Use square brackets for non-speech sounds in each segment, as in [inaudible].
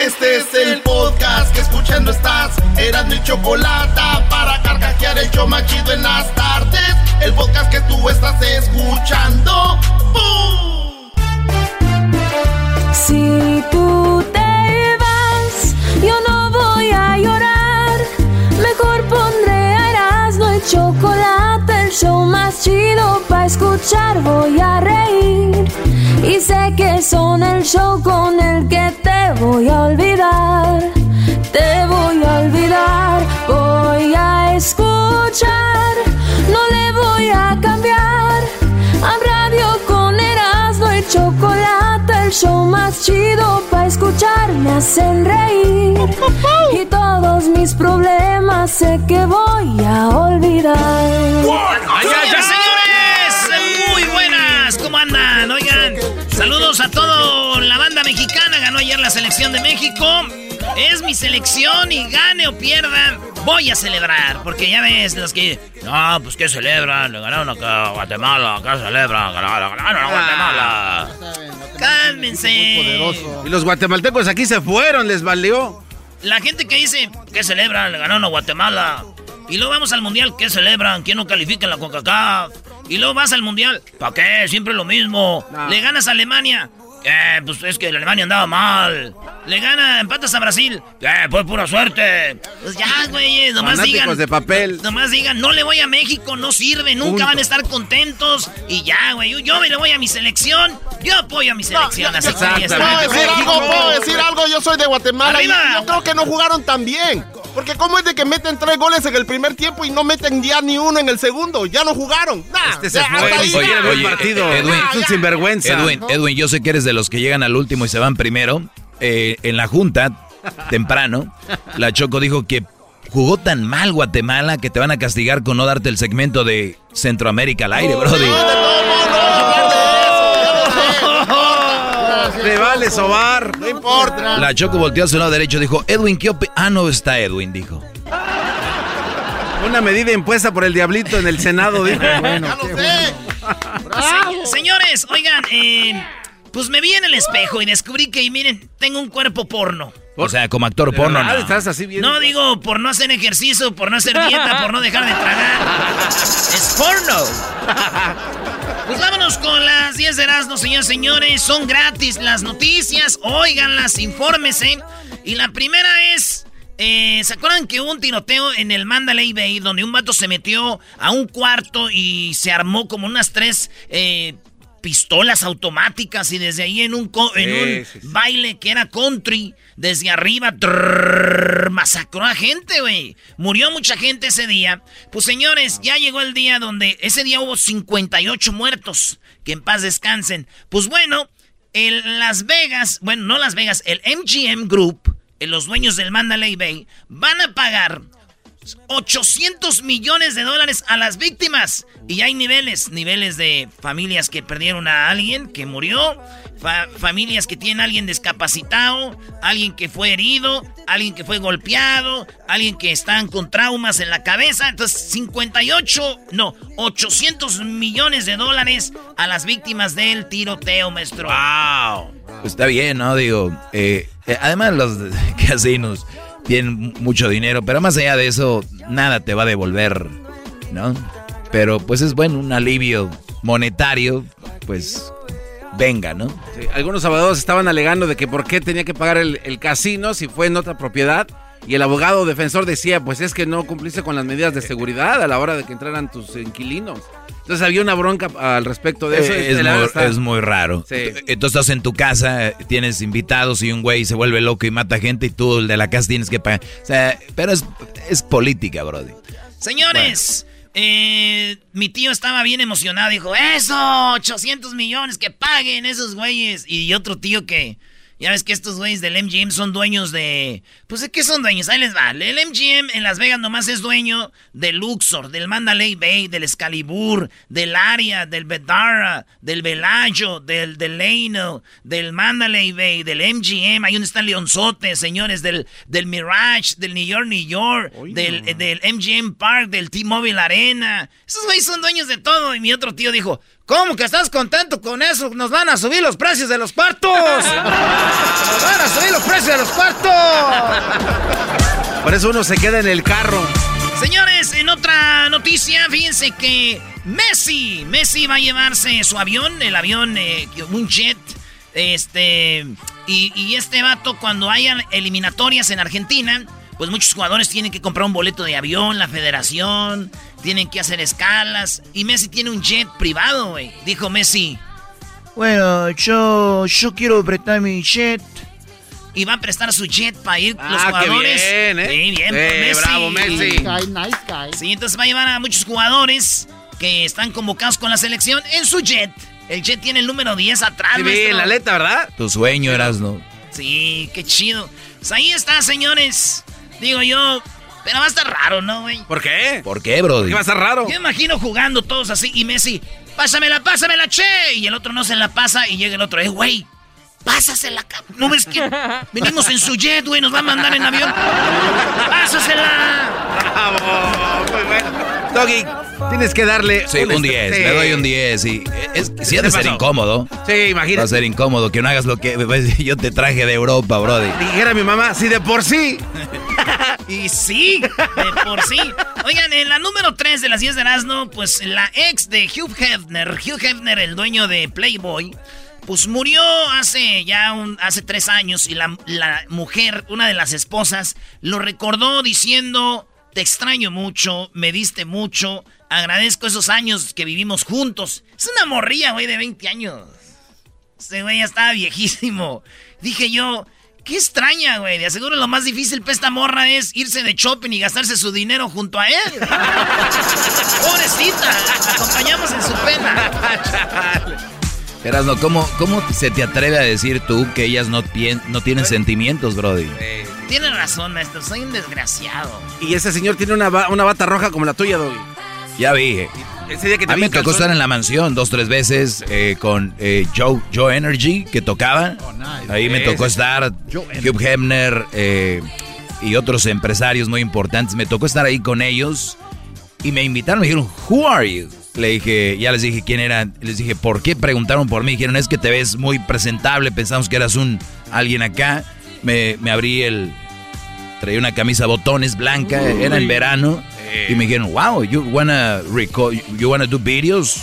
Este es el podcast que escuchando estás. Eran mi chocolate para carcajear el show machido en las tardes. El podcast que tú estás escuchando. ¡Bum! Si tú te vas, yo no voy a llorar. Mejor pondré a Erasmo y chocolate, el show más chido para escuchar. Voy a reír y sé que son el show con el que te voy a olvidar. Te voy a olvidar, voy a escuchar, no le voy a cambiar. A radio con Erasmo y chocolate, el show más chido para escuchar. Me hacen reír y todos mis problemas sé que voy a olvidar. ¡Ay, ay, ay, señores! Muy buenas, ¿cómo andan? Oigan, saludos a toda la banda la selección de México. Es mi selección y gane o pierda, voy a celebrar. Porque ya ves, los que. No, pues que celebran. Le ganaron acá a Guatemala. Acá celebran. Ganaron, ganaron a Guatemala. Cálmense. Y los guatemaltecos aquí se fueron, les valió. La gente que dice que celebran, le ganaron a Guatemala. Y luego vamos al mundial, ¿qué celebran? ¿Quién no califica en la CONCACAF? Y luego vas al mundial, ¿para qué? Siempre lo mismo. Le ganas a Alemania. Eh, pues es que la Alemania andaba mal. Le gana, empatas a Brasil. Eh, fue pura suerte. Pues ya, güey, nomás Fanáticos digan. de papel. Nomás digan, no le voy a México, no sirve, nunca Punto. van a estar contentos. Y ya, güey, yo, yo me le voy a mi selección. Yo apoyo a mi selección, así que. ¿Puedo decir algo? ¿Puedo decir algo? Yo soy de Guatemala y yo creo que no jugaron tan bien. Porque cómo es de que meten tres goles en el primer tiempo y no meten ya ni uno en el segundo. Ya no jugaron. Nah, Este se fue, partido. Edwin, Es un sinvergüenza. Edwin, Edwin, yo sé que eres de los que llegan al último y se van primero. Eh, en la junta, temprano, la Choco dijo que jugó tan mal Guatemala que te van a castigar con no darte el segmento de Centroamérica al aire, Brody. No, no vamos a hablar de eso, ya lo sé. Te vale sobar. No importa. La Choco volteó a su lado derecho, dijo, Edwin, ¿qué opi-?" Ah, no está Edwin, dijo. Una medida impuesta por el diablito en el Senado. dijo. [laughs] Ya lo sé. Se- señores, oigan, eh, pues me vi en el espejo y descubrí que, miren, tengo un cuerpo porno. O sea, como actor porno, Ah, no. Estás así bien. No digo por no hacer ejercicio, por no hacer dieta, por no dejar de tragar. [laughs] Es porno. Pues vámonos con las 10 de Erasmo, señores señores. Son gratis las noticias. Óiganlas, infórmese. Y la primera es. eh, ¿Se acuerdan que hubo un tiroteo en el Mandalay Bay donde un vato se metió a un cuarto y se armó como unas tres eh, pistolas automáticas y desde ahí en un, en un baile que era country, desde arriba masacró a gente, güey. Murió mucha gente ese día. Pues señores, ya llegó el día donde ese día hubo 58 muertos. Que en paz descansen. Pues bueno, en Las Vegas, bueno, no Las Vegas, el MGM Group, los dueños del Mandalay Bay, van a pagar 800 millones de dólares a las víctimas. Y hay niveles, niveles de familias que perdieron a alguien que murió, familias que tienen a alguien discapacitado, alguien que fue herido, alguien que fue golpeado, alguien que están con traumas en la cabeza. Entonces, 58, no, 800 millones de dólares a las víctimas del tiroteo, maestro. ¡Wow! Pues está bien, ¿no? Digo, eh, eh, además los [laughs] casinos tienen mucho dinero, pero más allá de eso, nada te va a devolver, ¿no? Pero pues es bueno, un alivio monetario, pues venga, ¿no? algunos abogados estaban alegando de que por qué tenía que pagar el, casino si fue en otra propiedad. Y el abogado defensor decía, pues es que no cumpliste con las medidas de seguridad a la hora de que entraran tus inquilinos. Entonces había una bronca al respecto de eso. Eh, es, muy, raro. Entonces estás en tu casa, tienes invitados y un güey se vuelve loco y mata gente y tú, el de la casa, tienes que pagar. O sea, pero es, es política, brody. Señores, eh, mi tío estaba bien emocionado. Dijo, eso, 800 millones, que paguen esos güeyes. Y otro tío que ya ves que estos güeyes del MGM son dueños de... Pues ¿de qué son dueños? Ahí les va. El MGM en Las Vegas nomás es dueño del Luxor, del Mandalay Bay, del Excalibur, del Aria, del Bedara, del Velayo, del Delano, del Mandalay Bay, del MGM. Ahí donde está Leonzote, señores, del, del Mirage, del New York, New York, del, del MGM Park, del T-Mobile Arena. Esos güeyes son dueños de todo. Y mi otro tío dijo, ¿Cómo que estás contento con eso? Nos van a subir los precios de los cuartos. Nos van a subir los precios de los cuartos. Por eso uno se queda en el carro. Señores, en otra noticia, fíjense que Messi, Messi va a llevarse su avión, el avión, eh, un jet, este, y, y este vato cuando haya eliminatorias en Argentina, pues muchos jugadores tienen que comprar un boleto de avión, la federación, tienen que hacer escalas. Y Messi tiene un jet privado, güey. Dijo Messi. Bueno, yo, yo quiero prestar mi jet. Y va a prestar su jet para ir los ah, jugadores. Qué bien, ¿eh? Sí, bien, por Messi. Bravo, Messi. Nice guy, Sí, entonces va a llevar a muchos jugadores que están convocados con la selección en su jet. El jet tiene el número 10 atrás. Sí, la aleta, ¿verdad? Tu sueño eras, ¿no? Sí, qué chido. Pues ahí está, señores. Digo yo, pero va a estar raro, ¿no, güey? ¿Por qué? ¿Por qué, bro? ¿Qué va a estar raro? Yo imagino jugando todos así y Messi, pásamela, pásamela, che. Y el otro no se la pasa y llega el otro, eh, güey. Pásasela, ¿no ves que venimos en su jet, güey? Nos va a mandar en avión. ¡Pásasela! ¡Bravo! Muy bueno. Doggy, tienes que darle sí, un, 10. Le doy un 10. Y es, sí ha de ser incómodo. Sí, imagínate. Va a ser incómodo que no hagas lo que [laughs] yo te traje de Europa, brody. Dijera mi mamá, sí, de por sí. [laughs] y sí, de por sí. Oigan, en la número 3 de las 10 de Erasmo, pues la ex de Hugh Hefner, Hugh Hefner, el dueño de Playboy, pues murió hace ya hace tres años y la, la mujer, una de las esposas, lo recordó diciendo te extraño mucho, me diste mucho, agradezco esos años que vivimos juntos. Es una morría, güey, de 20 años. Ese güey ya estaba viejísimo. Dije yo, qué extraña, güey. De aseguro lo más difícil para esta morra es irse de shopping y gastarse su dinero junto a él. [laughs] Pobrecita, acompañamos en su pena. Erasno, ¿cómo, ¿cómo se te atreve a decir tú que ellas no, no tienen sentimientos, Brody? Tienes razón, maestro, soy un desgraciado. Y ese señor tiene una, una bata roja como la tuya, Doggy. Ya vi. Ese día que a mí me tocó estar en la mansión dos, tres veces eh, con eh, Joe, Joe Energy, que tocaba. Oh, Ahí me tocó estar, Hugh Hefner eh, y otros empresarios muy importantes. Me tocó estar ahí con ellos y me invitaron, me dijeron, Who are you? Le dije, ya les dije quién era, les dije, ¿por qué preguntaron por mí? Dijeron, es que te ves muy presentable, pensamos que eras un alguien acá. Me, me abrí el, traía una camisa botones blanca, era en verano, y me dijeron, wow, you wanna record, you wanna do videos,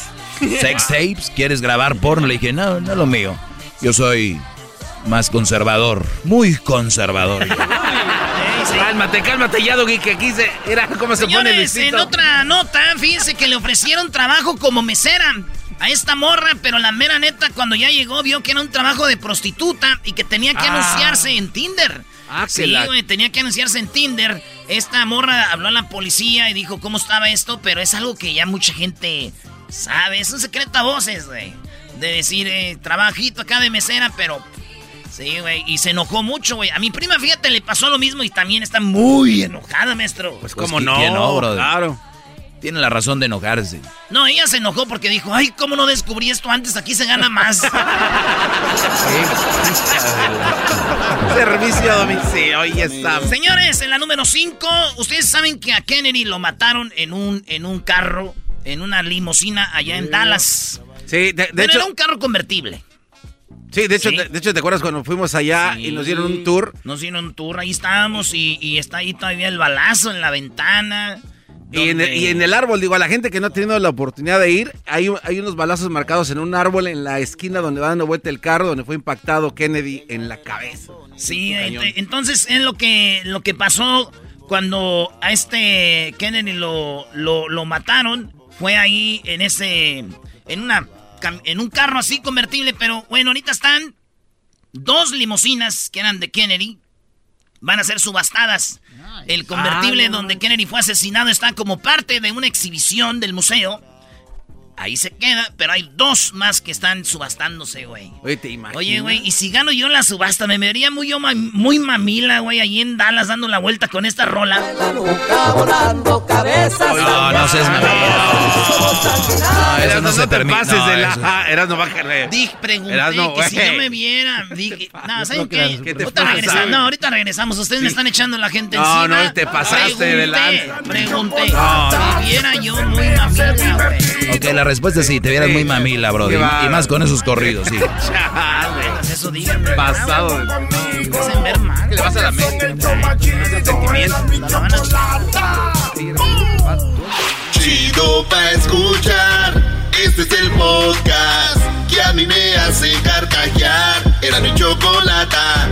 sex [laughs] tapes, ¿quieres grabar porno? Le dije, no, no es lo mío, yo soy más conservador, muy conservador. [laughs] Cálmate, cálmate ya, Doggy, que aquí se... Era cómo se pone el en otra nota, fíjense que le ofrecieron trabajo como mesera. a esta morra, pero la mera neta, cuando ya llegó, vio que era un trabajo de prostituta y que tenía que Ah. anunciarse en Tinder. Ah, que sí, la- güey, tenía que anunciarse en Tinder. Esta morra habló a la policía y dijo cómo estaba esto, pero es algo que ya mucha gente sabe. Es un secreto a voces, güey. De decir, eh, trabajito acá de mesera, pero... Sí, güey, y se enojó mucho, güey. A mi prima, fíjate, le pasó lo mismo y también está muy enojada, maestro. Pues, Pues, cómo ¿qui- no, quién no, brother? claro. Tiene la razón de enojarse. No, ella se enojó porque dijo, ay, ¿cómo no descubrí esto antes? Aquí se gana más. [laughs] Servicio a domicilio, ahí está. Señores, en la número 5, ustedes saben que a Kennedy lo mataron en un, en un carro, en una limusina allá en Dallas. Sí, de, de Pero hecho, era un carro convertible. sí, de hecho, Sí. De, de hecho, ¿te acuerdas cuando fuimos allá y nos dieron un tour? Nos dieron un tour, ahí estábamos y, y está ahí todavía el balazo en la ventana. Y en, el, donde- y en el árbol, digo, a la gente que no ha tenido la oportunidad de ir, hay, hay unos balazos marcados en un árbol en la esquina donde va dando vuelta el carro, donde fue impactado Kennedy en la cabeza. Sí, ent- entonces es lo que, lo que pasó cuando a este Kennedy lo, lo, lo mataron. Fue ahí en ese. En una. En un carro así convertible. Pero bueno, ahorita están dos limusinas que eran de Kennedy. Van a ser subastadas. El convertible Ah, no donde Kennedy fue asesinado está como parte de una exhibición del museo. Ahí se queda, pero hay dos más que están subastándose, güey. Oye, te imaginas. Oye, güey, y si gano yo la subasta, me vería muy, yo muy mamila, güey, allí en Dallas dando la vuelta con esta rola. No, no seas mamón. No, eso no se termina. pases no, de la... Ah, Erasno, bájale. Dije, pregunté que si yo me viera. Dije, no, ¿saben No qué? creas, ¿qué te ahorita pasa? regresamos. No, ahorita regresamos. Ustedes me están echando la gente No, encima. no, te pasaste de Pregunté, lanza. Pregunté. No, no. Si viera yo muy mamila, güey. Ok, la respuesta es sí, te vieras Sí. muy mamila, bro. Y, y más con esos corridos, sí. [laughs] Chale. Eso díganme. Pasado. Me hacen ver mal. ¿Qué le vas a la mente? Chido pa' escuchar. Este es el podcast que a mí me hace carcajear. Era mi chocolata.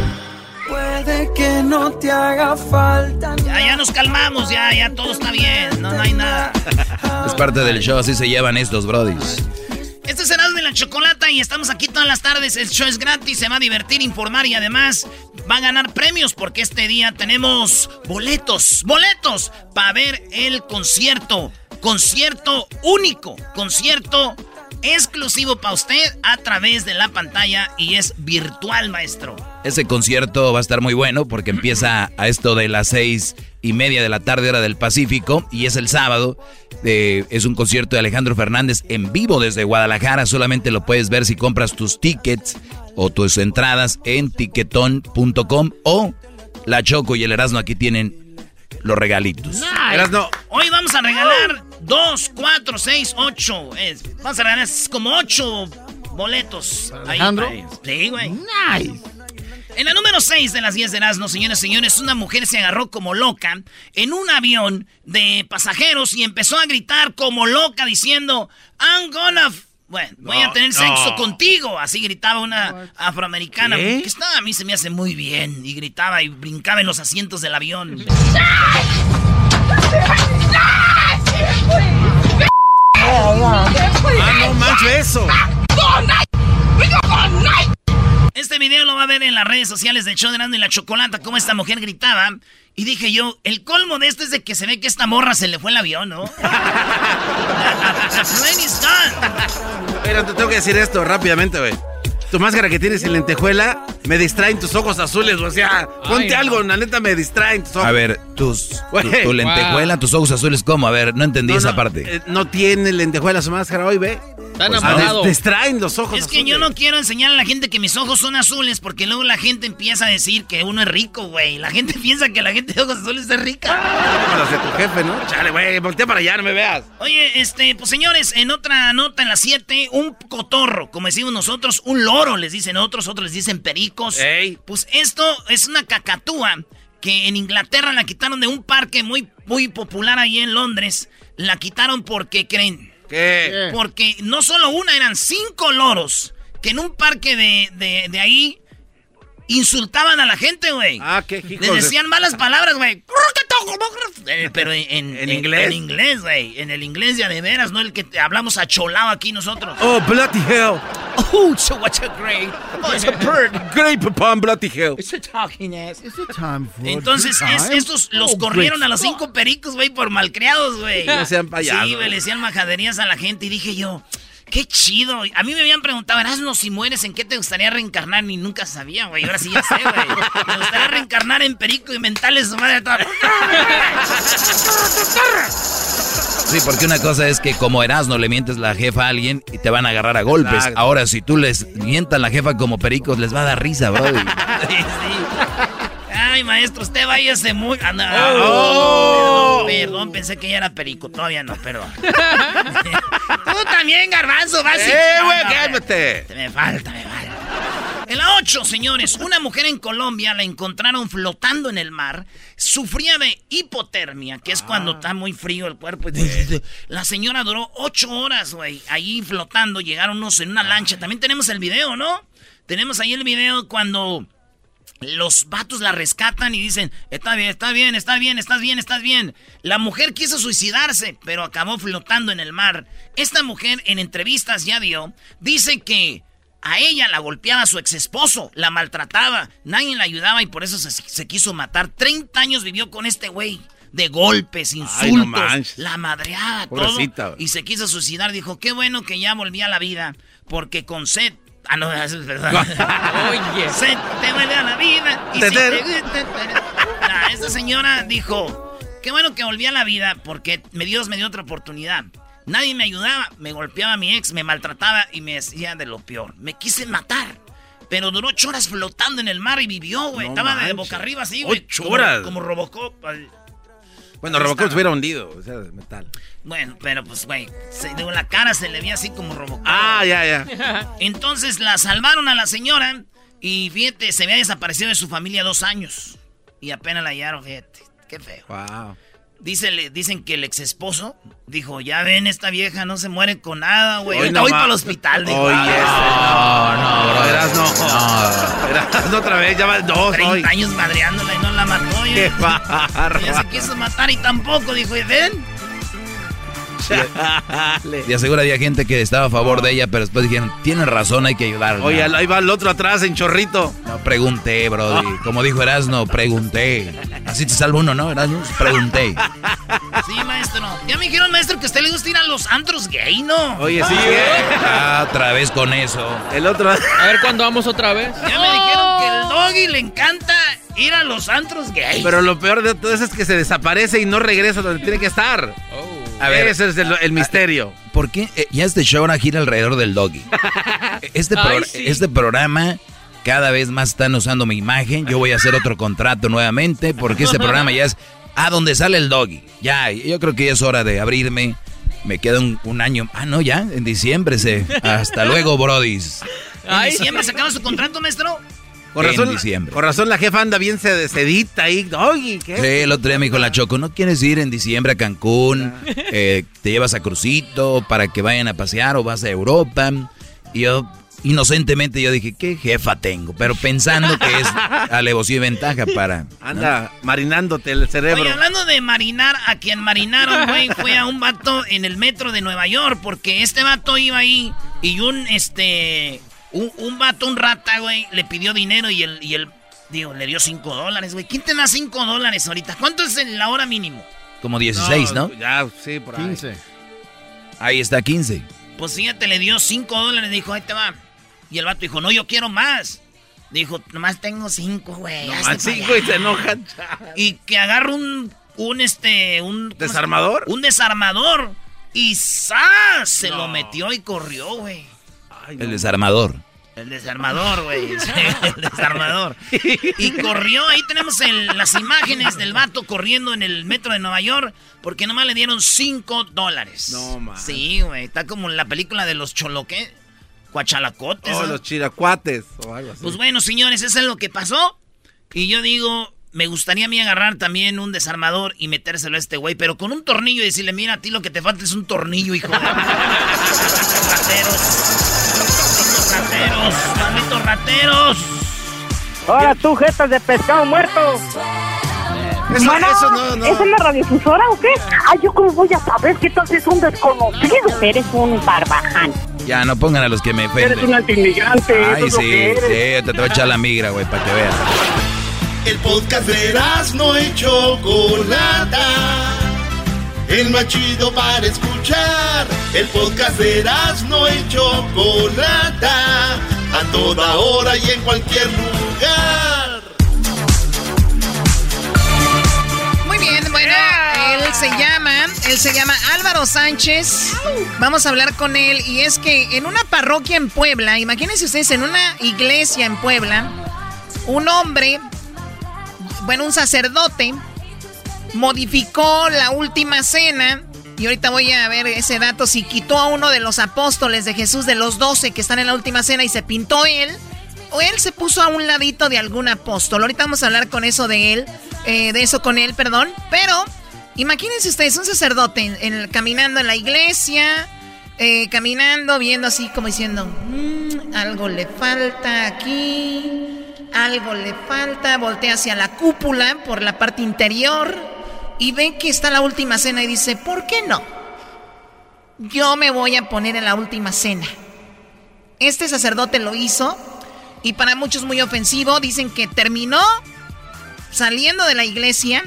Puede que no te haga falta. Ya, ya nos calmamos, ya, ya todo está bien. No, no hay nada. [laughs] Es parte del show, así se llevan estos brodis. Este es Erasmo de la Chocolata y estamos aquí todas las tardes. El show es gratis, se va a divertir, informar y además va a ganar premios porque este día tenemos boletos, boletos para ver el concierto. Concierto único, concierto exclusivo para usted a través de la pantalla y es virtual, maestro. Ese concierto va a estar muy bueno porque empieza a esto de las seis y media de la tarde hora del Pacífico y es el sábado. Eh, es un concierto de Alejandro Fernández en vivo desde Guadalajara. Solamente lo puedes ver si compras tus tickets o tus entradas en tiquetón.com o La Choco y el Erasmo aquí tienen los regalitos. Erasno, Hoy vamos a regalar 2, 4, 6, 8. Vamos a regalar como 8 boletos. Ahí Alejandro? ellos. Sí, güey. En la número 6 de las 10 de Erasmo, señores señores, una mujer se agarró como loca en un avión de pasajeros y empezó a gritar como loca diciendo, I'm gonna... Bueno, voy a tener sexo no. contigo. Así gritaba una afroamericana. ¿Qué? Que estaba, a mí se me hace muy bien. Y gritaba y brincaba en los asientos del avión. Ah, no manches eso. Este video lo va a ver en las redes sociales de Choderando y la Chocolata, cómo esta mujer gritaba. Y dije yo, el colmo de esto es de que se ve que esta morra se le fue el avión, ¿no? The plane is done. Pero te tengo que decir esto rápidamente, güey. Tu máscara que tienes en lentejuela me distraen tus ojos azules, o sea, ponte algo, la neta me distraen tus ojos. A ver, tus, tu, lentejuela, tus ojos azules, ¿cómo? A ver, no entendí No, esa no, parte. eh, no tiene lentejuela su máscara hoy, ve. Está Pues, ah, distraen los ojos Es que yo no quiero enseñar a la gente que mis ojos son azules porque luego la gente empieza a decir que uno es rico, güey. La gente [laughs] piensa que la gente de ojos azules es rica. Como las de tu jefe, ¿no? Chale, güey, voltea para allá, no me veas. Oye, este, pues señores, en otra nota en las 7, un cotorro, como decimos nosotros, un loro les dicen otros, otros les dicen pericos. Ey. Pues esto es una cacatúa que en Inglaterra la quitaron de un parque muy, muy popular ahí en Londres. La quitaron porque creen. ¿Qué? Porque no solo una, eran cinco loros que en un parque de, de, de ahí insultaban a la gente, güey. Ah, qué hijos Les de- decían malas palabras, güey. [laughs] Eh, Pero en, en- ¿En en- inglés? En inglés, güey. En el inglés ya de veras, no el que te hablamos acholado aquí nosotros. Oh, bloody hell. Oh, so what's a great? Oh, it's a [laughs] bird. Great upon bloody hell. It's a talking ass. Time for Entonces, es- estos los Oh, corrieron great a los cinco pericos, güey, por malcriados, güey. [laughs] No sean payasos. Sí, güey, le decían majaderías a la gente y dije yo, qué chido. A mí me habían preguntado, Erasmo, si mueres, ¿en qué te gustaría reencarnar? Ni nunca sabía, güey. Ahora sí ya sé, güey. Me gustaría reencarnar en perico y mentales su madre. toda- Sí, porque una cosa es que como Erasmo le mientes la jefa a alguien y te van a agarrar a golpes. Exacto. Ahora, si tú les mientas la jefa como pericos, les va a dar risa, bro. [laughs] Sí, sí. Ay, maestro, usted váyase muy... Ah, no. Oh. Perdón, perdón, pensé que ella era perico. Todavía no, perdón. [laughs] Tú también, garbanzo, vas ¡Eh, güey, Ah, no, cálmate! Me falta, me falta. En la 8, señores, una mujer en Colombia la encontraron flotando en el mar. Sufría de hipotermia, que es cuando está muy frío el cuerpo. La señora duró 8 horas, güey, ahí flotando. Llegaron unos en una lancha. También tenemos el video, ¿no? Tenemos ahí el video cuando los vatos la rescatan y dicen, está bien, está bien, está bien, estás bien, estás bien. La mujer quiso suicidarse, pero acabó flotando en el mar. Esta mujer en entrevistas ya dio, dice que a ella la golpeaba su ex esposo, la maltrataba, nadie la ayudaba y por eso se, se quiso matar. 30 años vivió con este güey. De golpes, insultos, Ay, no manches. la Pobrecita, todo. Y se quiso suicidar. Dijo, qué bueno que ya volví a la vida, porque con sed... Ah, no, eso es verdad. [laughs] Oye. Se te vuelve a la vida. Y si te- gusta- Nah, esta señora dijo, qué bueno que volví a la vida porque me Dios me dio otra oportunidad. Nadie me ayudaba, me golpeaba a mi ex, me maltrataba y me decía de lo peor. Me quise matar. Pero duró ocho horas flotando en el mar y vivió, güey. No Estaba de boca arriba así, güey. Ocho Como- horas. Como Robocop. ay. Bueno, Robocop se hubiera hundido, o sea, de metal. Bueno, pero pues, güey, digo, la cara se le veía así como Robocop. Ah, ya, ya. [laughs] Entonces la salvaron a la señora y fíjate, se había desaparecido de su familia dos años. Y apenas la hallaron, fíjate. Qué feo. Wow. Dice, le- dicen que el ex esposo dijo, ya ven, esta vieja no se muere con nada, güey. Hoy Ahorita no voy para el hospital. Oye, "Ah, No, no, bro. Verás, no. No otra vez, ya va dos 30 hoy. años madreándola y no la mató. Qué Ella se barba. quiso matar y tampoco, dijo, ¿y ven? Chale. Y aseguro había gente que estaba a favor de ella, pero después dijeron, tiene razón, hay que ayudarla. Oye, ahí va el otro atrás en chorrito. No, pregunté, brody. Como dijo Erasno, pregunté. Así te salva uno, ¿no, Erasno? Pregunté. Sí, maestro. Ya me dijeron, maestro, que a usted le gusta ir a los antros gay, ¿no? Oye, sí, ¿eh? Ah, otra vez con eso. El otro. A ver cuándo vamos otra vez. Ya me dijeron que el doggy le encanta ir a los antros gay. Pero lo peor de todo eso es que se desaparece y no regresa donde tiene que estar. A ver, Ese es el, el misterio. ¿por qué eh, ya este show ahora gira alrededor del doggy? [laughs] Este, Ay, pro- sí. este programa cada vez más están usando mi imagen. Yo voy a hacer otro contrato nuevamente porque este programa ya es a donde sale el doggy. Ya, yo creo que ya es hora de abrirme. Me queda un, un año. Ah, no, ya, en diciembre se. Hasta luego, brodis. ¿En Ay. diciembre se acaba su contrato, maestro? Con En razón, diciembre. con razón la jefa anda bien sed- sedita ahí. Oye, ¿qué? Sí, el otro día me dijo la Choco, ¿no quieres ir en diciembre a Cancún? Eh, te llevas a Crucito para que vayan a pasear o vas a Europa. Y yo, inocentemente, yo dije, ¿qué jefa tengo? Pero pensando que es [laughs] alevosía y ventaja para... Anda marinándote el cerebro. Oye, hablando de marinar, a quien marinaron, güey, fue a un vato en el metro de Nueva York, porque este vato iba ahí y un, este, un, un vato, un rata, güey, le pidió dinero y el, y el, digo, le dio 5 dólares, güey. ¿Quién te da 5 dólares ahorita? ¿Cuánto es en la hora mínimo? Como 16, ¿no? Ya, sí, por ahí. 15. Ahí está 15. Pues fíjate, le dio 5 dólares, dijo, ahí te va. Y el vato dijo, no, yo quiero más. Dijo, nomás tengo 5, güey. sí, allá". güey, se enojan. Y que agarra un, un, este, un... ¿cómo se- ¿Desarmador? Un desarmador. Y ¡zas! Se No. lo metió y corrió, güey. Ay, no. El desarmador. El desarmador, güey. [laughs] El desarmador. Y corrió, ahí tenemos el- las imágenes del vato corriendo en el metro de Nueva York porque nomás le dieron 5 dólares. No, man. Sí, güey. Está como en la película de los choloque. Cuachalacotes. Oh, ¿no? los chiracuates o algo así. Pues bueno, señores, eso es lo que pasó. Y yo digo, me gustaría a mí agarrar también un desarmador y metérselo a este güey, pero con un tornillo y decirle, mira, a ti lo que te falta es un tornillo, hijo de... [laughs] rateros. Malditos rateros. Ahora tú, jetas de pescado muerto. Eso, Mana, eso no, no. ¿Es en la radiodifusora o qué? Ay, ¿yo cómo voy a saber qué tal es un desconocido? Eres un barbaján. Ya, no pongan a los que me ofenden. Eres un antiinmigrante, eso Ay, es lo sí, que eres. sí, te, te voy a echar la migra, güey, para que veas. El podcast de no y Chocolata. El más chido para escuchar. El podcast de no y Chocolata. A toda hora y en cualquier lugar. Muy bien, bueno, él se llama, él se llama Álvaro Sánchez. Vamos a hablar con él y es que en una parroquia en Puebla, imagínense ustedes en una iglesia en Puebla, un hombre, bueno, un sacerdote modificó la última cena y ahorita voy a ver ese dato si quitó a uno de los apóstoles de Jesús de los doce que están en la última cena y se pintó él o él se puso a un ladito de algún apóstol. Ahorita vamos a hablar con eso de él, eh, de eso con él, perdón. Pero imagínense ustedes, un sacerdote caminando en la iglesia, eh, caminando, viendo así como diciendo, "Mm, algo le falta aquí, algo le falta, voltea hacia la cúpula por la parte interior y ve que está la última cena y dice, ¿por qué no? Yo me voy a poner en la última cena. Este sacerdote lo hizo y para muchos muy ofensivo. Dicen que terminó saliendo de la iglesia.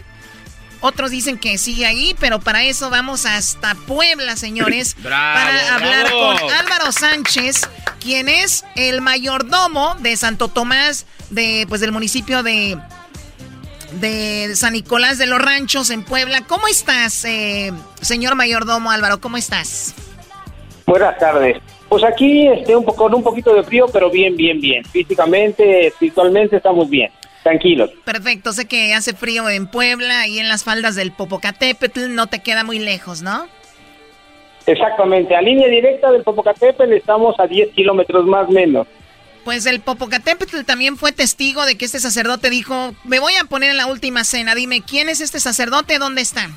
Otros dicen que sigue ahí, pero para eso vamos hasta Puebla, señores, [coughs] Bravo, para hablar bravo. con Álvaro Sánchez, quien es el mayordomo de Santo Tomás, de, pues, del municipio de, de San Nicolás de los Ranchos en Puebla. ¿Cómo estás, eh, señor mayordomo Álvaro? ¿Cómo estás? Buenas tardes. Pues aquí este, un poco, con un poquito de frío, pero bien, bien, bien. Físicamente, espiritualmente estamos bien, tranquilos. Perfecto, sé que hace frío en Puebla y en las faldas del Popocatépetl, no te queda muy lejos, ¿no? Exactamente, a línea directa del Popocatépetl estamos a 10 kilómetros más o menos. Pues el Popocatépetl también fue testigo de que este sacerdote dijo, me voy a poner en la última cena, dime, ¿quién es este sacerdote? ¿Dónde está?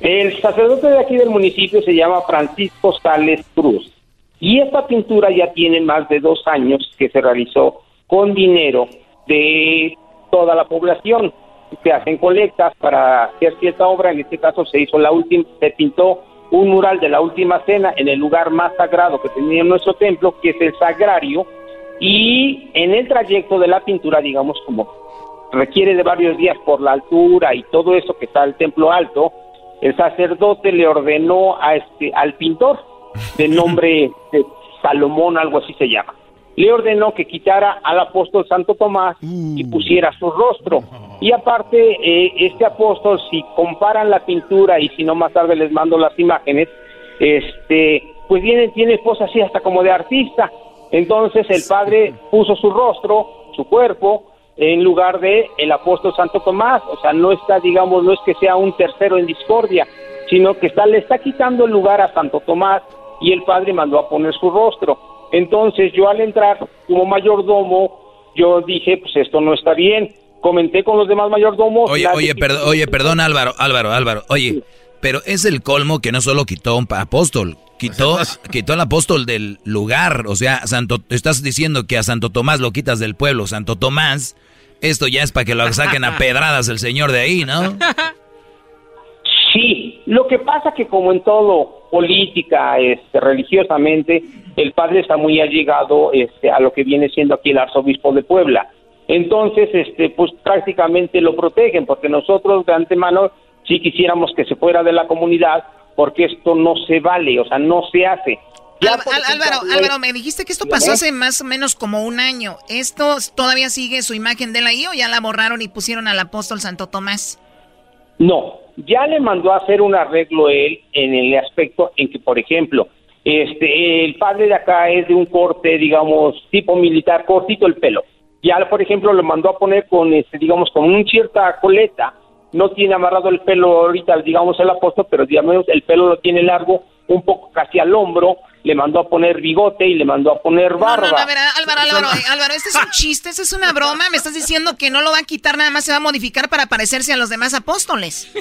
El sacerdote de aquí del municipio se llama Francisco Sales Cruz. Y esta pintura ya tiene más de dos años que se realizó con dinero de toda la población. Se hacen colectas para hacer cierta obra. En este caso se hizo la última, se pintó un mural de la última cena en el lugar más sagrado que tenía nuestro templo, que es el sagrario. Y en el trayecto de la pintura, digamos, como requiere de varios días por la altura y todo eso que está el templo alto, el sacerdote le ordenó a este al pintor de nombre de Salomón, algo así se llama. Le ordenó que quitara al apóstol Santo Tomás y pusiera su rostro. Y aparte, eh, este apóstol, si comparan la pintura y si no más tarde les mando las imágenes, este, pues viene, tiene cosas así hasta como de artista. Entonces el padre puso su rostro, su cuerpo, en lugar de el apóstol Santo Tomás, o sea, no está, digamos, no es que sea un tercero en discordia, sino que está, le está quitando el lugar a Santo Tomás y el padre mandó a poner su rostro. Entonces yo al entrar como mayordomo, yo dije, pues esto no está bien. Comenté con los demás mayordomos. Oye, oye, perdón, oye, perdón, Álvaro, Álvaro, Álvaro. Oye, pero es el colmo que no solo quitó un apóstol, quitó, [laughs] quitó al apóstol del lugar. O sea, Santo, estás diciendo que a Santo Tomás lo quitas del pueblo. Santo Tomás, esto ya es para que lo saquen a [laughs] pedradas el señor de ahí, ¿no? Sí, lo que pasa que como en todo, política, este, religiosamente, el padre está muy allegado este, a lo que viene siendo aquí el arzobispo de Puebla. Entonces, este, pues prácticamente lo protegen, porque nosotros de antemano sí quisiéramos que se fuera de la comunidad, porque esto no se vale, o sea, no se hace. Ya, Al- Álvaro, Álvaro, me dijiste que esto pasó Dígame. hace más o menos como un año. ¿Esto todavía sigue su imagen de él ahí o ya la borraron y pusieron al apóstol Santo Tomás? No, ya le mandó a hacer un arreglo él en el aspecto en que, por ejemplo, este, el padre de acá es de un corte, digamos, tipo militar, cortito el pelo. Ya, por ejemplo, lo mandó a poner con, este, digamos, con una cierta coleta. No tiene amarrado el pelo ahorita, digamos, el apóstol, pero digamos, el pelo lo tiene largo, un poco casi al hombro. Le mandó a poner bigote y le mandó a poner No, barba. no, no, a ver, Álvaro, Álvaro, [laughs] Álvaro, este es un chiste, este es una broma. Me estás diciendo que no lo va a quitar, nada más se va a modificar para parecerse a los demás apóstoles.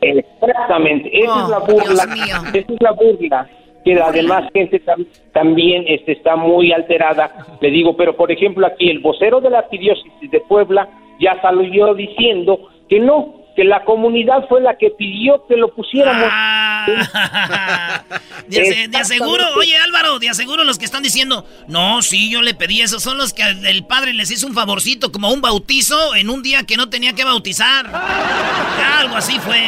Exactamente, esa Oh, es la burla. Dios mío. Esa es la burla que la demás gente tam- también este, está muy alterada. Le digo, pero por ejemplo aquí el vocero de la arquidiócesis de Puebla ya salió diciendo que no, que la comunidad fue la que pidió que lo pusiéramos. [laughs] De, ase- de aseguro, oye Álvaro, de aseguro los que están diciendo, no, sí, yo le pedí eso, son los que el padre les hizo un favorcito, como un bautizo en un día que no tenía que bautizar. [laughs] Algo así fue.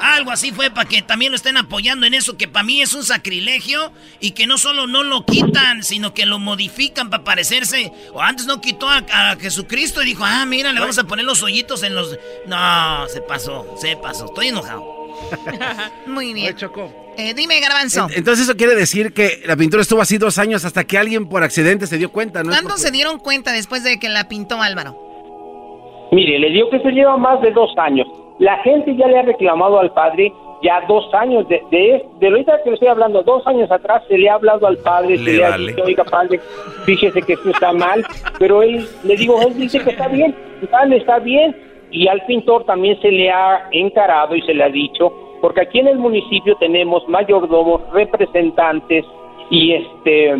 Algo así fue para que también lo estén apoyando en eso, que para mí es un sacrilegio y que no solo no lo quitan, sino que lo modifican para parecerse. O antes no quitó a, a Jesucristo y dijo, ah, mira, le vamos a poner los hoyitos en los. No, se pasó, se pasó, estoy enojado. [laughs] Muy bien. Eh, dime, Garbanzo. Entonces eso quiere decir que la pintura estuvo así dos años hasta que alguien por accidente se dio cuenta, ¿no? ¿Cuándo porque- se dieron cuenta después de que la pintó Álvaro? Mire, le digo que se lleva más de dos años. La gente ya le ha reclamado al padre ya dos años, de, de, de ahorita que le estoy hablando, dos años atrás se le ha hablado al padre, se Le le ha vale. dicho, oiga padre, fíjese que esto está mal, pero él, le digo, él dice que está bien, vale, está bien, y al pintor también se le ha encarado y se le ha dicho, porque aquí en el municipio tenemos mayordomos, representantes y este,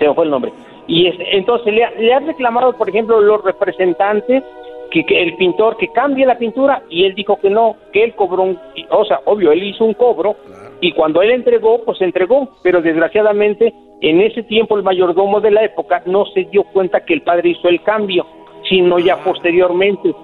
se me fue el nombre, y este, entonces le, ha- le han reclamado, por ejemplo, los representantes que, que el pintor que cambie la pintura y él dijo que no, que él cobró, un, o sea, obvio, él hizo un cobro y cuando él entregó, pues entregó, pero desgraciadamente en ese tiempo el mayordomo de la época no se dio cuenta que el padre hizo el cambio, sino ya posteriormente.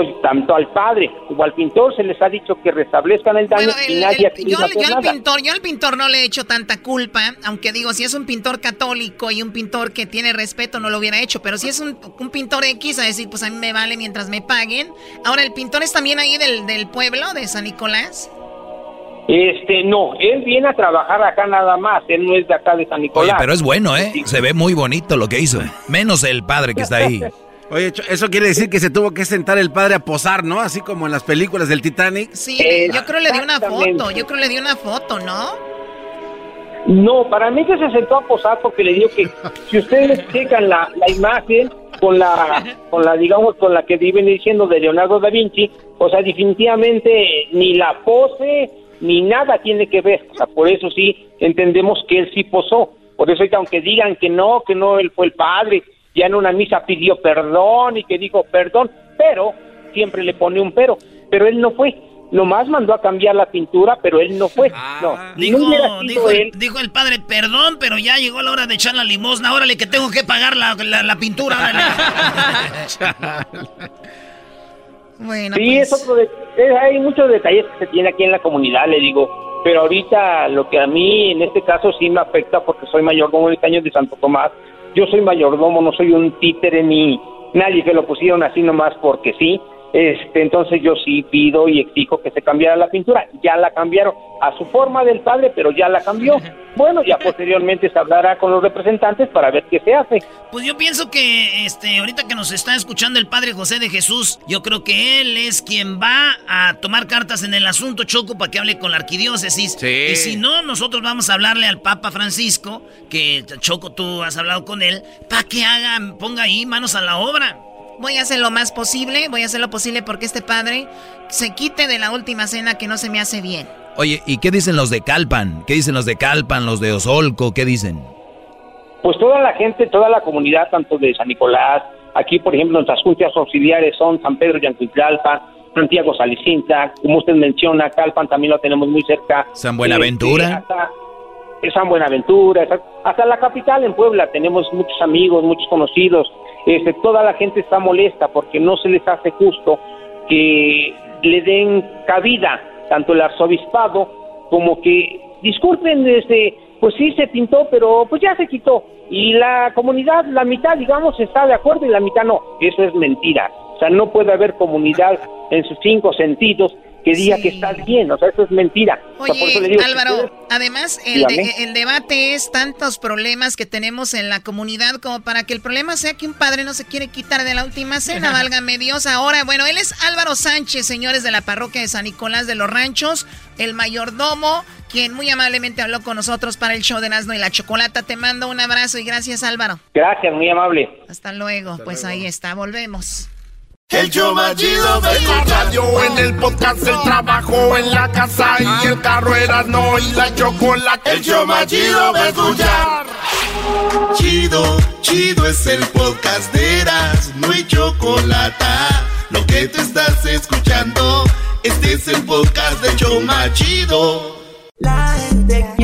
Entonces, tanto al padre como al pintor se les ha dicho que restablezcan el daño y El- nadie ha el- querido yo, yo al nada. pintor, yo al pintor no le he hecho tanta culpa, aunque digo, si es un pintor católico y un pintor que tiene respeto, no lo hubiera hecho, pero si es un, un pintor X, a decir, pues a mí me vale mientras me paguen. Ahora, ¿el pintor es también ahí del, del pueblo, de San Nicolás? Este, no, él viene a trabajar acá nada más, él no es de acá de San Nicolás. Oye, pero es bueno, ¿eh? Se ve muy bonito lo que hizo. Menos el padre que está ahí. [laughs] Oye, eso quiere decir que se tuvo que sentar el padre a posar, ¿no? Así como en las películas del Titanic. Sí, yo creo le di una foto, yo creo le di una foto, ¿no? No, para mí que se sentó a posar porque le digo que si ustedes [laughs] checan la, la imagen con la, con la, digamos, con la que viven diciendo de Leonardo da Vinci, o sea, definitivamente ni la pose ni nada tiene que ver. O sea, por eso sí entendemos que él sí posó. Por eso, aunque digan que no, que no, él fue el padre, ya en una misa pidió perdón y que dijo perdón, pero siempre le pone un pero. Pero él no fue. Nomás mandó a cambiar la pintura, pero él no fue. no, Dijo, no sido dijo, él. dijo el padre, perdón, pero ya llegó la hora de echar la limosna. Órale, que tengo que pagar la, la- la pintura. órale. [laughs] Bueno, sí, pues. es otro de- hay muchos detalles que se tiene aquí en la comunidad, le digo. Pero ahorita lo que a mí en este caso sí me afecta porque soy mayordomo de este año de Santo Tomás. Yo soy mayordomo, no soy un títere ni nadie que lo pusieron así nomás porque sí. Este, entonces yo sí pido y exijo que se cambiara la pintura. Ya la cambiaron a su forma del padre, pero ya la cambió. [laughs] Bueno, ya posteriormente se hablará con los representantes para ver qué se hace. Pues yo pienso que este ahorita que nos está escuchando el padre José de Jesús, yo creo que él es quien va a tomar cartas en el asunto Choco para que hable con la arquidiócesis. Sí. Y si no, nosotros vamos a hablarle al Papa Francisco, que Choco tú has hablado con él, para que haga, ponga ahí manos a la obra. Voy a hacer lo más posible, voy a hacer lo posible porque este padre se quite de la última cena que no se me hace bien. Oye, ¿y qué dicen los de Calpan? ¿Qué dicen los de Calpan, los de Osolco? ¿Qué dicen? Pues toda la gente, toda la comunidad, tanto de San Nicolás, aquí por ejemplo nuestras juntas auxiliares son San Pedro Yancuitlalpa, Santiago Salicinta, como usted menciona, Calpan también lo tenemos muy cerca. San Buenaventura. Este, hasta- eh, San Buenaventura, hasta, hasta la capital en Puebla tenemos muchos amigos, muchos conocidos. Este, toda la gente está molesta porque no se les hace justo que le den cabida tanto el arzobispado como que disculpen este pues sí se pintó pero pues ya se quitó. Y la comunidad la mitad digamos está de acuerdo y la mitad no. Eso es mentira. O sea no puede haber comunidad en sus cinco sentidos que diga que está bien o sea eso es mentira O sea, por Oye, eso le digo, si Álvaro, además el, de- el debate es tantos problemas que tenemos en la comunidad como para que el problema sea que un padre no se quiere quitar de la última cena, válgame Dios. Ahora, bueno, él es Álvaro Sánchez, señores de la parroquia de San Nicolás de los Ranchos, el mayordomo, quien muy amablemente habló con nosotros para el show de Nazno y la Chocolata. Te mando un abrazo y gracias, Álvaro. gracias muy amable Hasta luego. pues ahí está, volvemos. El show más chido de la radio, en el podcast, el trabajo, en la casa y el carro era no y la chocolate. El show más chido de escuchar. Chido, chido es el podcast de Eras, no hay chocolate. Lo que te estás escuchando, este es el podcast de show más chido. La gente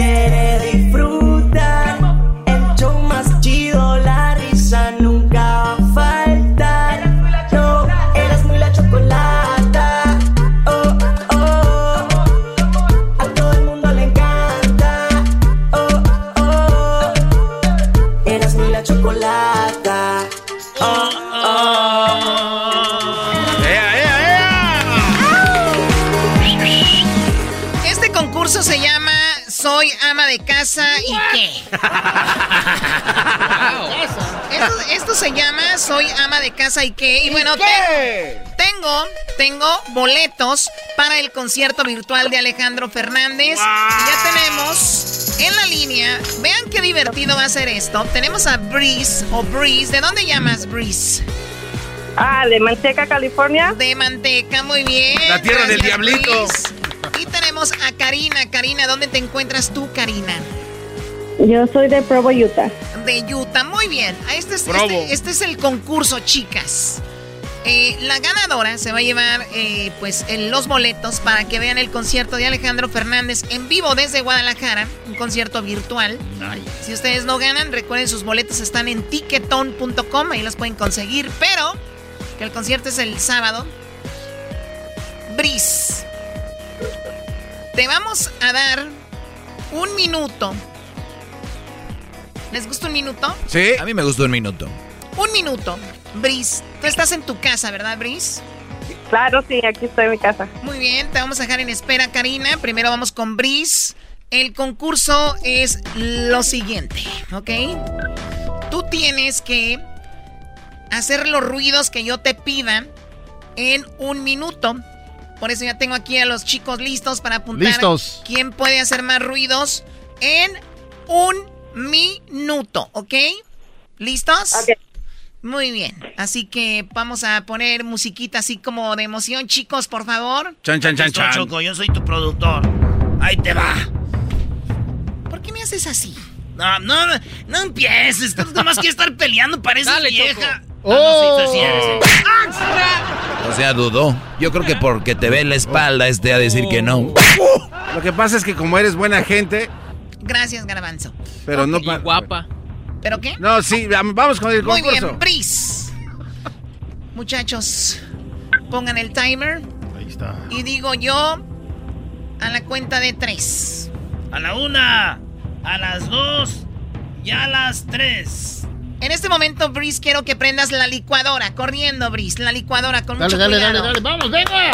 casa y qué. Y bueno, te- tengo, tengo boletos para el concierto virtual de Alejandro Fernández. Ya tenemos en la línea. Vean qué divertido va a ser esto. Tenemos a Breeze o Breeze. ¿De dónde llamas Breeze? Ah, de Manteca, California. De Manteca, muy bien. La tierra del diablito. Breeze. Y tenemos a Karina. Karina, ¿dónde te encuentras tú, Karina? Yo soy de Provo, Utah. De Utah, muy bien. Este es, este, este es el concurso, chicas. Eh, la ganadora se va a llevar eh, pues en los boletos para que vean el concierto de Alejandro Fernández en vivo desde Guadalajara, un concierto virtual. Si ustedes no ganan, recuerden sus boletos están en ticketon.com, ahí los pueden conseguir, pero que el concierto es el sábado. Bris, te vamos a dar un minuto. ¿Les gusta un minuto? Sí. A mí me gustó un minuto. Un minuto. Bris, tú estás en tu casa, ¿verdad, Bris? Claro, sí, aquí estoy en mi casa. Muy bien, te vamos a dejar en espera, Karina. Primero vamos con Bris. El concurso es lo siguiente, ¿ok? Tú tienes que hacer los ruidos que yo te pida en un minuto. Por eso ya tengo aquí a los chicos listos para apuntar Listos. quién puede hacer más ruidos en un minuto, ¿ok? ¿Listos? Muy bien, así que vamos a poner musiquita así como de emoción, chicos, por favor. Chan, chan, chan, chan. Choco, yo soy tu productor. Ahí te va. ¿Por qué me haces así? No, no, no, no empieces. Tú nomás quieres estar peleando, pareces Dale, vieja. Choco. Ah, no, sí, sí, sí, sí. O sea, dudó. Yo creo que porque te ve la espalda, este a decir que no. Lo que pasa es que como eres buena gente, Gracias, Garbanzo. pero no... Guapa. ¿Pero qué? No, sí, vamos con el Muy concurso. bien, Bris. Muchachos, pongan el timer. Ahí está. Y digo yo a la cuenta de tres. A la una, a las dos y a las tres. En este momento, Bris, quiero que prendas la licuadora. Corriendo, Bris, la licuadora con Dale, mucho dale, dale, cuidado. dale. Vamos, venga.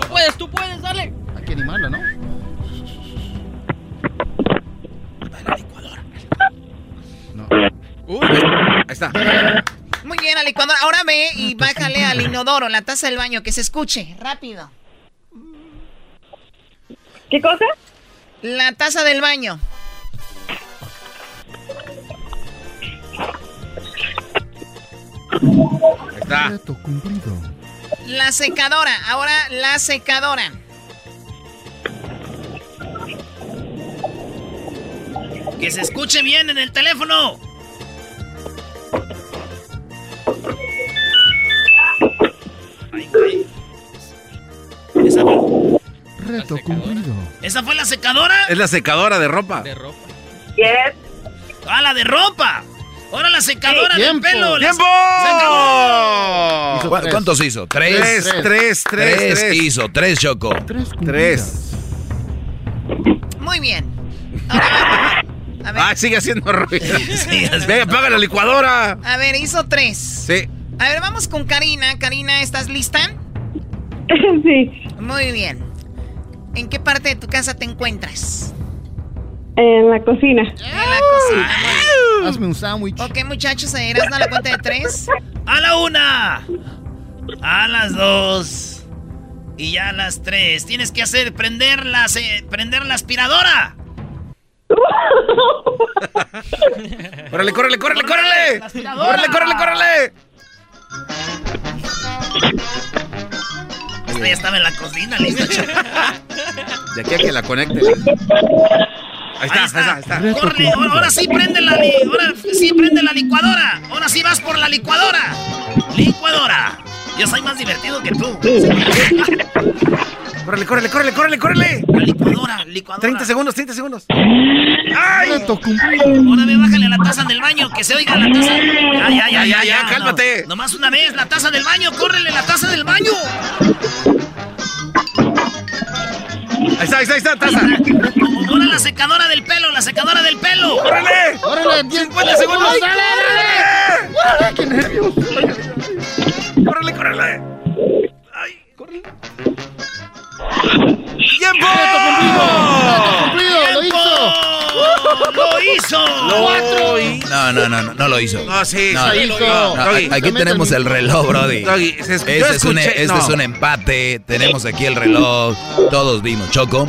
Tú puedes, tú puedes, dale. Hay que animarla, ¿no? Uy, ahí está. Muy bien, la licuadora. Ahora ve y bájale al inodoro, la taza del baño, que se escuche. Rápido. ¿Qué cosa? La taza del baño. Ahí está. Cumplido. La secadora. Ahora la secadora. Que se escuche bien en el teléfono. Ay. ¿Esa fue, Reto cumplido. esa fue la secadora? Es la secadora de ropa. De ropa. Yes. ¡Ah, la de ropa! Ahora la secadora del ¡Tiempo! pelo. ¡Tiempo! ¡Se acabó! Hizo ¿Cu- tres. ¿Cuántos hizo? ¿Tres? Tres, Tres. tres, tres, Tres tres. hizo, tres Choco. Tres. Muy bien. Ahora, a ver, Ah, sigue haciendo ruido. [laughs] [laughs] Sí. Venga, apaga la licuadora. a ver, hizo tres. Sí. A ver, vamos con Karina. Karina, ¿estás lista? [laughs] sí. Muy bien. ¿En qué parte de tu casa te encuentras? En la cocina. En la cocina. Hazme un sándwich. Ok, muchachos, ¿eras a la cuenta de tres? A la una. A las dos. Y ya a las tres. Tienes que hacer prender la, se- prender la aspiradora. [laughs] ¡Córrele, córrele, córrele, córrele! ¡Córrele, córrele, córrele! Esta ya estaba en la cocina, lista, [laughs] Choco. De aquí a que la conecte. Ahí está, ahí está, ahí está. Corre, ahora, ahora sí prende la li ahora sí prende la licuadora. Ahora sí vas por la licuadora. Licuadora. Yo soy más divertido que tú. [laughs] Córrele, córrele, córrele, córrele, córrele. La licuadora, licuadora. 30 segundos, 30 segundos. ¡Ay! Ahora ve, bájale a la taza del baño, que se oiga la taza. Ya, ya, ya, ya, ya, cálmate. No, nomás una vez, la taza del baño, córrele la taza del baño. Ahí está, ahí está, ahí está, taza. Ahora la secadora del pelo, la secadora del pelo. ¡Órale! ¡Órale! 50 segundos. ¡Ay! ¡Órale! ¡Qué nervios! ¡Ay, córrele! ¡Tiempo! ¡Reto cumplido! ¡Lo hizo! ¡Lo [laughs] hizo! ¡Cuatro! No, no, no, no, no lo hizo. No, sí, No, sí, lo hizo. Aquí tenemos el el reloj, Brody. Este, es un, este es un empate. Tenemos aquí el reloj. Todos vimos. Choco.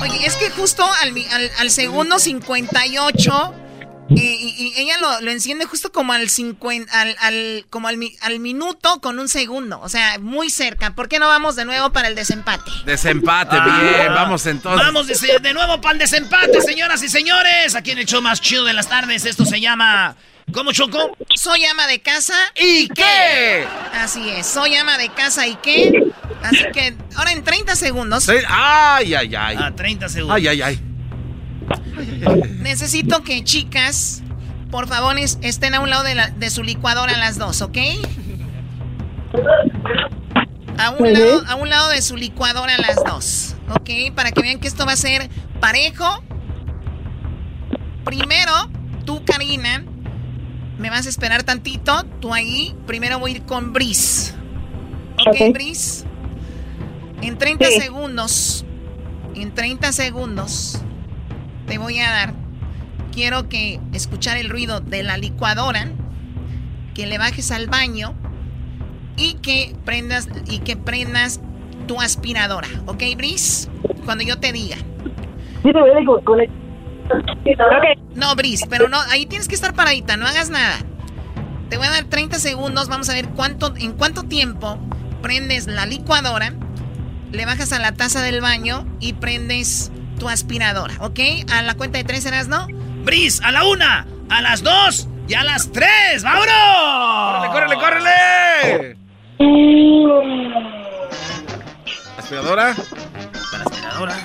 Oye, es que justo al, mi- al, al segundo 58, y, y- y ella lo, lo enciende justo como al 50, al, al- como al, al minuto con un segundo. O sea, muy cerca. ¿Por qué no vamos de nuevo para el desempate? Desempate, Ah. bien, vamos entonces. Vamos de, de nuevo para el desempate, señoras y señores. Aquí en el show más chido de las tardes. Esto se llama. ¿Cómo, Choco? Soy ama de casa. ¿Y qué? Así es, soy ama de casa y qué. Así que ahora en 30 segundos Sí, Ay, ay, ay. A 30 segundos. Ay, ay, ay. Necesito que chicas, por favor, es- estén a un lado de, la- de su licuadora las dos, ¿ok? A un, lado, a un lado de su licuadora las dos, ¿ok? Para que vean que esto va a ser parejo. Primero, tú, Karina, me vas a esperar tantito. Tú ahí. Primero voy a ir con Brice. ¿Ok, Ok. Brice? En 30 Sí. segundos. En 30 segundos. Te voy a dar. Quiero que escuchar el ruido de la licuadora. Que le bajes al baño. Y que prendas. Y que prendas tu aspiradora. ¿Ok, Brice? Cuando yo te diga. No, Brice, pero no, ahí tienes que estar paradita, no hagas nada. Te voy a dar 30 segundos, vamos a ver cuánto, en cuánto tiempo prendes la licuadora, le bajas a la taza del baño y prendes tu aspiradora, ¿ok? A la cuenta de tres serás, ¿no? Bris, a la una, a las dos y a las tres. ¡Vámonos! ¡Córrele, córrele, córrele! ¿Aspiradora? Para la aspiradora.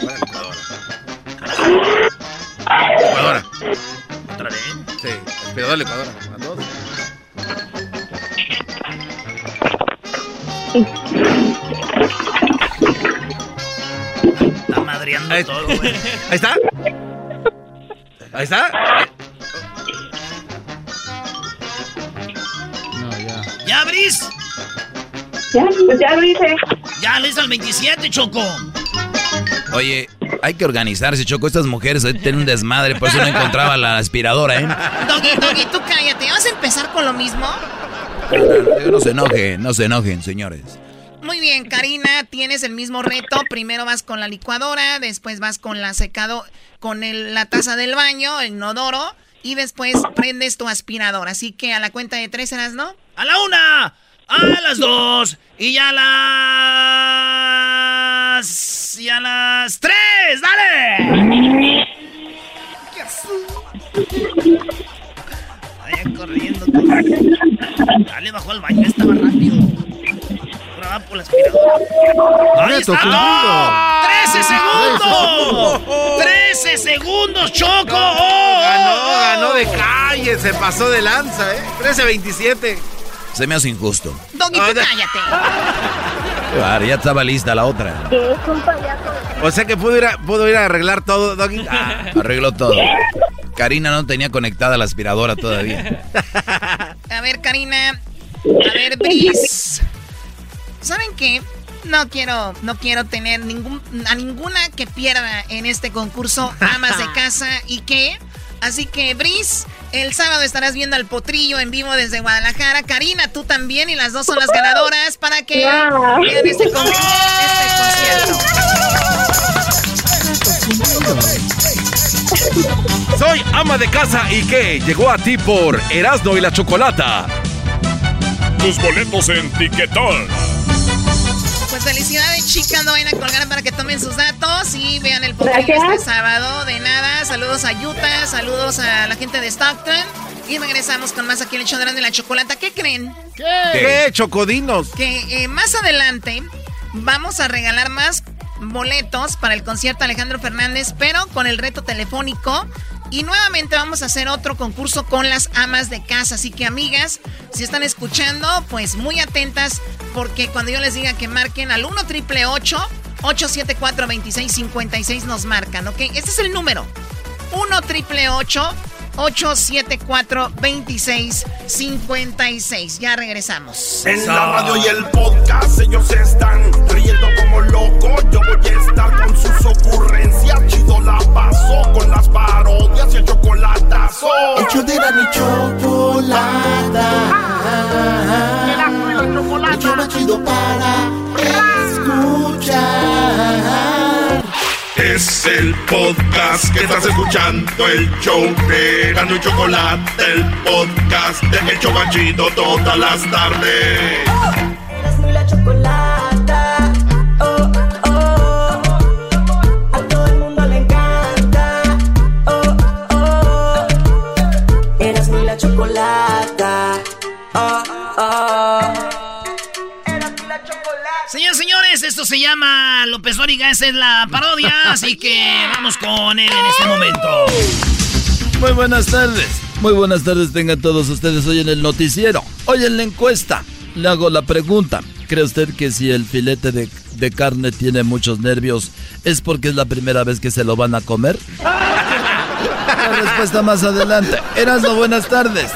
Para la licuadora. Licuadora. ¿Otra vez? Sí, aspiradora, licuadora. Las dos. Madreando Ahí, todo, güey. [laughs] ahí está. Ahí está. No, ya. ¿Ya, Bris? Ya, pues ya lo hice. Ya, lo hizo al 27, Choco. Oye, hay que organizarse, Choco. Estas mujeres tienen un desmadre, por eso no encontraba la aspiradora, ¿eh? Doggy, Doggy, tú cállate, ¿vas a empezar con lo mismo? No se enojen, no se enojen, señores. Muy bien, Karina, tienes el mismo reto. Primero vas con la licuadora, después vas con la secado, con el- la taza del baño, el inodoro, y después prendes tu aspiradora. Así que a la cuenta de tres serás, ¿no? A la una, a las dos y a las... y a las tres. ¡Dale! Vaya corriendo. Dale, bajó al baño. Por la aspiradora. ¡Ahí está! cumplido. ¡13 segundos! ¡13 segundos, Choco! ¡Oh, Ganó, oh, oh! ganó de calle, se pasó de lanza, ¿eh? 13-27. Se me hace injusto. Doggy, tú cállate. Claro, ya estaba lista la otra. Es un payaso. O sea que pudo ir a, pudo ir a arreglar todo, Doggy. Ah, Arregló todo. Karina no tenía conectada la aspiradora todavía. A ver, Karina. A ver, Bris. ¿Saben qué? No quiero, no quiero tener ningún, a ninguna que pierda en este concurso amas de [laughs] casa y qué. Así que, Bris, el sábado estarás viendo al potrillo en vivo desde Guadalajara. Karina, tú también, y las dos son las ganadoras para que Ya. vean este, con- este concierto. Soy ama de casa y que llegó a ti por Erasno y la Chocolata. Tus boletos en Tiquetón. Pues felicidades, chicas. No vayan a colgar para que tomen sus datos y vean el podcast este sábado. De nada. Saludos a Utah, saludos a la gente de Stockton. Y regresamos con más aquí en el show de la chocolata. ¿Qué creen? ¿Qué? Chocodinos. Que eh, más adelante vamos a regalar más boletos para el concierto Alejandro Fernández, pero con el reto telefónico. Y nuevamente vamos a hacer otro concurso con las amas de casa. Así que amigas, si están escuchando, pues muy atentas porque cuando yo les diga que marquen al 1 triple 874 2656 nos marcan, ¿ok? Este es el número. 1 triple 874 2656 Ya regresamos. En la radio y el podcast ellos están riendo como locos. Yo voy a estar con sus ocurrencias. Chido la paso con las parodias y el chocolatazo. El show de Erasmo y chocolata. El show más chido para escuchar. Es el podcast que estás escuchando, el show de Erasmo y Chocolate, el podcast de El Chobachito todas las tardes. Erasmo y la chocolata. Oh, oh. A todo el mundo le encanta. Oh, oh. Erasmo y la chocolata. Oh, oh. Señores, señores, esto se llama López Dóriga, esa es la parodia, [laughs] así que vamos con él en este momento. Muy buenas tardes. Muy buenas tardes tengan todos ustedes hoy en el noticiero. Hoy en la encuesta le hago la pregunta. ¿Cree usted que si el filete de, de carne tiene muchos nervios es porque es la primera vez que se lo van a comer? La respuesta más adelante. Erasmo, buenas tardes.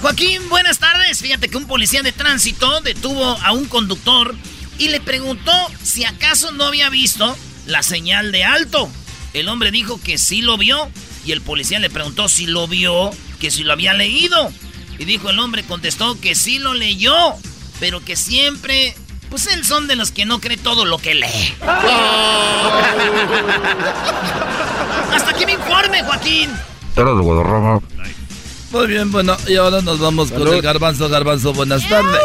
Joaquín, buenas tardes. Fíjate que un policía de tránsito detuvo a un conductor y le preguntó si acaso no había visto la señal de alto. El hombre dijo que sí lo vio y el policía le preguntó si lo vio, que si lo había leído. Y dijo el hombre, contestó que sí lo leyó, pero que siempre, pues él son de los que no cree todo lo que lee. [laughs] Hasta aquí mi informe, Joaquín. Era de Guadarrama. Muy bien, bueno, y ahora nos vamos con el garbanzo. Garbanzo, buenas tardes.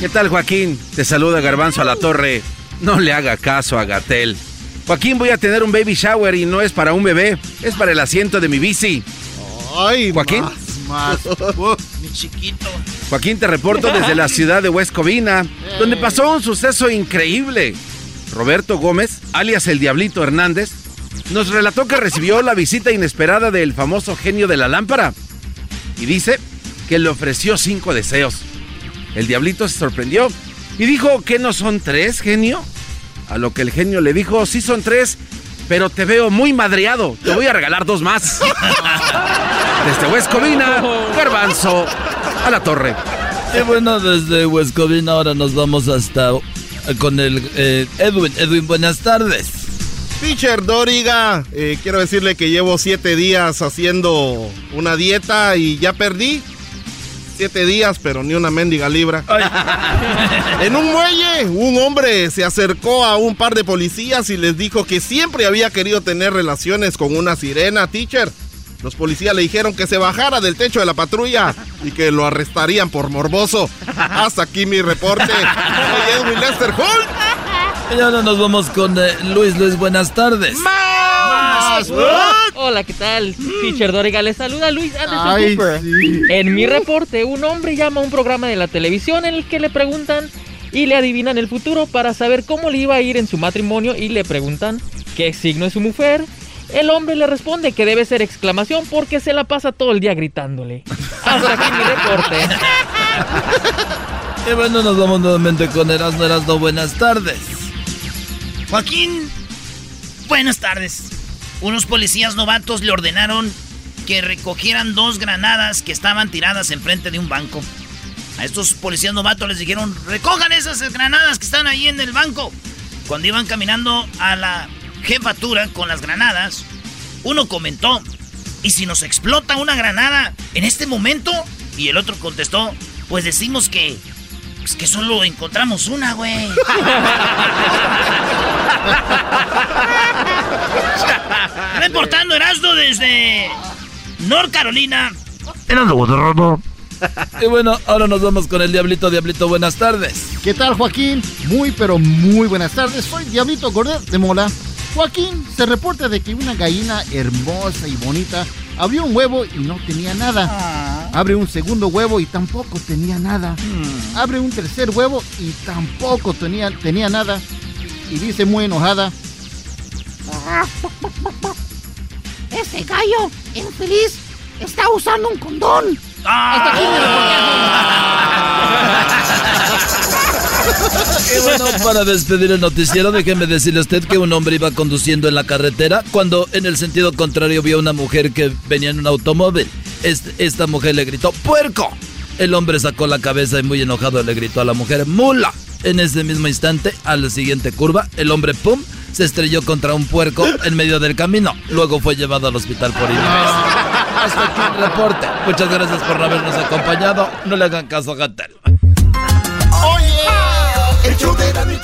¿Qué tal, Joaquín? Te saluda Garbanzo a la torre. No le haga caso a Gatel. Joaquín, voy a tener un baby shower y no es para un bebé, es para el asiento de mi bici. Ay, Joaquín. Más. [laughs] Mi chiquito. Joaquín, te reporto desde la ciudad de West Covina, donde pasó un suceso increíble. Roberto Gómez, alias el Diablito Hernández, nos relató que recibió la visita inesperada del famoso genio de la lámpara y dice que le ofreció cinco deseos. El Diablito se sorprendió y dijo que no son tres, genio. A lo que el genio le dijo, sí son tres, pero te veo muy madreado, te voy a regalar dos más. [laughs] Desde West Covina, Garbanzo, a la torre. Y bueno, desde Huescovina ahora nos vamos hasta con el eh, Edwin. Edwin, buenas tardes. Teacher Doriga, eh, quiero decirle que llevo siete días haciendo una dieta y ya perdí. Siete días, pero ni una mendiga libra. [laughs] En un muelle, un hombre se acercó a un par de policías y les dijo que siempre había querido tener relaciones con una sirena, teacher. Los policías le dijeron que se bajara del techo de la patrulla y que lo arrestarían por morboso. Hasta aquí mi reporte. Soy Edwin Lester Holt. Y ahora nos vamos con eh, Luis. Luis, buenas tardes. ¡Más! Hola, ¿qué tal? Teacher Doriga, les saluda Luis Anderson Ay, Cooper. sí. En mi reporte, un hombre llama a un programa de la televisión en el que le preguntan y le adivinan el futuro para saber cómo le iba a ir en su matrimonio y le preguntan qué signo es su mujer. El hombre le responde que debe ser exclamación porque se la pasa todo el día gritándole. Hasta aquí mi reporte. [laughs] Y bueno, nos vamos nuevamente con Erasmo. Erasmo, buenas tardes. Joaquín, buenas tardes. Unos policías novatos le ordenaron que recogieran dos granadas que estaban tiradas enfrente de un banco. A estos policías novatos les dijeron, recojan esas granadas que están ahí en el banco. Cuando iban caminando a la jefatura con las granadas, uno comentó, ¿y si nos explota una granada en este momento? Y el otro contestó, pues decimos que, pues que solo encontramos una, güey. [laughs] Reportando Erasmo desde North Carolina. Y bueno, ahora nos vamos con el Diablito. Diablito, buenas tardes. ¿Qué tal, Joaquín? Muy, pero muy buenas tardes. Soy Diablito Gordet de Mola. Joaquín, se reporta de que una gallina hermosa y bonita abrió un huevo y no tenía nada. Ah. Abre un segundo huevo y tampoco tenía nada. Hmm. Abre un tercer huevo y tampoco tenía, tenía nada. Y dice muy enojada. [laughs] Ese gallo infeliz está usando un condón. Hasta aquí Y bueno, para despedir el noticiero, déjeme decirle a usted que un hombre iba conduciendo en la carretera cuando en el sentido contrario vio a una mujer que venía en un automóvil. Este- esta mujer le gritó, ¡puerco! El hombre sacó la cabeza y muy enojado le gritó a la mujer, ¡mula! En ese mismo instante, a la siguiente curva, el hombre, ¡pum!, se estrelló contra un puerco en medio del camino. Luego fue llevado al hospital por inglés. Hasta aquí el reporte. Muchas gracias por habernos acompañado. No le hagan caso a Gatel.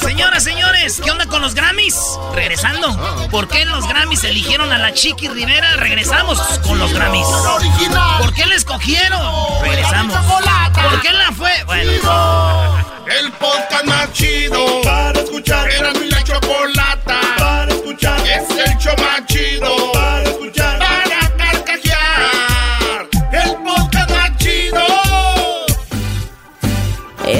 Señoras, señores, ¿qué onda con los Grammys? Regresando. ¿Por qué los Grammys eligieron a la Chiqui Rivera? Regresamos con los Grammys. ¿Por qué la escogieron? Regresamos. ¿Por qué la fue? Bueno. El podcast más chido para escuchar. Era mi la chocolata para escuchar. Es el show más chido para escuchar.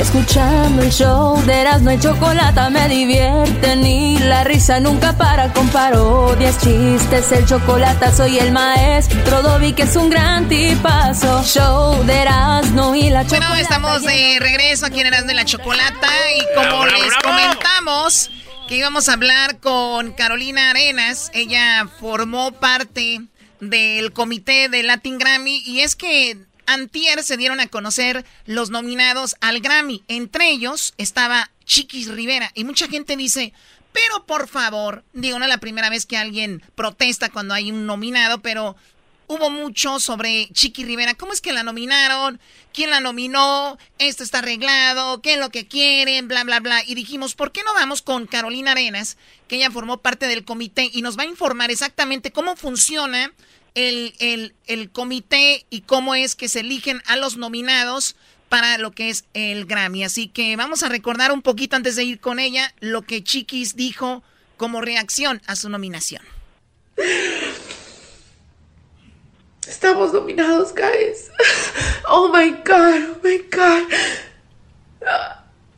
Escuchando el show de Erasmo y Chocolata me divierte ni la risa nunca para con parodias, chistes, el chocolate soy el maestro Dobby que es un gran tipazo. Show de Erasmo y la Chocolata. Bueno, estamos de regreso aquí en Erasmo de la Chocolata y como bravo, les bravo. comentamos que íbamos a hablar con Carolina Arenas, ella formó parte del comité de Latin Grammy y es que antier se dieron a conocer los nominados al Grammy. Entre ellos estaba Chiquis Rivera y mucha gente dice, pero por favor, digo, no es la primera vez que alguien protesta cuando hay un nominado, pero hubo mucho sobre Chiqui Rivera. ¿Cómo es que la nominaron? ¿Quién la nominó? Esto está arreglado. ¿Qué es lo que quieren? Bla, bla, bla. Y dijimos, ¿por qué no vamos con Carolina Arenas, que ella formó parte del comité y nos va a informar exactamente cómo funciona el, el, el comité y cómo es que se eligen a los nominados para lo que es el Grammy. Así que vamos a recordar un poquito antes de ir con ella lo que Chiquis dijo como reacción a su nominación. Estamos dominados, guys. [laughs] Oh my god, oh my god.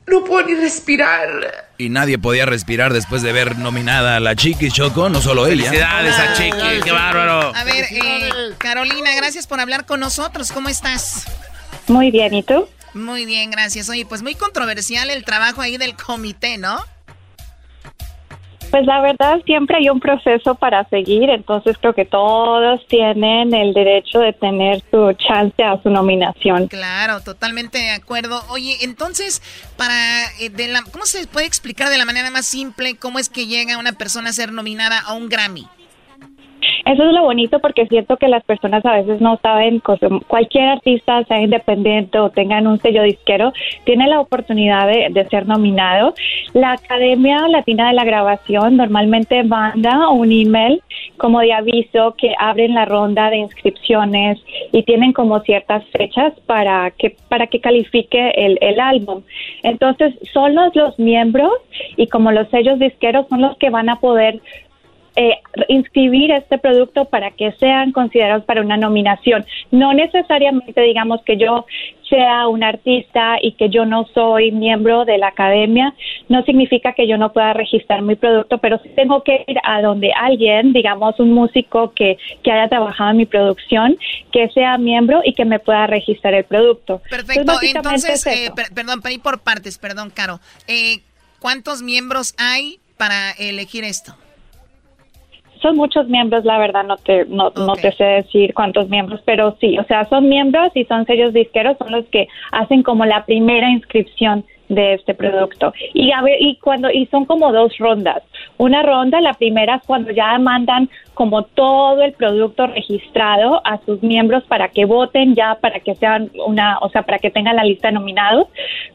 No puedo ni respirar. Y nadie podía respirar después de ver nominada a la Chiqui Choco, no solo ella. Felicidades a Chiqui, qué bárbaro. A ver, eh, Carolina, gracias por hablar con nosotros. ¿Cómo estás? Muy bien, ¿y tú? Muy bien, gracias. Oye, pues muy controversial el trabajo ahí del comité, ¿no? Pues la verdad siempre hay un proceso para seguir, entonces creo que todos tienen el derecho de tener su chance a su nominación. Claro, totalmente de acuerdo. Oye, entonces, para eh, de la, ¿cómo se puede explicar de la manera más simple cómo es que llega una persona a ser nominada a un Grammy? Eso es lo bonito porque siento que las personas a veces no saben, cualquier artista, sea independiente o tengan un sello disquero, tiene la oportunidad de, de ser nominado. La Academia Latina de la Grabación normalmente manda un email como de aviso que abren la ronda de inscripciones y tienen como ciertas fechas para que para que califique el, el álbum. Entonces, son los, los miembros y como los sellos disqueros son los que van a poder eh, inscribir este producto para que sean considerados para una nominación. No necesariamente digamos que yo sea un artista y que yo no soy miembro de la academia, no significa que yo no pueda registrar mi producto, pero sí tengo que ir a donde alguien, digamos un músico que, que haya trabajado en mi producción, que sea miembro y que me pueda registrar el producto. Perfecto, entonces, es eh, per- perdón, para ir por partes, perdón, Caro. Eh, ¿Cuántos miembros hay para elegir esto? Son muchos miembros, la verdad no te no, no te sé decir cuántos miembros, pero sí, o sea, son miembros y son sellos disqueros, son los que hacen como la primera inscripción de este producto. Y a ver, y cuando y son como dos rondas. Una ronda, la primera es cuando ya mandan como todo el producto registrado a sus miembros para que voten ya, para que sean una, o sea, para que tengan la lista de nominados.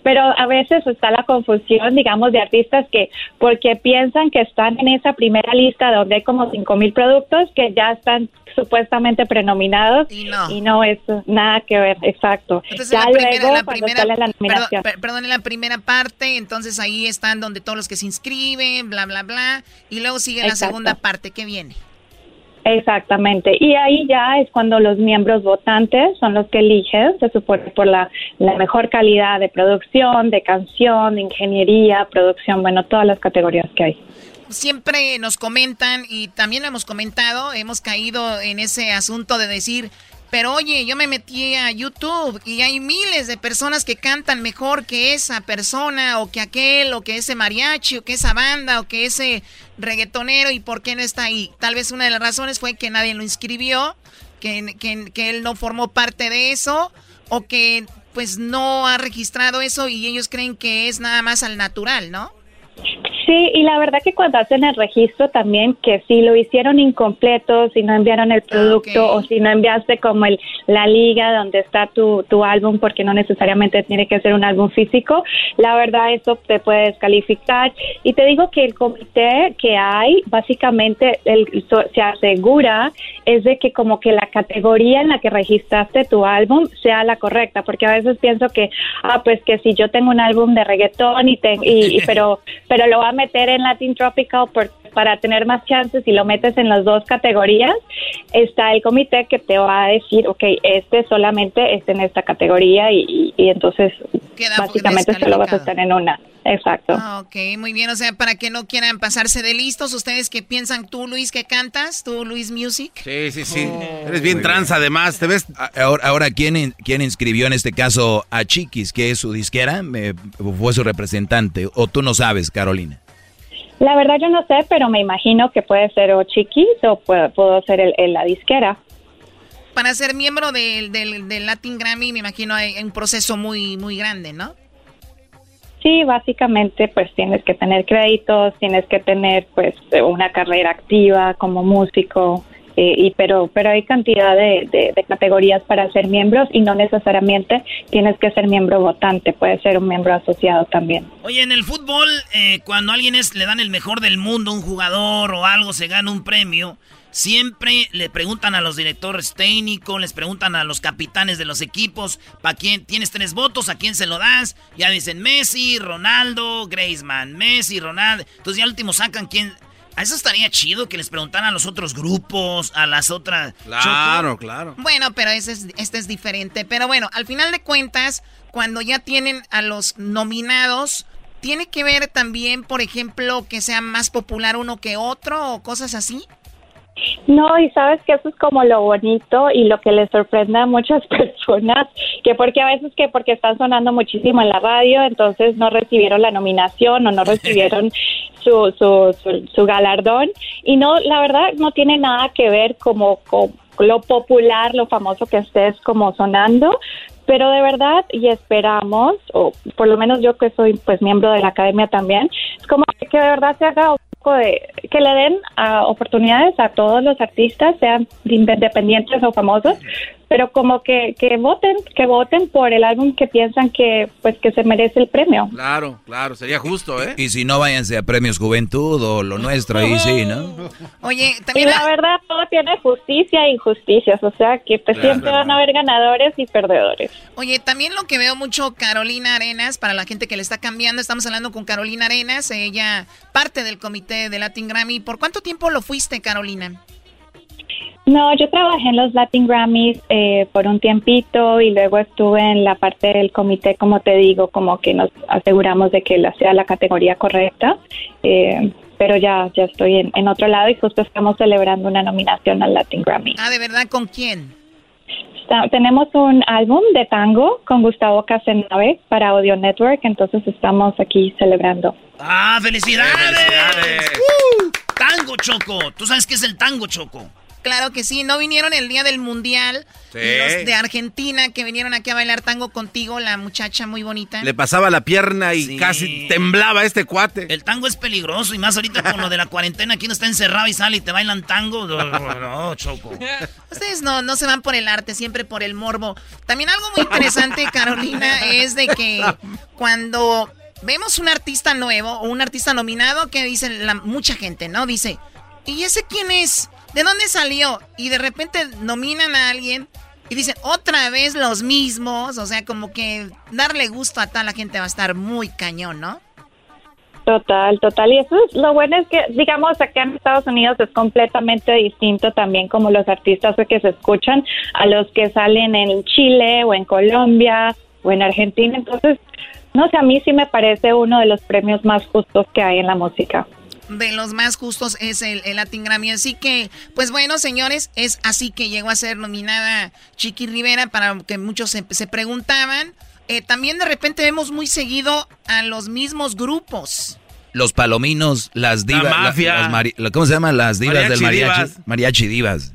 Pero a veces está la confusión, digamos, de artistas que porque piensan que están en esa primera lista donde hay como cinco mil productos que ya están supuestamente prenominados y no, es nada que ver, exacto. Entonces, ya la primera, luego la primera- sale la perdón, nominación. per- perdón, en la primera parte, entonces ahí están donde todos los que se inscriben, bla, bla, bla, y luego sigue la segunda parte que viene. Exactamente. Y ahí ya es cuando los miembros votantes son los que eligen, se supone, por la, la mejor calidad de producción, de canción, de ingeniería, producción, bueno, todas las categorías que hay. Siempre nos comentan, y también lo hemos comentado, hemos caído en ese asunto de decir, pero oye, yo me metí a YouTube y hay miles de personas que cantan mejor que esa persona, o que aquel, o que ese mariachi, o que esa banda, o que ese reggaetonero, ¿y por qué no está ahí? Tal vez una de las razones fue que nadie lo inscribió, que, que, que él no formó parte de eso, o que pues no ha registrado eso y ellos creen que es nada más al natural, ¿no? Sí, y la verdad que cuando hacen el registro también, que si lo hicieron incompleto, si no enviaron el producto o si no enviaste como el, la liga donde está tu, tu álbum, porque no necesariamente tiene que ser un álbum físico, la verdad eso te puede descalificar. Y te digo que el comité que hay, básicamente el, so- se asegura es de que como que la categoría en la que registraste tu álbum sea la correcta, porque a veces pienso que, ah, pues que si yo tengo un álbum de reggaetón y, te, y, y- [laughs] pero pero lo meter en Latin Tropical por- para tener más chances y lo metes en las dos categorías, está el comité que te va a decir, ok, este solamente es en esta categoría y, y- y entonces básicamente solo vas a estar en una. Exacto. Ah, ok, muy bien. O sea, para que no quieran pasarse de listos, ustedes que piensan tú, Luis, que cantas, tú, Luis Music. Sí, sí, sí. Eres bien trans además, ¿te ves? Ahora, ahora ¿quién, ¿quién inscribió en este caso a Chiquis, que es su disquera? Me- ¿Fue su representante? ¿O tú no sabes, Carolina? La verdad yo no sé, pero me imagino que puede ser o Chiquis o puedo, puedo ser el, el- la disquera. Para ser miembro del, del, del Latin Grammy, me imagino hay un proceso muy, muy grande, ¿no? Sí, básicamente pues tienes que tener créditos, tienes que tener pues una carrera activa como músico, eh, y pero pero hay cantidad de, de- categorías para ser miembros y no necesariamente tienes que ser miembro votante, puedes ser un miembro asociado también. Oye, en el fútbol, eh, cuando alguien es, le dan el mejor del mundo, un jugador o algo, se gana un premio, siempre le preguntan a los directores técnicos, les preguntan a los capitanes de los equipos, ¿para quién tienes tres votos? ¿A quién se lo das? Ya dicen Messi, Ronaldo, Griezmann, Messi, Ronaldo. Entonces ya al último sacan quién. A eso estaría chido que les preguntaran a los otros grupos, a las otras. Claro, Choco. claro. Bueno, pero ese es, este es diferente. Pero bueno, al final de cuentas, cuando ya tienen a los nominados, ¿tiene que ver también, por ejemplo, que sea más popular uno que otro o cosas así? No, y sabes que eso es como lo bonito y lo que les sorprende a muchas [laughs] personas, que porque a veces que porque están sonando muchísimo en la radio, entonces no recibieron la nominación o no recibieron su, su, su, su galardón. Y no, la verdad no tiene nada que ver como con lo popular, lo famoso que estés como sonando, pero de verdad y esperamos, o por lo menos yo que soy pues miembro de la academia también, es como que de verdad se haga poco de, que le den ah, oportunidades a todos los artistas, sean independientes o famosos, pero como que, que voten, que voten por el álbum que piensan que pues que se merece el premio. Claro, claro, sería justo, ¿eh? Y si no, váyanse a Premios Juventud o lo nuestro, ahí sí, ¿no? Oye, Y la verdad todo tiene justicia e injusticias, o sea que pues, Claro. siempre van a haber ganadores y perdedores. Oye, también lo que veo mucho Carolina Arenas, para la gente que le está cambiando, estamos hablando con Carolina Arenas, ella parte del comité de Latin Grammy. ¿Por cuánto tiempo lo fuiste, Carolina? No, yo trabajé en los Latin Grammys eh, por un tiempito y luego estuve en la parte del comité, como te digo, como que nos aseguramos de que la, sea la categoría correcta. Eh, pero ya, ya estoy en, en otro lado y justo estamos celebrando una nominación al Latin Grammy. Ah, ¿de verdad con quién? Está- tenemos un álbum de tango con Gustavo Casenave para Audio Network, entonces estamos aquí celebrando. ¡Ah, felicidades! ¡Uh! Tango Choco. ¿Tú sabes qué es el tango Choco? Claro que sí. ¿No vinieron el día del mundial? Sí. Los de Argentina que vinieron aquí a bailar tango contigo, la muchacha muy bonita. Le pasaba la pierna y casi temblaba este cuate. El tango es peligroso y más ahorita con lo de la cuarentena, aquí no está encerrado y sale y te bailan tango. No, no, Choco. Ustedes no, no se van por el arte, siempre por el morbo. También algo muy interesante, [laughs] Carolina, es de que cuando vemos un artista nuevo o un artista nominado, que dice la, mucha gente, ¿no? Dice, ¿y ese quién es? ¿De dónde salió? Y de repente nominan a alguien y dicen, otra vez los mismos. O sea, como que darle gusto a toda la gente va a estar muy cañón, ¿no? Total, total. Y eso es lo bueno es que, digamos, acá en Estados Unidos es completamente distinto también como los artistas que se escuchan a los que salen en Chile o en Colombia o en Argentina. Entonces, no sé, a mí sí me parece uno de los premios más justos que hay en la música. De los más justos es el, el Latin Grammy. Así que, pues bueno, señores, es así que llegó a ser nominada Chiqui Rivera para que muchos se, se preguntaban. Eh, también de repente vemos muy seguido a los mismos grupos. Los palominos, las divas. La mafia. las mari- ¿Cómo se llaman las divas Mariachi del mariachi? divas. Mariachi divas.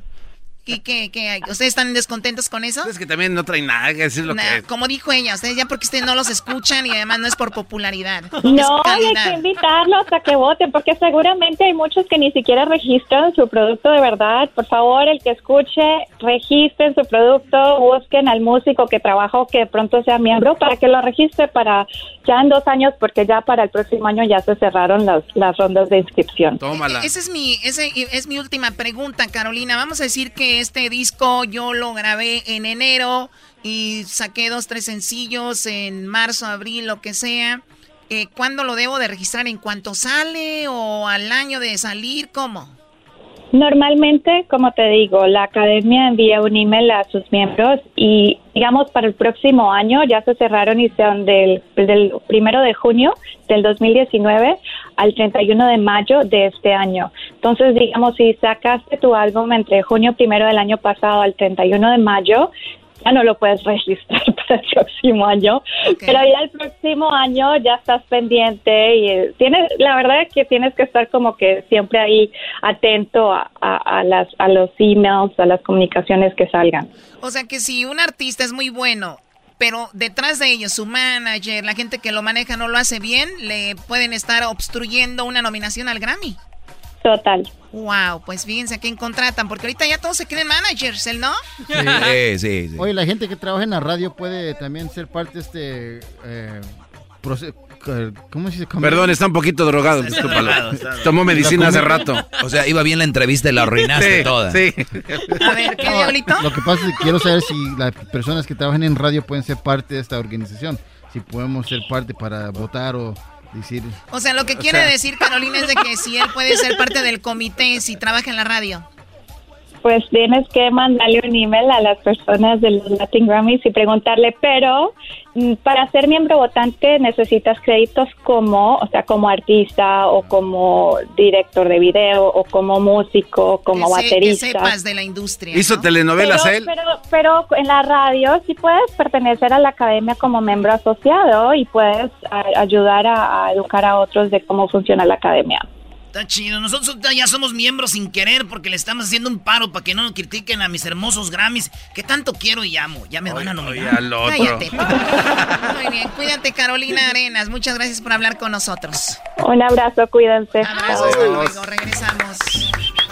¿Y qué, qué hay? ¿Ustedes están descontentos con eso? Es que también no trae nada que decir lo Nah, que es. como dijo ella, ustedes ya porque ustedes no los escuchan y además no es por popularidad. No, hay que invitarlos a que voten, porque seguramente hay muchos que ni siquiera registran su producto de verdad. Por favor, el que escuche, registren su producto, busquen al músico que trabaja o que de pronto sea miembro para que lo registre para ya en dos años, porque ya para el próximo año ya se cerraron las, las rondas de inscripción. Tómala. Esa es mi, ese es mi última pregunta, Carolina. Vamos a decir que este disco yo lo grabé en enero y saqué dos, tres sencillos en marzo, abril, lo que sea. Eh, ¿Cuándo lo debo de registrar? ¿En cuanto sale o al año de salir? ¿Cómo? Normalmente, como te digo, la academia envía un email a sus miembros y, digamos, para el próximo año ya se cerraron y son del, del primero de junio del 2019 al 31 de mayo de este año. Entonces, digamos, si sacaste tu álbum entre junio primero del año pasado al 31 de mayo, ya no lo puedes [laughs] registrar para el próximo año, pero ya el próximo año ya estás pendiente y eh, tienes, la verdad es que tienes que estar como que siempre ahí atento a, a- a las, a los emails, a las comunicaciones que salgan. O sea que si un artista es muy bueno, pero detrás de ellos, su manager, la gente que lo maneja no lo hace bien, le pueden estar obstruyendo una nominación al Grammy. Total. Wow, pues fíjense a quién contratan, porque ahorita ya todos se creen managers, ¿el no? Sí, sí, sí. Oye, la gente que trabaja en la radio puede también ser parte de este eh, proce- ¿Cómo se dice? Perdón, está un poquito drogado, discúlpalo. Tomó medicina hace rato. O sea, iba bien la entrevista y la arruinaste Sí, toda. sí. A ver, ¿qué diablito? Lo que pasa es que quiero saber si las personas que trabajan en radio pueden ser parte de esta organización. Si podemos ser parte para votar o decir... O sea, lo que quiere sea- decir Carolina es de que si él puede ser parte del comité si trabaja en la radio. Pues tienes que mandarle un email a las personas de los Latin Grammys y preguntarle, pero mm, para ser miembro votante necesitas créditos como, o sea, como artista o como director de video o como músico, como que, se- que baterista. sepas de la industria. Hizo ¿no? telenovelas pero, él. Pero, pero en la radio sí puedes pertenecer a la academia como miembro asociado y puedes a- ayudar a, a educar a otros de cómo funciona la academia. Está chido. Nosotros ya somos miembros sin querer porque le estamos haciendo un paro para que no nos critiquen a mis hermosos Grammys, que tanto quiero y amo. Ya me van a nominar. al otro. Cállate. [laughs] Muy bien, cuídate Carolina Arenas. Muchas gracias por hablar con nosotros. Un abrazo, cuídense. Abrazo, hasta luego. Regresamos.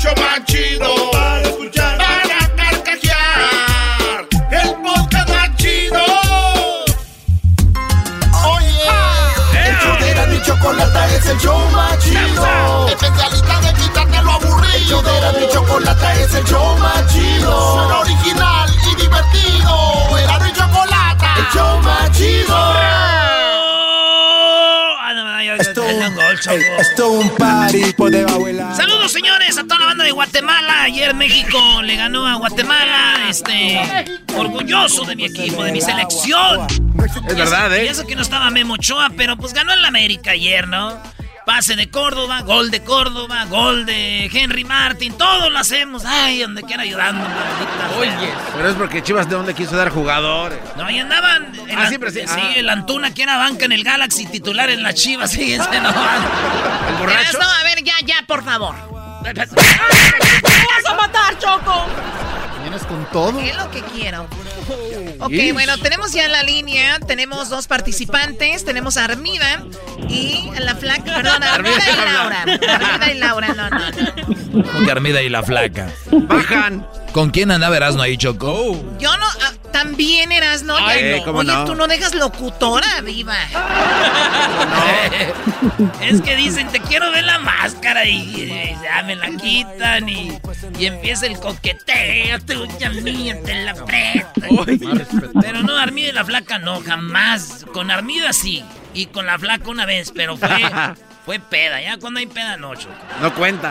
show más chido para escuchar. Para carcajear. El podcast más chido. Oye, el show de mi chocolata es el show más chido. Especialista de quitarte lo aburrido. El show de mi chocolata es el show más Esto, un party por debajo. Saludos, señores, a toda la banda de Guatemala, ayer México le ganó a Guatemala. Este, orgulloso de mi equipo, de mi selección. Es verdad, ¿eh? Y eso que no estaba Memo Ochoa, pero pues ganó en la América ayer, ¿no? Pase de Córdoba, gol de Córdoba, gol de Henry Martin, todo lo hacemos. Ay, donde quiera ayudando, maldita. Oye, pero es porque Chivas de dónde quiso dar jugadores. No, y andaban. Ah, siempre sí. Sí, Ah. el Antuna que era banca en el Galaxy, titular en la Chivas. Sí, ese no. ¿El borracho? No, a ver, ya, ya, por favor. [laughs] ¡Me vas a matar, Choco! ¿Vienes con todo? Es lo que quiero. Ok, Ish. bueno, tenemos ya en la línea, tenemos dos participantes, tenemos a Armida y la flaca, perdón, Armida y [laughs] Laura. Armida y Laura, no, no, no. Armida y la flaca. Bajan. ¿Con quién andaba Erasmo ahí, Choco? Yo no, ah, también eras, ¿no? Ay, Ya no. no. ¿cómo Oye, no? tú no dejas locutora, viva. [laughs] Es que dicen, te quiero ver la máscara y, y ya me la quitan y, y empieza el coqueteo, tuya mía, te la presto. Pero no, Armida y la flaca no, jamás. Con Armida sí, y con la flaca una vez, pero fue, [laughs] fue peda, ya cuando hay peda no, Choco. No cuenta.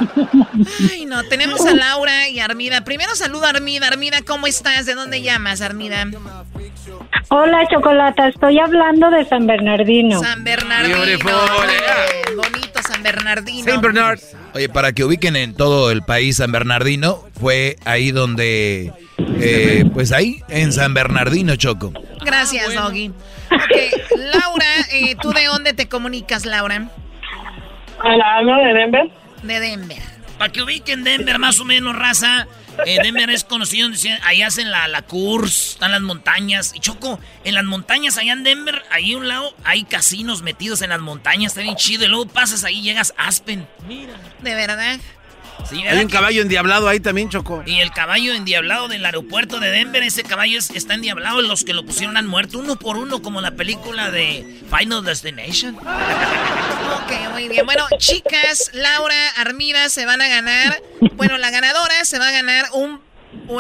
Ay, no, tenemos a Laura y Armida. Primero saludo a Armida. Armida, ¿cómo estás? ¿De dónde llamas, Armida? Hola, Chocolata. Estoy hablando de San Bernardino. San Bernardino. Ay, bonito San Bernardino. Oye, para que ubiquen en todo el país San Bernardino, fue ahí donde, eh, pues ahí, en San Bernardino, Choco. Gracias, Doggy. Ok, Laura, eh, ¿tú de dónde te comunicas, Laura? Hola, de Denver. De Denver. Para que ubiquen Denver más o menos, raza. eh, Denver es conocido, ahí hacen la, la Course, están las montañas. Y Choco, en las montañas allá en Denver, ahí a un lado hay casinos metidos en las montañas, está bien chido. Y luego pasas ahí, llegas a Aspen. Mira. ¿De verdad? Sí, Hay un caballo endiablado ahí también, Choco. Y el caballo endiablado del aeropuerto de Denver, ese caballo es- está endiablado. Los que lo pusieron han muerto uno por uno, como la película de Final Destination. [laughs] Ok, muy bien. Bueno, chicas, Laura, Armida se van a ganar. Bueno, la ganadora se va a ganar un.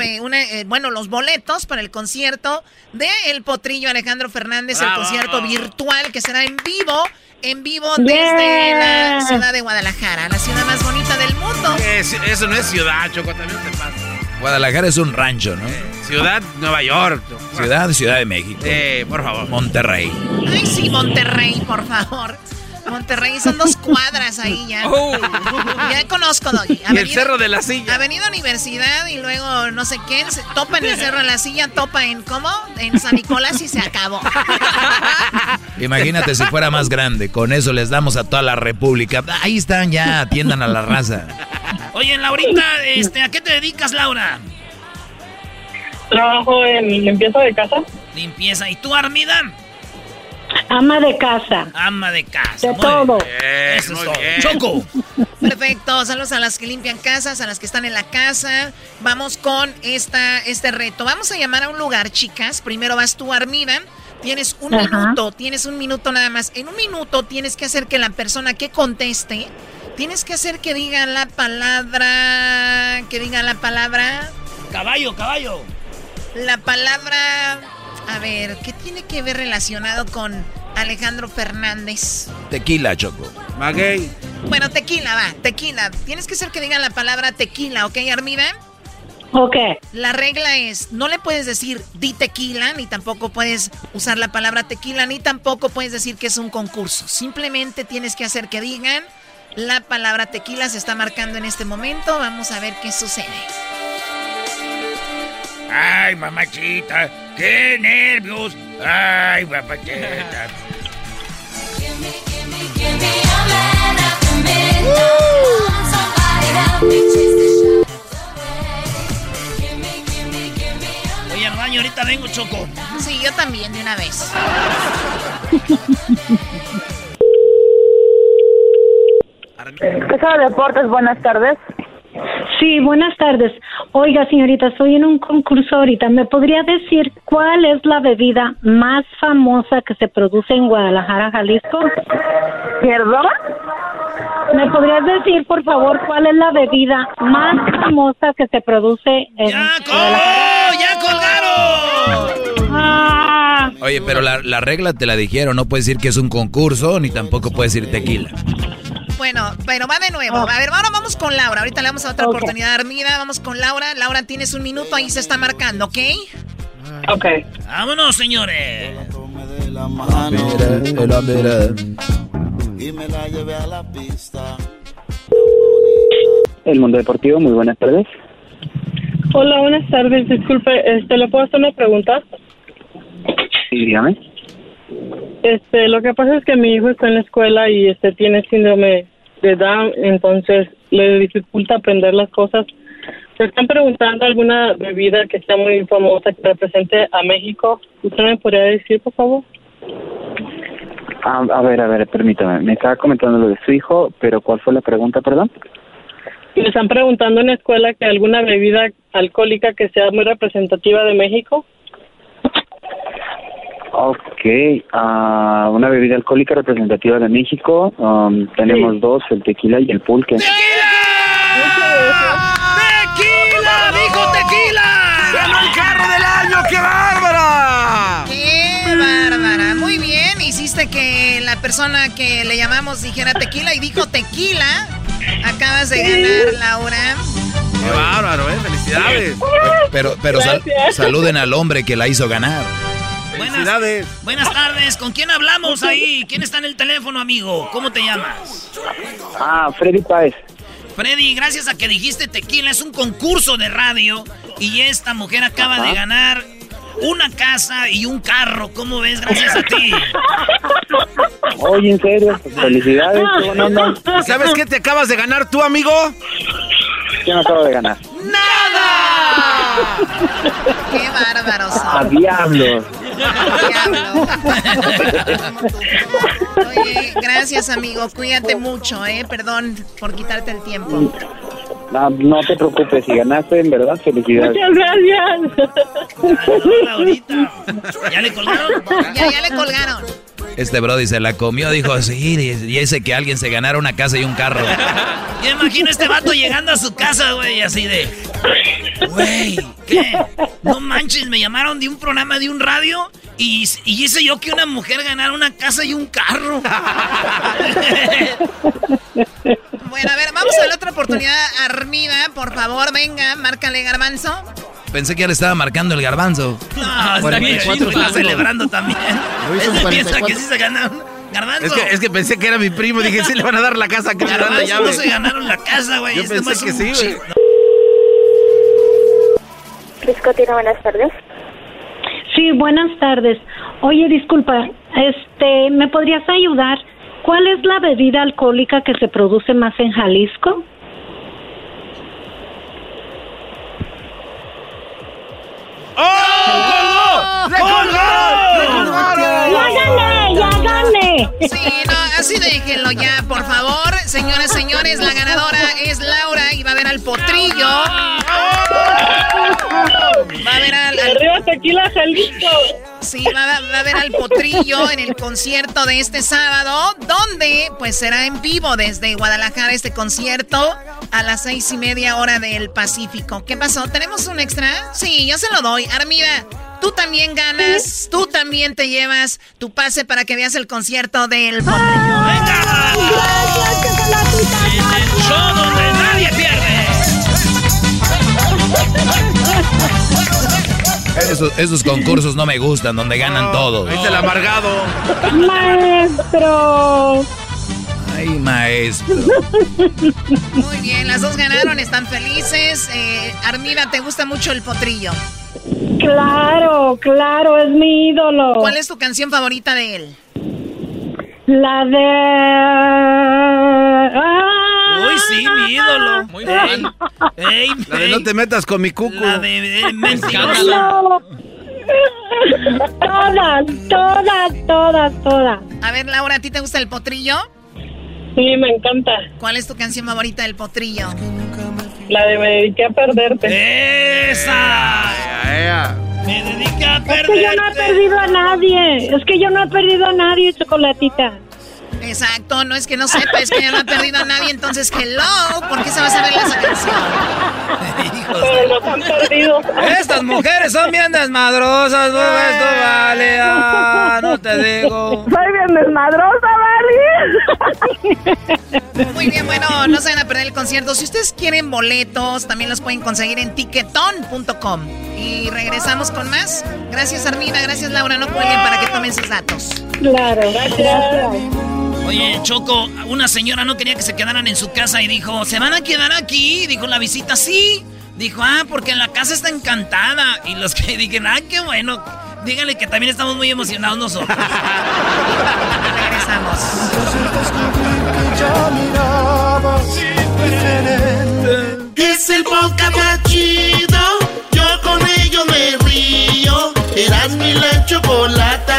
eh, una, eh, bueno, los boletos para el concierto de El Potrillo Alejandro Fernández, el Bravo. concierto virtual que será en vivo, en vivo desde Yeah. la ciudad de Guadalajara, la ciudad más bonita del mundo. Es- eso no es ciudad, Choco, también te pasa. Guadalajara es un rancho, ¿no? Ciudad, Nueva York. Ciudad, Ciudad de México. Eh, por favor. Monterrey. Ay, sí, Monterrey, por favor. Monterrey son dos cuadras ahí ya. [laughs] Oh. Ya conozco, Doggy. El Cerro de la Silla. Avenida Universidad y luego no sé quién, se topa en el Cerro de la Silla, topa en ¿cómo? En San Nicolás y se acabó. [laughs] Imagínate si fuera más grande. Con eso les damos a toda la república. Ahí están, ya atiendan a la raza. Oye, Laurita, este, ¿a qué te dedicas, Laura? Trabajo en limpieza de casa. Limpieza. ¿Y tú, Armida? Ama de casa. Ama de casa. De Muy todo. bien. Eso es todo. Choco. Perfecto, saludos a las que limpian casas, a las que están en la casa. Vamos con esta, este reto. Vamos a llamar a un lugar, chicas. Primero vas tú, Armida. Tienes un Ajá. minuto, tienes un minuto nada más. En un minuto tienes que hacer que la persona que conteste, tienes que hacer que diga la palabra, que diga la palabra, Caballo, caballo. la palabra, a ver, ¿qué tiene que ver relacionado con Alejandro Fernández? Tequila, Choco. Maguey. Bueno, tequila, va, tequila. Tienes que hacer que digan la palabra tequila, ¿ok, Armida? Ok. La regla es, no le puedes decir di tequila, ni tampoco puedes usar la palabra tequila, ni tampoco puedes decir que es un concurso. Simplemente tienes que hacer que digan la palabra tequila. Se está marcando en este momento. Vamos a ver qué sucede. Ay, mamachita, qué nervios. Ay, mamachita. Oye, al baño, ahorita vengo, Choco. Sí, yo también, de una vez. Casa de Deportes, buenas tardes. Sí, buenas tardes. Oiga, señorita, estoy en un concurso ahorita. ¿Me podría decir cuál es la bebida más famosa que se produce en Guadalajara, Jalisco? ¿Perdón? ¿Me podrías decir, por favor, cuál es la bebida más famosa que se produce en Guadalajara? ¡Ya colgaron! Ah, Oye, pero la, la regla te la dijeron. No puedes decir que es un concurso, ni tampoco puedes decir tequila. Bueno, pero va de nuevo. A ver, ahora vamos con Laura. Ahorita le damos a otra Ok. oportunidad. Armida, vamos con Laura. Laura, tienes un minuto, ahí se está marcando, ¿ok? Ok. Vámonos, señores. El Mundo Deportivo, muy buenas tardes. Hola, buenas tardes. Disculpe, este, ¿le puedo hacer una pregunta? Sí, dígame. Este, lo que pasa es que mi hijo está en la escuela y este tiene síndrome de Down, entonces le dificulta aprender las cosas. Se están preguntando alguna bebida que sea muy famosa que represente a México. ¿Usted me podría decir, por favor? Ah, a ver, a ver, permítame. Me estaba comentando lo de su hijo, pero ¿cuál fue la pregunta, perdón? Me están preguntando en la escuela que alguna bebida alcohólica que sea muy representativa de México. Ok, ah, una bebida alcohólica representativa de México. um, tenemos dos, el tequila y el pulque. ¡Tequila! ¡Dijo tequila! ¡Ganó el carro del año! ¡Qué bárbara! ¡Qué bárbara! Muy bien, hiciste que la persona que le llamamos dijera tequila y dijo tequila. Acabas de ganar, Laura. Qué bárbaro, ¿eh? Felicidades. Pero, pero sal- saluden al hombre que la hizo ganar. Buenas, buenas tardes. ¿Con quién hablamos ahí? ¿Quién está en el teléfono, amigo? ¿Cómo te llamas? Ah, Freddy Páez. Freddy, gracias a que dijiste tequila, es un concurso de radio y esta mujer acaba Ajá. de ganar una casa y un carro. ¿Cómo ves? Gracias a ti. Oye, en serio, pues, felicidades. qué. ¿Sabes qué te acabas de ganar tú, amigo? ¿Quién acaba de ganar? ¡Qué bárbaros! ¡A diablo! Oye, gracias, amigo. Cuídate mucho, ¿eh? Perdón por quitarte el tiempo. No, no te preocupes, si ganaste, en verdad, felicidades. gracias. ¿Ya le colgaron? Ya, ya le colgaron. Este Brody se la comió, dijo, sí, y ese que alguien se ganara una casa y un carro. [laughs] Yo imagino a este vato llegando a su casa, güey, así de... Güey, ¿qué? No manches, me llamaron de un programa de un radio y, y hice yo que una mujer ganara una casa y un carro. [laughs] Bueno, a ver, vamos a la otra oportunidad. Armida, por favor, venga, márcale garbanzo. Pensé que ya le estaba marcando el garbanzo. No, [laughs] está bien, 44 está celebrando también. [laughs] Piensa 44. que sí se ganaron. Garbanzo. Es que, es que pensé que era mi primo. Dije, sí le van a dar la casa que Garbanzo llave. no se ganaron la casa, güey. Yo Este pensé que sí, güey. chi- Criscotina, buenas tardes. Sí, buenas tardes. Oye, disculpa, este, ¿me podrías ayudar? ¿Cuál es la bebida alcohólica que se produce más en Jalisco? ¡Oh! ¡Le colgaron! ¡Ya gané! ¡Ya gané! Sí, no, así déjenlo ya, por favor. Señoras, señores, la ganadora es Laura y va a ver al potrillo. Va a ver al... al-. Sí, va, a- va ver al potrillo en el concierto de este sábado, donde pues será en vivo desde Guadalajara este concierto a las seis y media hora del Pacífico. ¿Qué pasó? ¿Tenemos un extra? Sí, yo se lo doy. Armida, tú también ganas, tú también te llevas tu pase para que veas el concierto del potrillo. ¡Venga! En el show donde nadie pierde. Esos, esos concursos no me gustan, donde ganan todos. Está el amargado. Maestro. Ay, maestro. Muy bien, las dos ganaron, están felices. Eh, Armida, ¿te gusta mucho el potrillo? Claro, claro, es mi ídolo. ¿Cuál es tu canción favorita de él? La de... Uy, sí, mi ídolo. Muy bien. Ey, La de no te metas con mi cucu. La de eh, mentiroso. No. [laughs] Todas, todas, todas, todas. A ver, Laura, ¿a ti te gusta el potrillo? Sí, me encanta. ¿Cuál es tu canción favorita del potrillo? La de me dediqué a perderte. ¡Esa! Me dediqué a Es que yo no he perderte. perdido a nadie. Es que yo no he perdido a nadie, chocolatita. Exacto, no es que no sepa, es que ya no ha perdido a nadie, entonces hello, ¿por qué se va a saber esa canción? [laughs] Pero no han perdido. Estas mujeres son bien desmadrosas, no esto vale, ah, no te digo. Soy bien desmadrosa, ¿vale? Muy bien, bueno, no se van a perder el concierto. Si ustedes quieren boletos, también los pueden conseguir en tiquetón.com. Y regresamos con más. Gracias, Armida. Gracias, Laura. No cuelguen para que tomen sus datos. Claro, gracias. Oye, Choco, una señora no quería que se quedaran en su casa y dijo, ¿se van a quedar aquí? Dijo la visita, sí. Dijo, ah, porque la casa está encantada. Y los que [laughs] dijeron, ah, qué bueno. Díganle que también estamos muy emocionados nosotros. [laughs] Regresamos. Es el podcast más chido. Yo con ello me río. Eras mi la chocolata.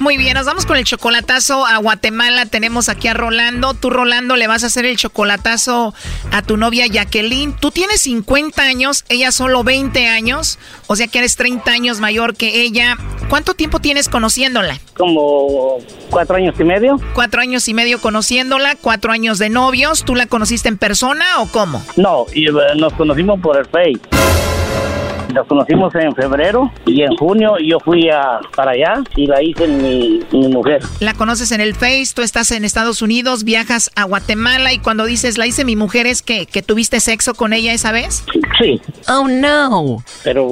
Muy bien, nos vamos con el chocolatazo a Guatemala. Tenemos aquí a Rolando. Tú, Rolando, le vas a hacer el chocolatazo a tu novia Jacqueline. Tú tienes 50 años, ella solo 20 años. O sea que eres 30 años mayor que ella. ¿Cuánto tiempo tienes conociéndola? Como cuatro años y medio. Cuatro años y medio conociéndola, cuatro años de novios. ¿Tú la conociste en persona o cómo? No, y, eh, nos conocimos por el Face. Nos conocimos en febrero y en junio yo fui a, para allá y la hice mi, mi mujer. La conoces en el Face, tú estás en Estados Unidos, viajas a Guatemala y cuando dices la hice mi mujer es que, que tuviste sexo con ella esa vez. Sí. Oh no. Pero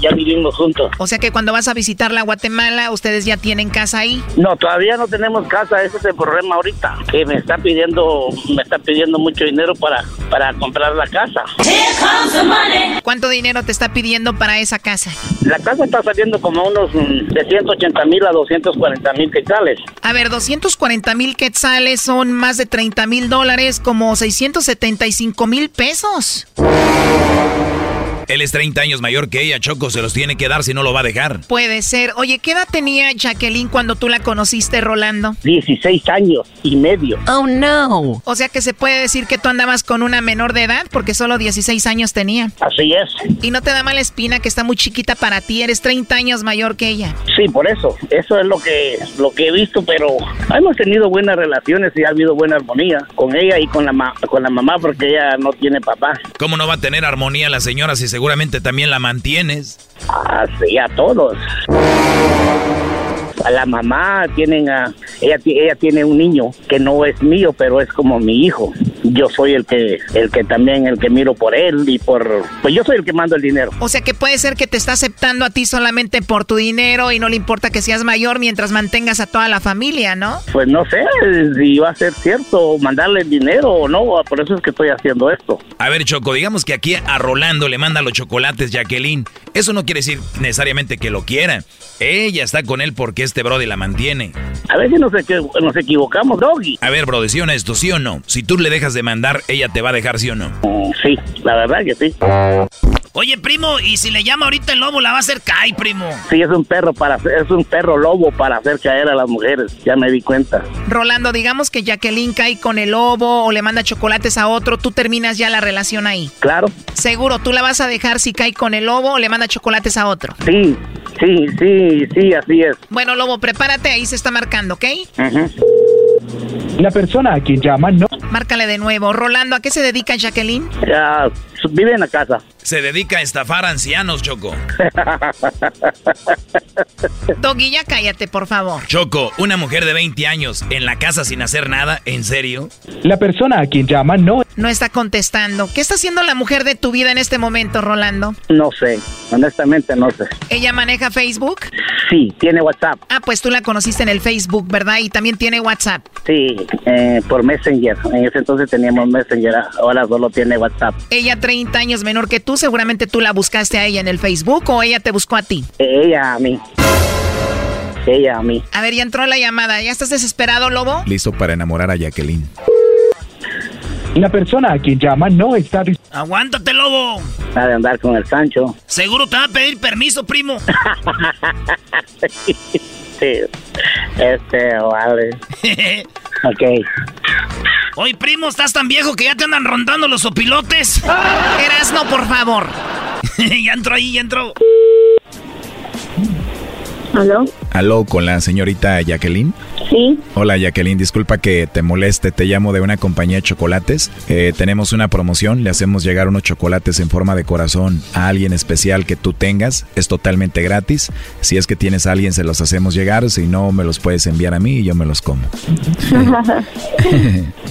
ya vivimos juntos. O sea que cuando vas a visitarla a Guatemala, ustedes ya tienen casa ahí. No, todavía no tenemos casa, ese es el problema ahorita. Que me está pidiendo, me está pidiendo mucho dinero para, para comprar la casa. ¿Cuánto dinero te está pidiendo para esa casa? La casa está saliendo como unos mm, de 180 mil a 240 mil quetzales. A ver, 240 mil quetzales son más de 30 mil dólares, como 675 mil pesos. Él es 30 años mayor que ella, Choco, se los tiene que dar si no lo va a dejar. Puede ser. Oye, ¿qué edad tenía Jacqueline cuando tú la conociste, Rolando? 16 años y medio. Oh, no. O sea que se puede decir que tú andabas con una menor de edad porque solo 16 años tenía. Así es. Y no te da mala espina que está muy chiquita para ti, eres 30 años mayor que ella. Sí, por eso. Eso es lo que lo que he visto, pero hemos tenido buenas relaciones y ha habido buena armonía con ella y con la ma- con la mamá porque ella no tiene papá. ¿Cómo no va a tener armonía la señora si seguramente también la mantienes? Así a todos. A la mamá tienen a ella ella tiene un niño que no es mío, pero es como mi hijo. Yo soy el que el que también el que miro por él y por pues yo soy el que mando el dinero. O sea que puede ser que te está aceptando a ti solamente por tu dinero y no le importa que seas mayor mientras mantengas a toda la familia, ¿no? Pues no sé si va a ser cierto mandarle el dinero o no, por eso es que estoy haciendo esto. A ver, Choco, digamos que aquí a Rolando le manda los chocolates Jacqueline. Eso no quiere decir necesariamente que lo quiera. Ella está con él porque este brody la mantiene. A ver si nos, nos equivocamos, Doggy. A ver, brody, ¿sí honesto, sí o no? Si tú le dejas de mandar, ella te va a dejar, ¿sí o no? Sí, la verdad que sí. Oye, primo, y si le llama ahorita el lobo, la va a hacer cae, primo. Sí, es un perro para es un perro lobo para hacer caer a las mujeres, ya me di cuenta. Rolando, digamos que Jacqueline cae con el lobo o le manda chocolates a otro, tú terminas ya la relación ahí. Claro. Seguro, tú la vas a dejar si cae con el lobo o le manda chocolates a otro. Sí, sí, sí, sí, así es. Bueno, lobo, prepárate, ahí se está marcando, ¿ok? La persona a quien llama no. Márcale de nuevo. Rolando, ¿a qué se dedica Jacqueline? Ya, vive en la casa. Se dedica a estafar ancianos, Choco. [laughs] Doggy, ya cállate, por favor. Choco, una mujer de 20 años en la casa sin hacer nada, ¿en serio? La persona a quien llama no. No está contestando. ¿Qué está haciendo la mujer de tu vida en este momento, Rolando? No sé, honestamente no sé. ¿Ella maneja Facebook? Sí, tiene WhatsApp. Ah, pues tú la conociste en el Facebook, ¿verdad? Y también tiene WhatsApp. Sí, eh, por Messenger. En ese entonces teníamos Messenger, ahora solo tiene WhatsApp. Ella 30 años menor que tú, seguramente tú la buscaste a ella en el Facebook o ella te buscó a ti. Ella a mí. Ella a mí. A ver, ya entró la llamada. ¿Ya estás desesperado, Lobo? Listo para enamorar a Jacqueline. La persona a quien llama no está Aguántate, lobo. de andar con el Sancho. Seguro te va a pedir permiso, primo. [laughs] Sí. Este, vale. [laughs] ok. Oye, primo, ¿estás tan viejo que ya te andan rondando los opilotes? Erasno, por favor. [laughs] ya entró ahí, ya entró. ¿Aló? Aló, con la señorita Jacqueline. Sí. Hola Jacqueline, disculpa que te moleste, te llamo de una compañía de chocolates. Eh, tenemos una promoción, le hacemos llegar unos chocolates en forma de corazón a alguien especial que tú tengas. Es totalmente gratis. Si es que tienes a alguien, se los hacemos llegar. Si no, me los puedes enviar a mí y yo me los como. [laughs]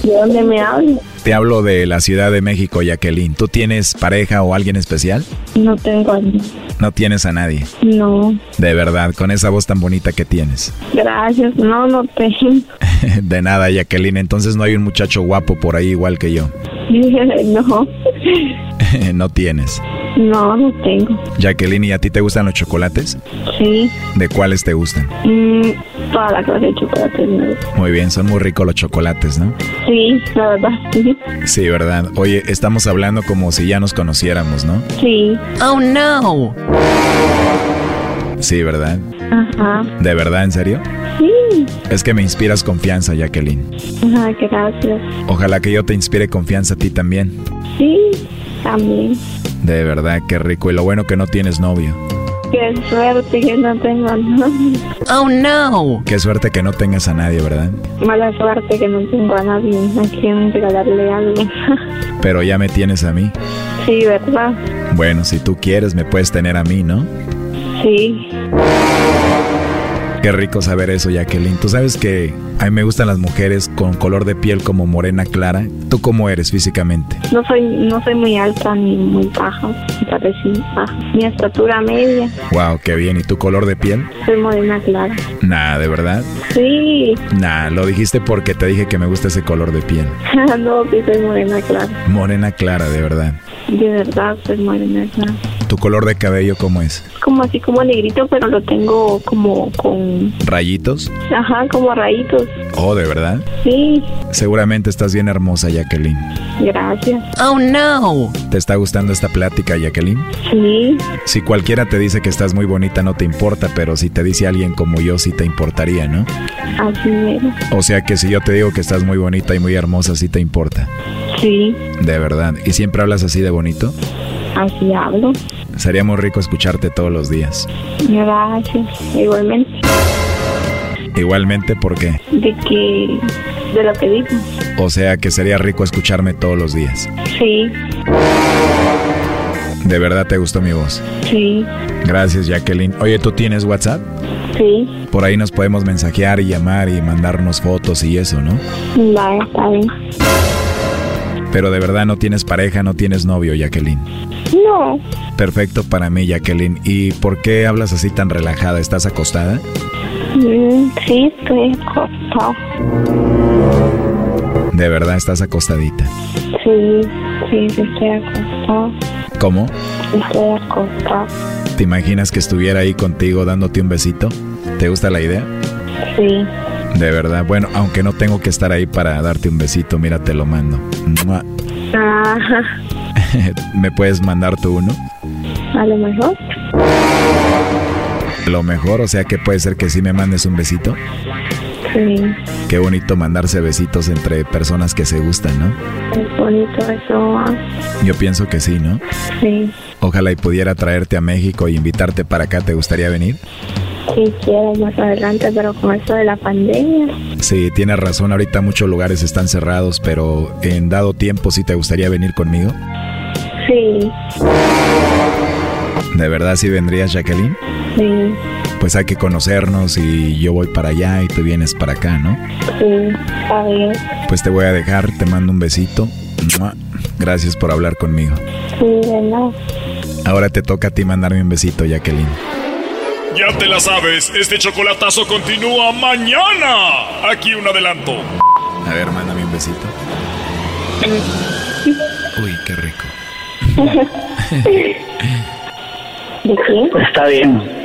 ¿De dónde me hablas? Te hablo de la Ciudad de México, Jacqueline. ¿Tú tienes pareja o alguien especial? No tengo a nadie. No tienes a nadie. No. De verdad, con esa voz tan bonita que tienes. Gracias. No, no tengo. [laughs] De nada, Jacqueline. Entonces no hay un muchacho guapo por ahí igual que yo. [laughs] no. [laughs] no tienes. No, no tengo. Jacqueline, ¿y a ti te gustan los chocolates? Sí. ¿De cuáles te gustan? Mm, toda la clase de chocolates. me gusta. Muy bien, son muy ricos los chocolates, ¿no? Sí, la verdad. Sí. Sí, ¿verdad? Oye, estamos hablando como si ya nos conociéramos, ¿no? Sí. Oh, no. Sí, ¿verdad? Ajá. ¿De verdad, en serio? Sí. Es que me inspiras confianza, Jacqueline. Ajá, gracias. Ojalá que yo te inspire confianza a ti también. Sí, también. De verdad, qué rico. Y lo bueno que no tienes novio. Qué suerte que no tengo a nadie. Oh, no. Qué suerte que no tengas a nadie, ¿verdad? Mala suerte que no tengo a nadie a quien regalarle algo. [laughs] Pero ya me tienes a mí. sí, ¿verdad? Bueno, si tú quieres, me puedes tener a mí, ¿no? Sí. Qué rico saber eso, Jacqueline. Tú sabes que a mí me gustan las mujeres con color de piel como morena clara. ¿Tú cómo eres físicamente? No soy, no soy muy alta ni muy baja. Me parece baja. Mi estatura media. Wow, qué bien. ¿Y tu color de piel? Soy morena clara. Nah, ¿de verdad? Sí. Nah, lo dijiste porque te dije que me gusta ese color de piel. [laughs] no, sí soy morena clara. Morena clara, de verdad. De verdad soy morena clara. ¿Tu color de cabello cómo es? Como así como negrito, pero lo tengo como con... ¿Rayitos? Ajá, como rayitos. Oh, ¿de verdad? Sí, Seguramente estás bien hermosa, Jacqueline. gracias. Oh, no. ¿Te está gustando esta plática, Jacqueline? Sí, Si cualquiera te dice que estás muy bonita no te importa, pero si te dice alguien como yo sí te importaría, ¿no? así es. O sea que si yo te digo que estás muy bonita y muy hermosa sí te importa. Sí, De verdad. ¿Y siempre hablas así de bonito? Así hablo. Sería muy rico escucharte todos los días. Gracias. Igualmente. Igualmente porque, De que... De lo que digo. o sea que sería rico escucharme todos los días. Sí, De verdad te gustó mi voz. sí, Gracias, Jacqueline. Oye, ¿tú tienes WhatsApp? sí. Por ahí nos podemos mensajear y llamar y mandarnos fotos y eso, ¿no? Va, está bien. Pero de verdad no tienes pareja, no tienes novio, Jacqueline. No, Perfecto para mí, Jacqueline. ¿Y por qué hablas así tan relajada? ¿Estás acostada? mm, sí, estoy acostado. De verdad estás acostadita. Sí, sí, sí, estoy acostado. ¿Cómo? Estoy acostado. ¿Te imaginas que estuviera ahí contigo dándote un besito? ¿Te gusta la idea? Sí, De verdad. Bueno, aunque no tengo que estar ahí para darte un besito, mira, te lo mando. [laughs] ¿Me puedes mandar tú uno? a lo mejor. Lo mejor, o sea que puede ser que sí me mandes un besito. Sí, Qué bonito mandarse besitos entre personas que se gustan, ¿no? es bonito eso. ah, Yo pienso que sí, ¿no? Sí, Ojalá y pudiera traerte a México y invitarte para acá. ¿Te gustaría venir? Sí quiero más adelante, pero con esto de la pandemia. Sí, tienes razón. Ahorita muchos lugares están cerrados, pero en dado tiempo sí te gustaría venir conmigo. Sí, ¿De verdad sí vendrías, Jacqueline? sí, Pues hay que conocernos y yo voy para allá y tú vienes para acá, ¿no? sí, está bien. Pues te voy a dejar, te mando un besito. Gracias por hablar conmigo. Sí, de nada. Ahora te toca a ti mandarme un besito, Jacqueline. Ya te la sabes, este chocolatazo continúa mañana. Aquí un adelanto. A ver, mándame un besito. [laughs] Uy, qué rico. [laughs] [laughs] ¿De qué? Está bien.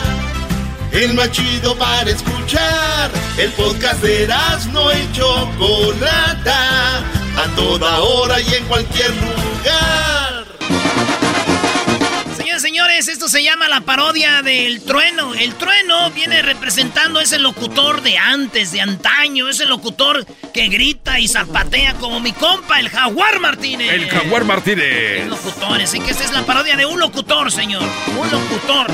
el más chido para escuchar. El podcast de Erasmo y Chocolata, a toda hora y en cualquier lugar. Señores, señores, esto se llama la parodia del trueno. El trueno viene representando ese locutor de antes, de antaño, ese locutor que grita y zapatea como mi compa, el Jaguar Martínez. El Jaguar Martínez. El locutor, así que esta es la parodia de un locutor, señor. Un locutor.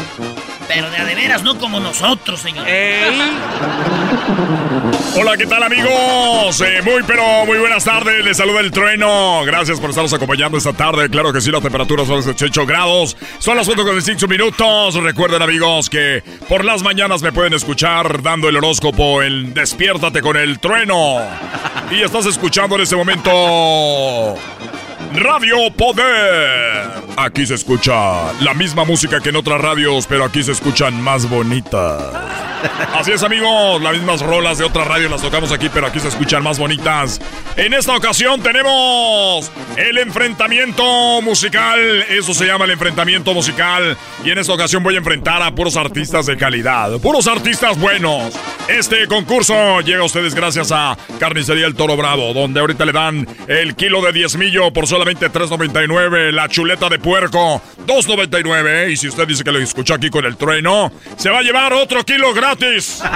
Pero de veras, no como nosotros, señor. Hola, ¿qué tal, amigos? Eh, muy, pero muy buenas tardes. Les saluda el trueno. Gracias por estarnos acompañando esta tarde. Claro que sí, la temperatura son 18 grados. Son las 5 minutos. Recuerden, amigos, que por las mañanas me pueden escuchar dando el horóscopo en Despiértate con el trueno. Y estás escuchando en este momento. Radio Poder. Aquí se escucha la misma música que en otras radios, pero aquí se escuchan más bonitas. Así es, amigos, las mismas rolas de otras radios las tocamos aquí, pero aquí se escuchan más bonitas. En esta ocasión tenemos el enfrentamiento musical. Eso se llama el enfrentamiento musical. Y en esta ocasión voy a enfrentar a puros artistas de calidad, puros artistas buenos. Este concurso llega a ustedes gracias a Carnicería El Toro Bravo, donde ahorita le dan el kilo de diezmillo por solamente 3.99, la chuleta de puerco 2.99. Y si usted dice que lo escuchó aquí con el trueno, se va a llevar otro kilo gratis. [laughs]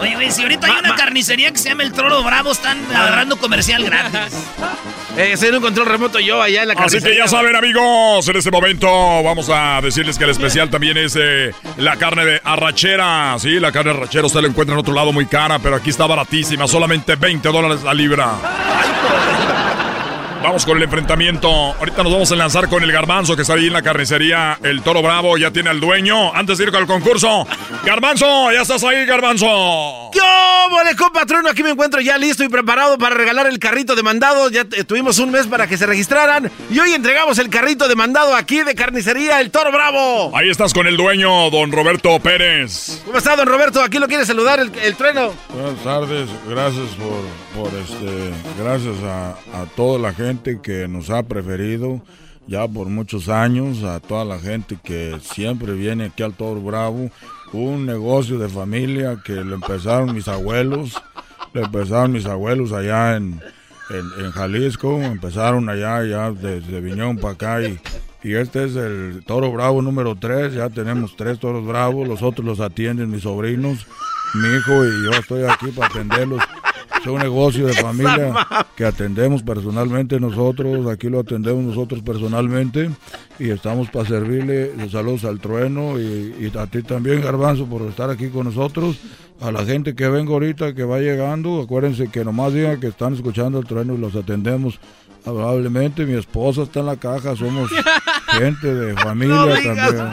Oye, güey, si ahorita hay una carnicería que se llama El Toro Bravo, están agarrando comercial gratis. [laughs] Eh, un control remoto yo allá en la Así que ya saben, amigos, en este momento vamos a decirles que el especial también es eh, la carne de arrachera. Sí, la carne de arrachera usted la encuentra en otro lado muy cara, pero aquí está baratísima, solamente 20 dólares la libra. Vamos con el enfrentamiento. Ahorita nos vamos a lanzar con el garbanzo que está ahí en la carnicería. El toro bravo ya tiene al dueño. Antes de ir con el concurso. Garbanzo, ya estás ahí, garbanzo. ¡Yo, bolecón patrono! Aquí me encuentro ya listo y preparado para regalar el carrito de mandado. Ya tuvimos un mes para que se registraran. Y hoy entregamos el carrito de mandado aquí de carnicería El Toro Bravo. Ahí estás con el dueño, don Roberto Pérez. ¿Cómo está, don Roberto? Aquí lo quiere saludar el, el trueno. Buenas tardes. Gracias por, por este. Gracias a, a toda la gente que nos ha preferido ya por muchos años, a toda la gente que siempre viene aquí al Toro Bravo, un negocio de familia que lo empezaron mis abuelos, lo empezaron mis abuelos allá en, en, Jalisco, empezaron allá, ya desde Viñón para acá y, y este es el Toro Bravo número 3, ya tenemos tres Toros Bravos, los otros los atienden mis sobrinos, mi hijo y yo estoy aquí para atenderlos es un negocio de [laughs] familia que atendemos personalmente nosotros, aquí lo atendemos nosotros personalmente y estamos para servirle saludos al trueno y, a ti también, Garbanzo, por estar aquí con nosotros. A la gente que venga ahorita, que va llegando, acuérdense que nomás digan que están escuchando el trueno y los atendemos amablemente. Mi esposa está en la caja, somos [laughs] gente de familia también. [laughs]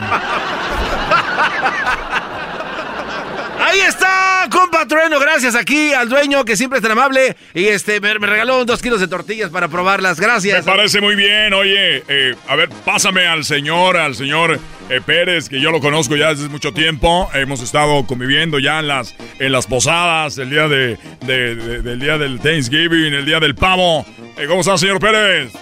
Ahí está, compa Trueno. Gracias aquí al dueño que siempre es tan amable. Y este me, regaló dos kilos de tortillas para probarlas. Gracias. Me parece muy bien. Oye, eh, a ver, pásame al señor, al señor eh, Pérez, que yo lo conozco ya desde mucho tiempo. Hemos estado conviviendo ya en las, en las posadas, el día de, del día del Thanksgiving, el día del pavo. Eh, ¿Cómo está, señor Pérez?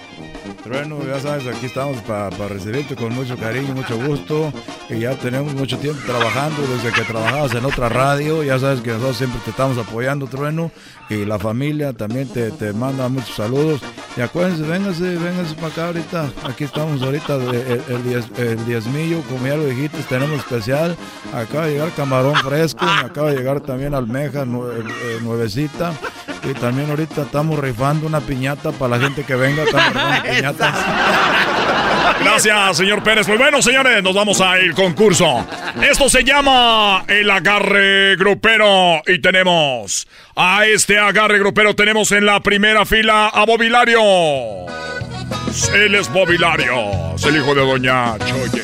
Trueno, ya sabes, aquí estamos para recibirte con mucho cariño, mucho gusto. Y ya tenemos mucho tiempo trabajando, desde que trabajabas en otra radio. Ya sabes que nosotros siempre te estamos apoyando, Trueno. Y la familia también te, te manda muchos saludos. Y acuérdense, vénganse, vénganse para acá ahorita. Aquí estamos ahorita, el, el, diezmillo, como ya lo dijiste, tenemos especial. Acaba de llegar camarón fresco, acaba de llegar también almeja eh, nuevecita. Y también ahorita estamos rifando una piñata para la gente que venga. [laughs] Gracias, señor Pérez. Pues bueno, señores, nos vamos al concurso. Esto se llama el agarre grupero y tenemos a este agarre grupero. Tenemos en la primera fila a Bobilario. Él es Bobilario, el hijo de Doña Choye.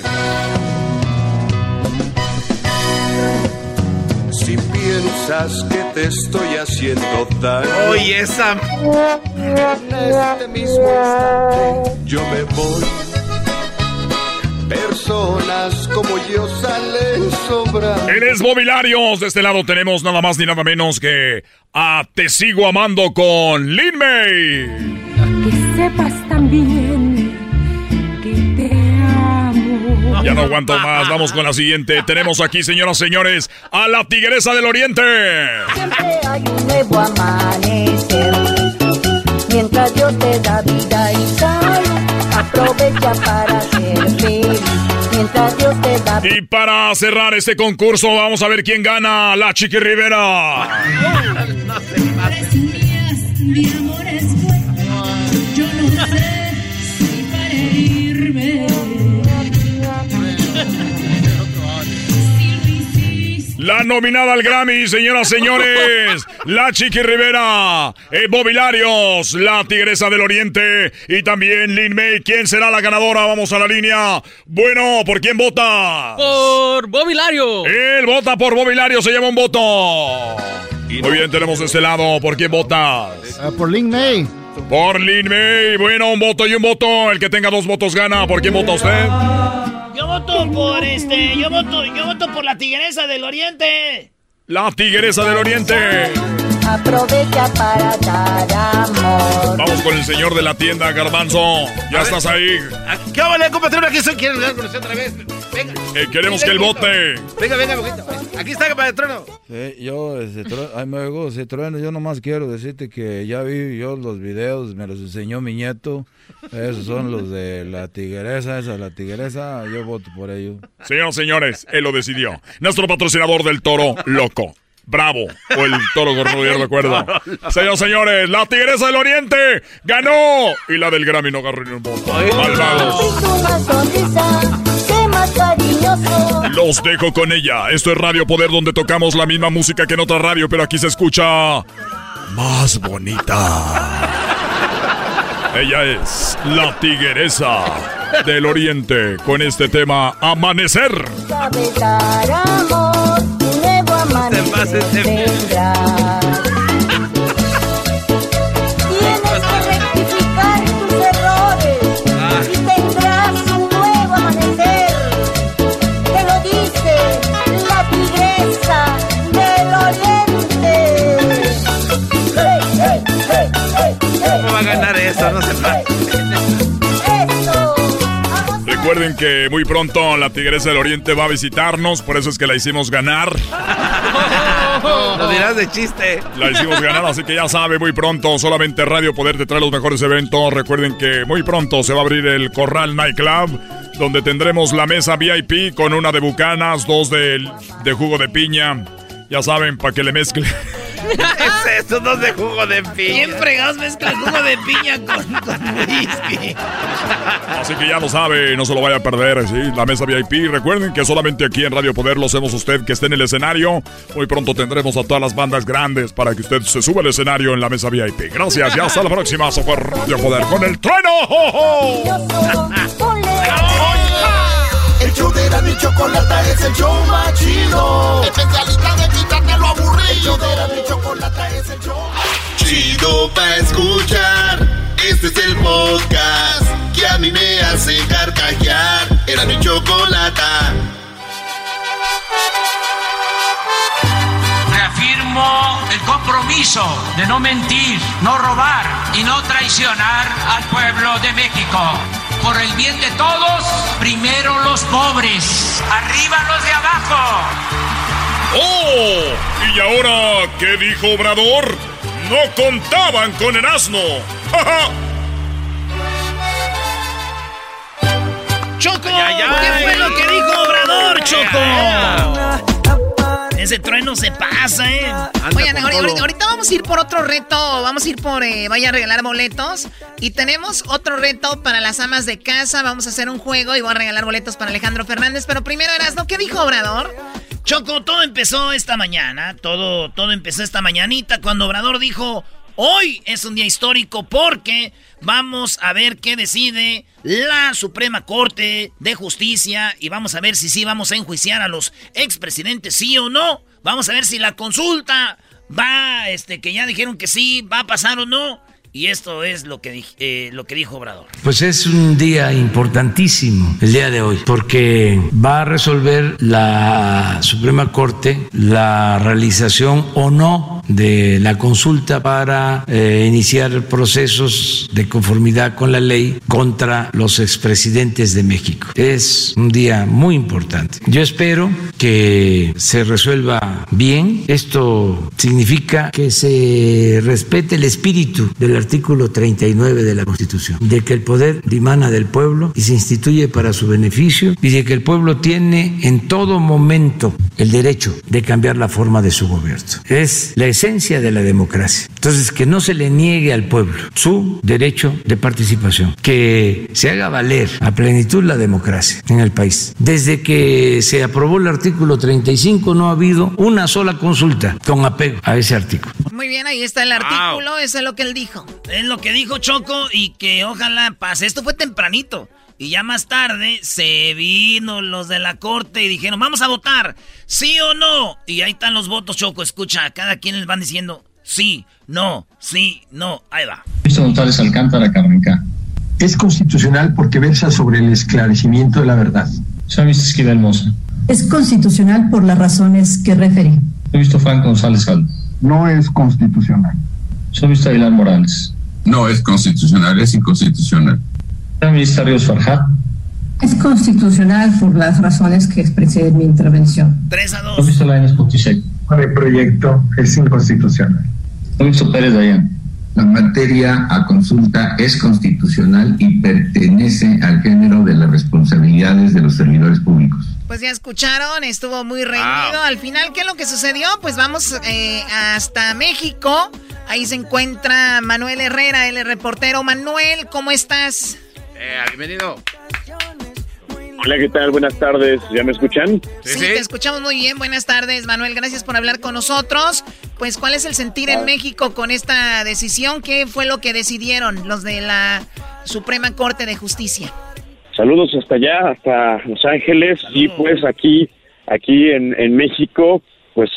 Piensas que te estoy haciendo daño. Oye, esa. En este mismo instante yo me voy. Personas como yo salen sobrando. Él es Mobiliarios. De este lado tenemos nada más ni nada menos que a Te Sigo Amando con Lin May. Que sepas también [laughs] Ya no aguanto [laughs] más, vamos con la siguiente. Tenemos aquí, señoras y señores, a la Tigresa del Oriente. Siempre hay un nuevo amanecer. Mientras Dios te da vida y salud, aprovecha para ser feliz. Mientras Dios te da Y para cerrar este concurso, vamos a ver quién gana. La Chiqui Rivera. Mi amor es La nominada al Grammy, señoras y señores. [laughs] La Chiqui Rivera. Eh, Mobiliarios. La Tigresa del Oriente. Y también Lin May. ¿Quién será la ganadora? Vamos a la línea. Bueno, ¿por quién vota? Por Bobilario. Él vota por Mobiliario. Se lleva un voto. Muy bien, tenemos de este lado. ¿Por quién votas? Ah, por Lin May. Por Lin May. Bueno, un voto y un voto. El que tenga dos votos gana. ¿Por quién vota usted? Yo voto por este, yo voto, yo voto por la tigresa del oriente. La Tigresa del Oriente. Aprovecha para dar amor. Vamos con el señor de la tienda, Garbanzo. Ya estás ahí. ¿Qué vale, compatriota? Aquí soy quien hablar con usted otra vez. Venga. Eh, queremos que él vote. Venga, venga, poquito. Aquí está, compatriota. Sí, yo, ese trueno, ay, me oigo, ese trueno, yo nomás quiero decirte que ya vi yo los videos, me los enseñó mi nieto. Esos son los de la tigresa, esa la tigresa, yo voto por ellos. Señoras y señores, él lo decidió. Nuestro patrocinador del toro loco. Bravo. O el toro gordo, ya no me acuerdo. Señoras y señores, la Tigresa del Oriente ganó. Y la del Grammy no agarró ni un voto. Malvados. Más cariñoso. Los dejo con ella. Esto es Radio Poder, donde tocamos la misma música que en otra radio, pero aquí se escucha más bonita. Ella es la Tigresa del Oriente con este tema Amanecer. Amor, nuevo amanecer no se. Recuerden que muy pronto la Tigresa del Oriente va a visitarnos, por eso es que la hicimos ganar. [laughs] Lo dirás de chiste. La hicimos ganar, así que ya sabe, muy pronto solamente Radio Poder te trae los mejores eventos. Recuerden que muy pronto se va a abrir el Corral Nightclub, donde tendremos la mesa VIP con una de bucanas, dos de, de jugo de piña. Ya saben, para que le mezcle. ¿Qué [laughs] es eso? No de jugo de piña. ¿Quién fregados mezcla jugo de piña con, con whisky? Así que ya lo sabe, no se lo vaya a perder, ¿sí? La mesa VIP. Recuerden que solamente aquí en Radio Poder lo hacemos usted que esté en el escenario. Muy pronto tendremos a todas las bandas grandes para que usted se suba al escenario en la mesa VIP. Gracias y hasta la próxima. Fue Radio Poder con el trueno. ¡Jo, jo! [laughs] Show de Erasmo y Chocolata es el show más chido. Especialista de quitarte lo aburrido. El show de Erasmo y Chocolata es el show más chido para escuchar. Este es el podcast que a mí me hace carcajear. Era mi chocolata. Reafirmo el compromiso de no mentir, no robar y no traicionar al pueblo de México. Por el bien de todos, primero los pobres, arriba los de abajo. ¡Oh! ¿Y ahora qué dijo Obrador? No contaban con el asno. ¡Ja, ja! ¡Choco! ¿Qué fue lo que dijo Obrador, Choco? Ese trueno se pasa, ¿eh? Oigan, ahorita, ahorita- ahorita vamos a ir por otro reto. Vamos a ir por. eh, vaya a regalar boletos. Y tenemos otro reto para las amas de casa. Vamos a hacer un juego y voy a regalar boletos para Alejandro Fernández. Pero primero, Erasno, ¿qué dijo Obrador? Choco, todo empezó esta mañana. Todo, todo empezó esta mañanita cuando Obrador dijo: Hoy es un día histórico porque vamos a ver qué decide la Suprema Corte de Justicia y vamos a ver si sí vamos a enjuiciar a los expresidentes, sí o no. Vamos a ver si la consulta va, este, que ya dijeron que sí, va a pasar o no. Y esto es lo que, eh, lo que dijo Obrador. Pues es un día importantísimo el día de hoy, porque va a resolver la Suprema Corte la realización o no de la consulta para eh, iniciar procesos de conformidad con la ley contra los expresidentes de México. Es un día muy importante. Yo espero que se resuelva bien. Esto significa que se respete el espíritu de la artículo 39 de la Constitución, de que el poder dimana del pueblo y se instituye para su beneficio y de que el pueblo tiene en todo momento el derecho de cambiar la forma de su gobierno. Es la esencia de la democracia. Entonces, que no se le niegue al pueblo su derecho de participación, que se haga valer a plenitud la democracia en el país. Desde que se aprobó el artículo 35 no ha habido una sola consulta con apego a ese artículo. Muy bien, ahí está el artículo, eso es lo que él dijo. Es lo que dijo Choco y que ojalá pase. Esto fue tempranito. Y ya más tarde se vino los de la corte y dijeron, vamos a votar, sí o no. Y ahí están los votos, Choco. Escucha, cada quien les van diciendo, sí, no, sí, no. Ahí va. González Alcántara Carmenca. Es constitucional porque versa sobre el esclarecimiento de la verdad. Se ha visto Esquivel Moza. Es constitucional por las razones que referí. He visto Frank González Gal. No es constitucional. Ha visto Aguilar Morales. No es constitucional, es inconstitucional. Ministerio Farhat. Es constitucional por las razones que expresé en mi intervención. 3 a 2. ¿Has visto la El proyecto es inconstitucional. ¿Has visto Pérez Dayan? La materia a consulta es constitucional y pertenece al género de las responsabilidades de los servidores públicos. Pues ya escucharon, estuvo muy reñido. Al final, ¿qué es lo que sucedió? Pues vamos eh, hasta México. Ahí se encuentra Manuel Herrera, el reportero. Manuel, ¿cómo estás? Eh, bienvenido. Hola, ¿qué tal? Buenas tardes. ¿Ya me escuchan? Sí, te escuchamos muy bien. Buenas tardes, Manuel. Gracias por hablar con nosotros. Pues, ¿cuál es el sentir en ah. México con esta decisión? ¿Qué fue lo que decidieron los de la Suprema Corte de Justicia? Saludos hasta allá, hasta Los Ángeles. Y pues aquí, aquí en, en México, pues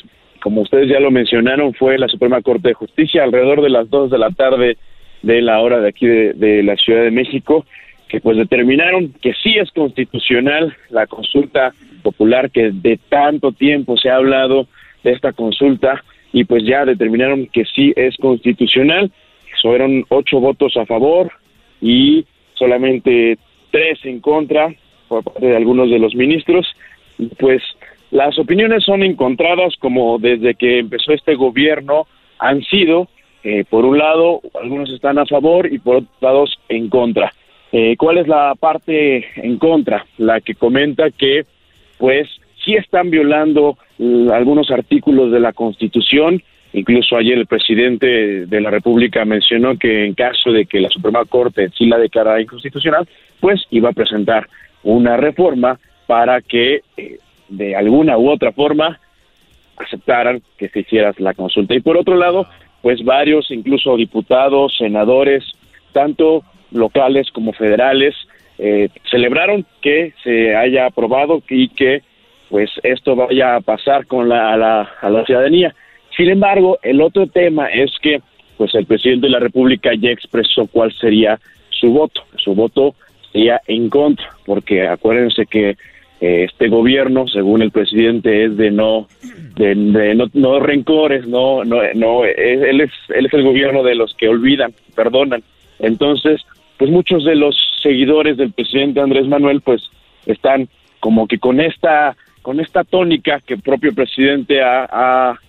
como ustedes ya lo mencionaron, fue la Suprema Corte de Justicia alrededor de las 2 de la tarde de la hora de aquí de la Ciudad de México que pues determinaron que sí es constitucional la consulta popular que de tanto tiempo se ha hablado de esta consulta y pues ya determinaron que sí es constitucional. Fueron ocho votos a favor y solamente tres en contra por parte de algunos de los ministros. Pues las opiniones son encontradas como desde que empezó este gobierno han sido, eh, por un lado, algunos están a favor y por otro lado en contra. Eh, ¿Cuál es la parte en contra? La que comenta que, pues, sí están violando algunos artículos de la Constitución. Incluso ayer el presidente de la República mencionó que en caso de que la Suprema Corte sí la declarara inconstitucional, pues iba a presentar una reforma para que eh, de alguna u otra forma aceptaran que se hiciera la consulta. Y por otro lado, pues varios, incluso diputados, senadores, tanto locales como federales eh, celebraron que se haya aprobado y que pues esto vaya a pasar con la, la, a la ciudadanía. Sin embargo, el otro tema es que pues el presidente de la República ya expresó cuál sería su voto. Su voto sería en contra, porque acuérdense que este gobierno, según el presidente, es de no de, no, rencores, no no no él es él es el gobierno de los que olvidan, perdonan. Entonces, pues muchos de los seguidores del presidente Andrés Manuel pues están como que con esta con esta tónica que el propio presidente ha, ha,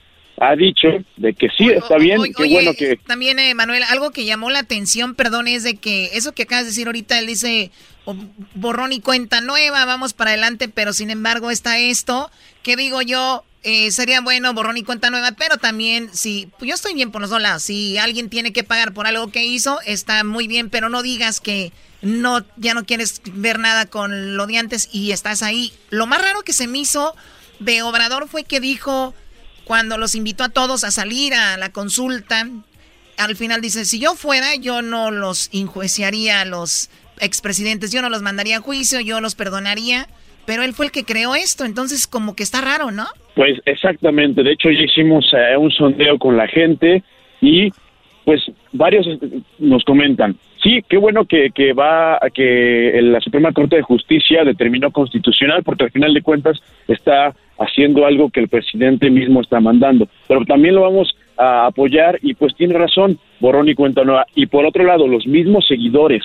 dicho de que sí está bien, qué bueno que también eh, Manuel algo que llamó la atención, perdón, es de que eso que acabas de decir ahorita él dice borrón y cuenta nueva, vamos para adelante, pero sin embargo está esto, ¿qué digo yo? Eh, sería bueno borrón y cuenta nueva, pero también si yo estoy bien por los dos lados, si alguien tiene que pagar por algo que hizo, está muy bien, pero no digas que no ya no quieres ver nada con lo de antes y estás ahí. Lo más raro que se me hizo de Obrador fue que dijo cuando los invitó a todos a salir a la consulta, al final dice, si yo fuera, yo no los enjuiciaría a los expresidentes, yo no los mandaría a juicio, yo los perdonaría pero él fue el que creó esto, entonces como que está raro, ¿no? Pues exactamente, de hecho ya hicimos eh, un sondeo con la gente y pues varios nos comentan, sí, qué bueno que, que va a que la Suprema Corte de Justicia determinó constitucional porque al final de cuentas está haciendo algo que el presidente mismo está mandando, pero también lo vamos a apoyar y pues tiene razón, borrón y cuenta. Y por otro lado, los mismos seguidores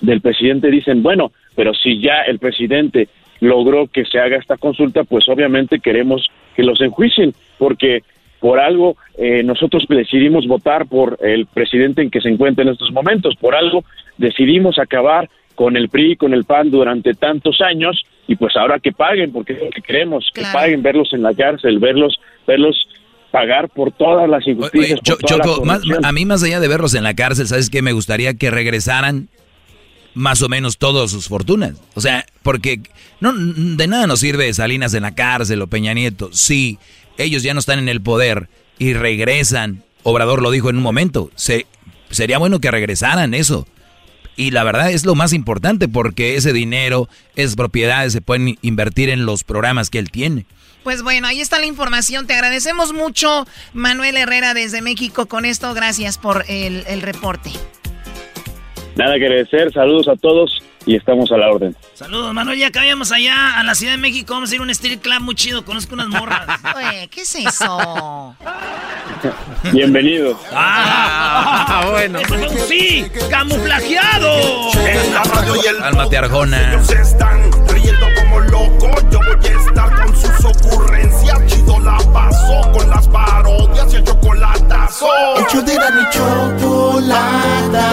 del presidente dicen, bueno, pero si ya el presidente logró que se haga esta consulta, pues obviamente queremos que los enjuicien, porque por algo eh, nosotros decidimos votar por el presidente en que se encuentra en estos momentos, por algo decidimos acabar con el PRI, con el PAN durante tantos años y pues ahora que paguen, porque es lo que queremos, que paguen, verlos en la cárcel, verlos, verlos pagar por todas las injusticias. Choco, a mí más allá de verlos en la cárcel, ¿sabes qué? Me gustaría que regresaran más o menos todas sus fortunas. O sea, porque no, de nada nos sirve Salinas en la cárcel o Peña Nieto. Si ellos ya no están en el poder y regresan, Obrador lo dijo en un momento, se, sería bueno que regresaran eso. Y la verdad es lo más importante porque ese dinero, esas propiedades se pueden invertir en los programas que él tiene. Pues bueno, ahí está la información. Te agradecemos mucho, Manuel Herrera, desde México. Con esto, gracias por el, el reporte. Nada que agradecer, saludos a todos y estamos a la orden. Saludos, Manuel. Ya cabíamos allá a la Ciudad de México. Vamos a ir a un street club muy chido. Conozco unas morras. [laughs] Oye, ¿qué es eso? Bienvenido. Ah, bueno. sí, camuflajeado. En la radio y el Cálmate, Arjona. Ellos están riendo como locos. Yo voy a estar con sus ocurrencias. Chido la paso con las parodias y el chocolatazo. El show de la chocolata.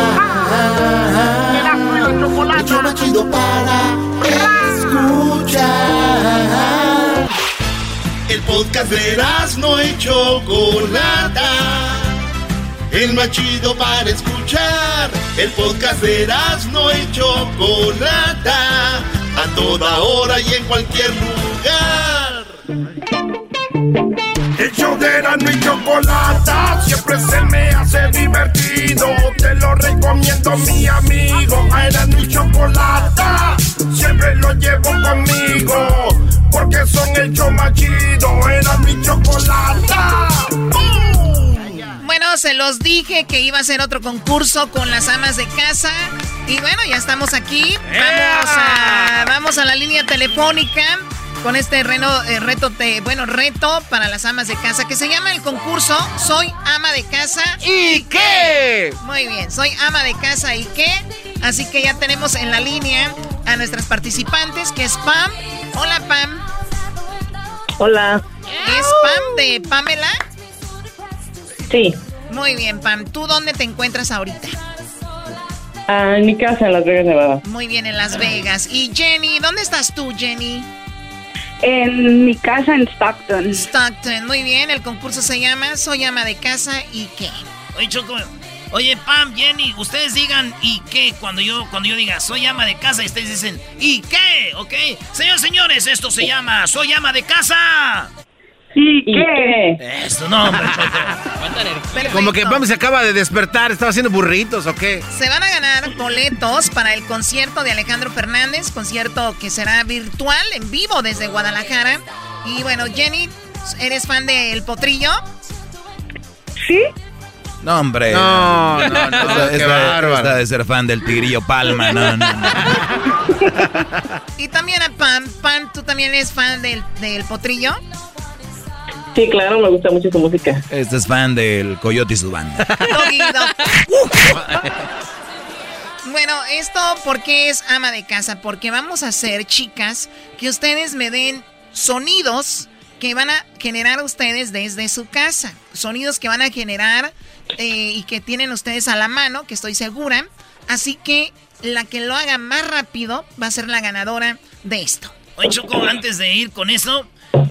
El show más chido para escuchar. El podcast de no y Chocolata. El más chido para escuchar. El podcast de no y Chocolata. A toda hora y en cualquier lugar. El show de Erasmo y Chocolata siempre se me hace divertido. Te lo recomiendo, mi amigo. A Erasmo y Chocolata siempre lo llevo conmigo. Porque son el show más chido. Erasmo y Chocolata. Bueno, se los dije que iba a ser otro concurso con las amas de casa. Y bueno, ya estamos aquí. Vamos a, vamos a la línea telefónica con este reno, eh, reto, de, bueno, reto para las amas de casa que se llama el concurso Soy ama de casa. ¿Y qué? Muy bien, soy ama de casa y qué. Así que ya tenemos en la línea a nuestras participantes, que es Pam. Hola, Pam. Hola. ¿Es Pam de Pamela? Sí. Muy bien, Pam. ¿Tú dónde te encuentras ahorita? Ah, en mi casa, en Las Vegas, Nevada. Muy bien, en Las Vegas. Y Jenny, ¿dónde estás tú, Jenny? En mi casa en Stockton. Stockton, muy bien. El concurso se llama Soy ama de casa y qué. Oye, Choco. Oye, Pam, Jenny, ustedes digan ¿y qué? Cuando yo, cuando yo diga soy ama de casa, y ustedes dicen ¿y qué? ¿Ok? Señores, señores, esto se llama Soy ama de casa. ¿Y qué? Eso, no, hombre. Como que Pam se acaba de despertar, estaba haciendo burritos o qué. Se van a ganar boletos para el concierto de Alejandro Fernández, concierto que será virtual, en vivo desde Guadalajara. Y bueno, Jenny, ¿eres fan de El Potrillo? Sí. No, hombre. No, no, no, esta- bárbaro. esta de ser fan del Tigrillo Palma, no, no, no. [laughs] Y también a Pam. Pam, ¿tú también eres fan del, del Potrillo? Sí, claro, me gusta mucho su música. Este es fan del Coyote y su banda. [laughs] Bueno, esto porque es ama de casa, porque vamos a hacer, chicas, que ustedes me den sonidos que van a generar ustedes desde su casa. Sonidos que van a generar eh, y que tienen ustedes a la mano, que estoy segura. Así que la que lo haga más rápido va a ser la ganadora de esto. Oye, Choco, antes de ir con eso,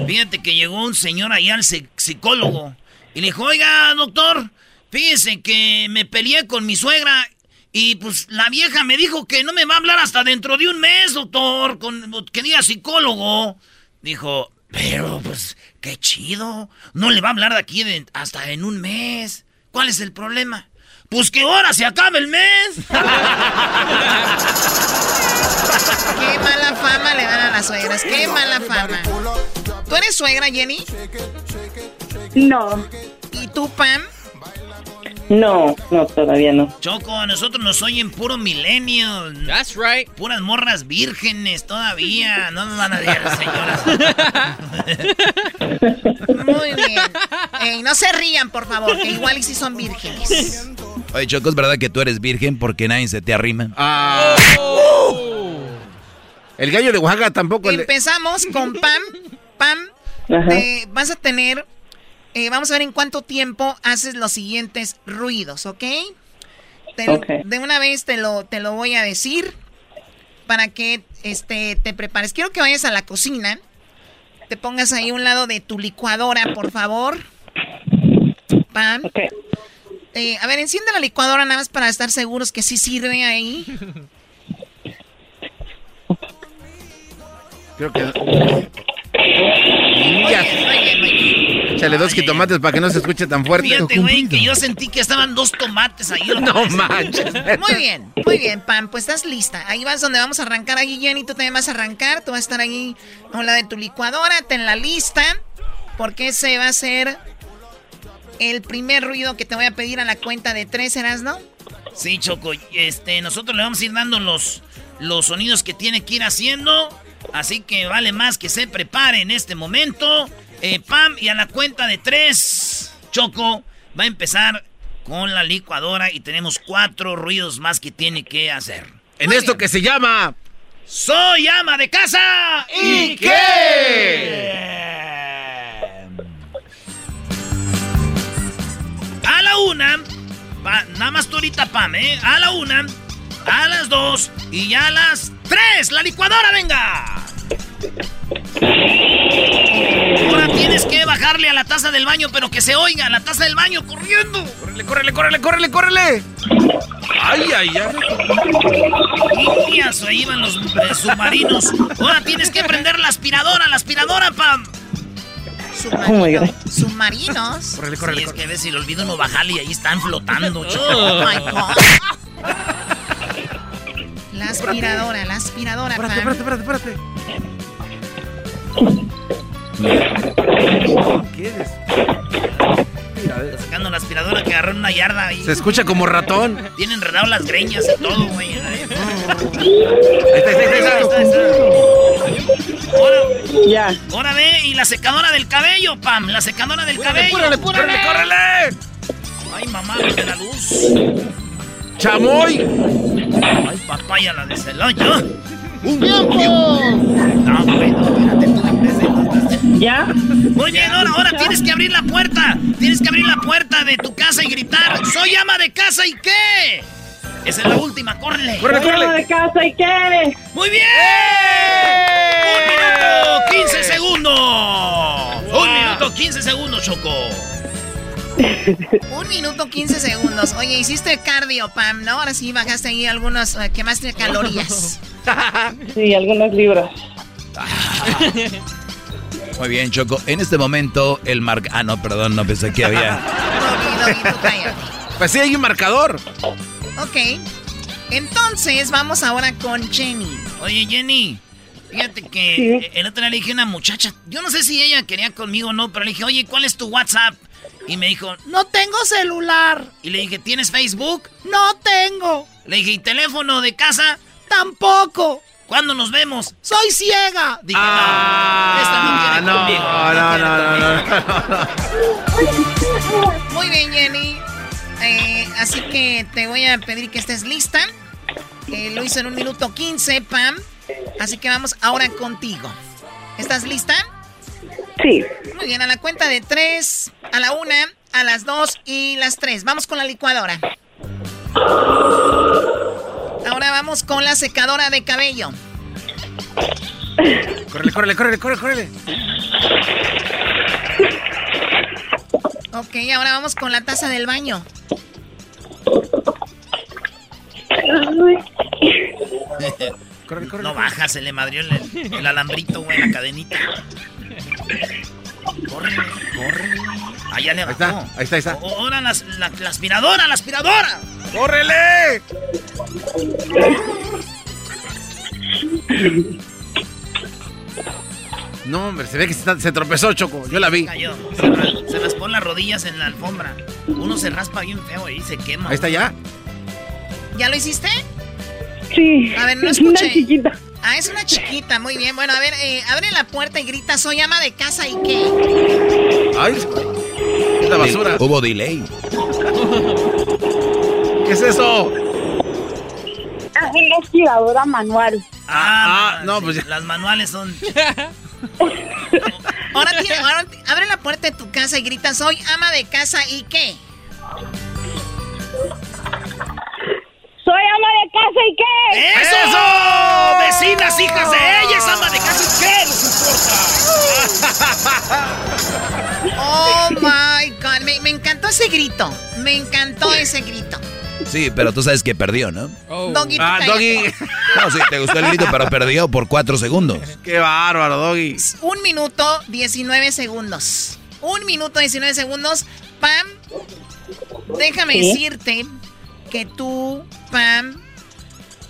fíjate que llegó un señor ahí al psi- psicólogo y le dijo, oiga, doctor, fíjese que me peleé con mi suegra y pues la vieja me dijo que no me va a hablar hasta dentro de un mes, doctor, con, que diga psicólogo. Dijo, pero pues qué chido, no le va a hablar de aquí hasta en un mes. ¿Cuál es el problema? Pues que ahora se acabe el mes. [laughs] Qué mala fama le dan a la las suegras. Qué mala fama. ¿Tú eres suegra, Jenny? No. ¿Y tú, Pam? No, no, todavía no. Choco, a nosotros nos oyen puro milenio. That's right. Puras morras vírgenes todavía. No nos van a decir, [laughs] señoras. Muy bien. Ey, no se rían, por favor, que igual y si son vírgenes. Oye, Choco, ¿es verdad que tú eres virgen porque nadie se te arrima? Ah. El gallo de Oaxaca tampoco le... Empezamos con Pam. Pam, eh, vas a tener... eh, vamos a ver en cuánto tiempo haces los siguientes ruidos, ¿ok? Te-. De una vez te lo, te lo voy a decir para que este, te prepares. Quiero que vayas a la cocina. Te pongas ahí a un lado de tu licuadora, por favor. Pam. Eh, a ver, enciende la licuadora nada más para estar seguros que sí sirve ahí. Creo que... Niñas. Échale dos jitomates para que no se escuche tan fuerte. Fíjate, güey, que yo sentí que estaban dos tomates ahí. No manches. Muy bien, muy bien, Pam, pues estás lista. Ahí vas donde vamos a arrancar ahí, Jenny, tú también vas a arrancar, tú vas a estar ahí a un lado de tu licuadora, ten la lista, porque ese va a ser el primer ruido que te voy a pedir a la cuenta de tres, ¿eras, no? Sí, Choco, este, nosotros le vamos a ir dando los, los sonidos que tiene que ir haciendo. Así que vale más que se prepare en este momento. Eh, Pam, y a la cuenta de tres, Choco va a empezar con la licuadora y tenemos cuatro ruidos más que tiene que hacer. En esto que se llama... Soy ama de casa. ¿Y qué? A la una, nada más tú ahorita, Pam, ¿eh? A la una, a las dos y ya a las tres. ¡La licuadora, venga! Ahora tienes que bajarle a la taza del baño, pero que se oiga la taza del baño corriendo. Córrele, córrele, córrele, córrele, córrele. Ay, ay, ay. Indias, ahí van los eh, submarinos. Ahora tienes que prender la aspiradora, la aspiradora, Pam. Oh my God. Submarinos. Córrele, córrele, sí, es que a veces si lo olvido no bajarle y ahí están flotando. Oh my God. [laughs] La aspiradora, la aspiradora, Espérate, Pam. espérate, espérate, espérate. ¿Qué es? Está sacando la aspiradora que agarró en una yarda ahí. Se escucha como ratón. Tiene enredado las greñas y todo, güey. Ahí está, ahí está, ahí está. Ahí está, ahí está. Ahora, Ya. ahora ve, y la secadora del cabello, Pam, la secadora del cabello. Córrele, córrele, córrele. Ay, mamá, de la luz. ¡Chamoy! Ay, papaya, la de Celaya. ¡Un ¡Tiempo! No, güey, no, espérate, tú empecé. Ya. Muy bien, ahora, ahora tienes que abrir la puerta. Tienes que abrir la puerta de tu casa y gritar: ¡Soy ama de casa y qué! Esa es la última, córrele. ¡Córrele, Bueno, córrele! de casa y qué? ¡Muy bien! ¡Un minuto 15 segundos! ¡Un minuto 15 segundos, Choco! [laughs] Un minuto 15 segundos. Oye, hiciste cardio, Pam, ¿no? Ahora sí bajaste ahí algunos, eh, quemaste calorías. [laughs] Sí, algunos libros. [laughs] Muy bien, Choco. En este momento, el mar... Ah, no, perdón, no pensé que había... Pues sí, hay un marcador. Ok. Entonces, vamos ahora con Jenny. Oye, Jenny, fíjate que el otro día le dije a una muchacha, yo no sé si ella quería conmigo o no, pero le dije, oye, ¿cuál es tu WhatsApp? Y me dijo, no tengo celular. Y le dije, ¿tienes Facebook? No tengo. Le dije, ¿y teléfono de casa? Tampoco. ¿Cuándo nos vemos? Soy ciega. Dije, Ah, no, no, esta no, no no, no, no. Muy bien, Jenny. Eh, así que te voy a pedir que estés lista. Eh, lo hizo en un minuto 15, Pam. Así que vamos ahora contigo. ¿Estás lista? Sí. Muy bien, a la cuenta de tres, a la una, a las dos y las tres. Vamos con la licuadora. Ahora vamos con la secadora de cabello. Córrele, córrele, córrele, córrele, córrele. Ok, ahora vamos con la taza del baño. Córrele, córrele. No baja, se le madrió el, el alambrito, güey, la cadenita. Corre, corre. Allá le Ahí bajó. está, ahí está, ahí está. Ahora las- la, la aspiradora, la aspiradora. No, hombre, se ve que se, está- se tropezó, Choco. Yo la vi. Cayó. Se, se raspó las rodillas en la alfombra. Uno se raspa bien feo y se quema. Ahí está ya. ¿Ya lo hiciste? Sí. A ver, no es una escuché. chiquita. Ah, es una chiquita, muy bien. Bueno, a ver, eh, abre la puerta y grita, soy ama de casa y qué. Ay, es la basura. Hubo delay. ¿Qué es eso? Es una aspiradora manual. Ah, no, pues ya. Las manuales son. [laughs] Ahora, tiene- ahora abre la puerta de tu casa y grita, soy ama de casa y qué. Soy ama de casa y qué. ¡Eso! ¡Vecinas, hijas de ella! ¡Es ama de casa! ¿Qué les importa? [laughs] Oh my god, me, me encantó ese grito. Me encantó ese grito. Sí, pero tú sabes que perdió, ¿no? Doggy, tú Ah. Doggy. No, sí, te gustó el grito, pero perdió por cuatro segundos. [laughs] Qué bárbaro, Doggy. Un minuto 19 segundos. Un minuto 19 segundos. Pam, déjame Sí. decirte que tú, Pam,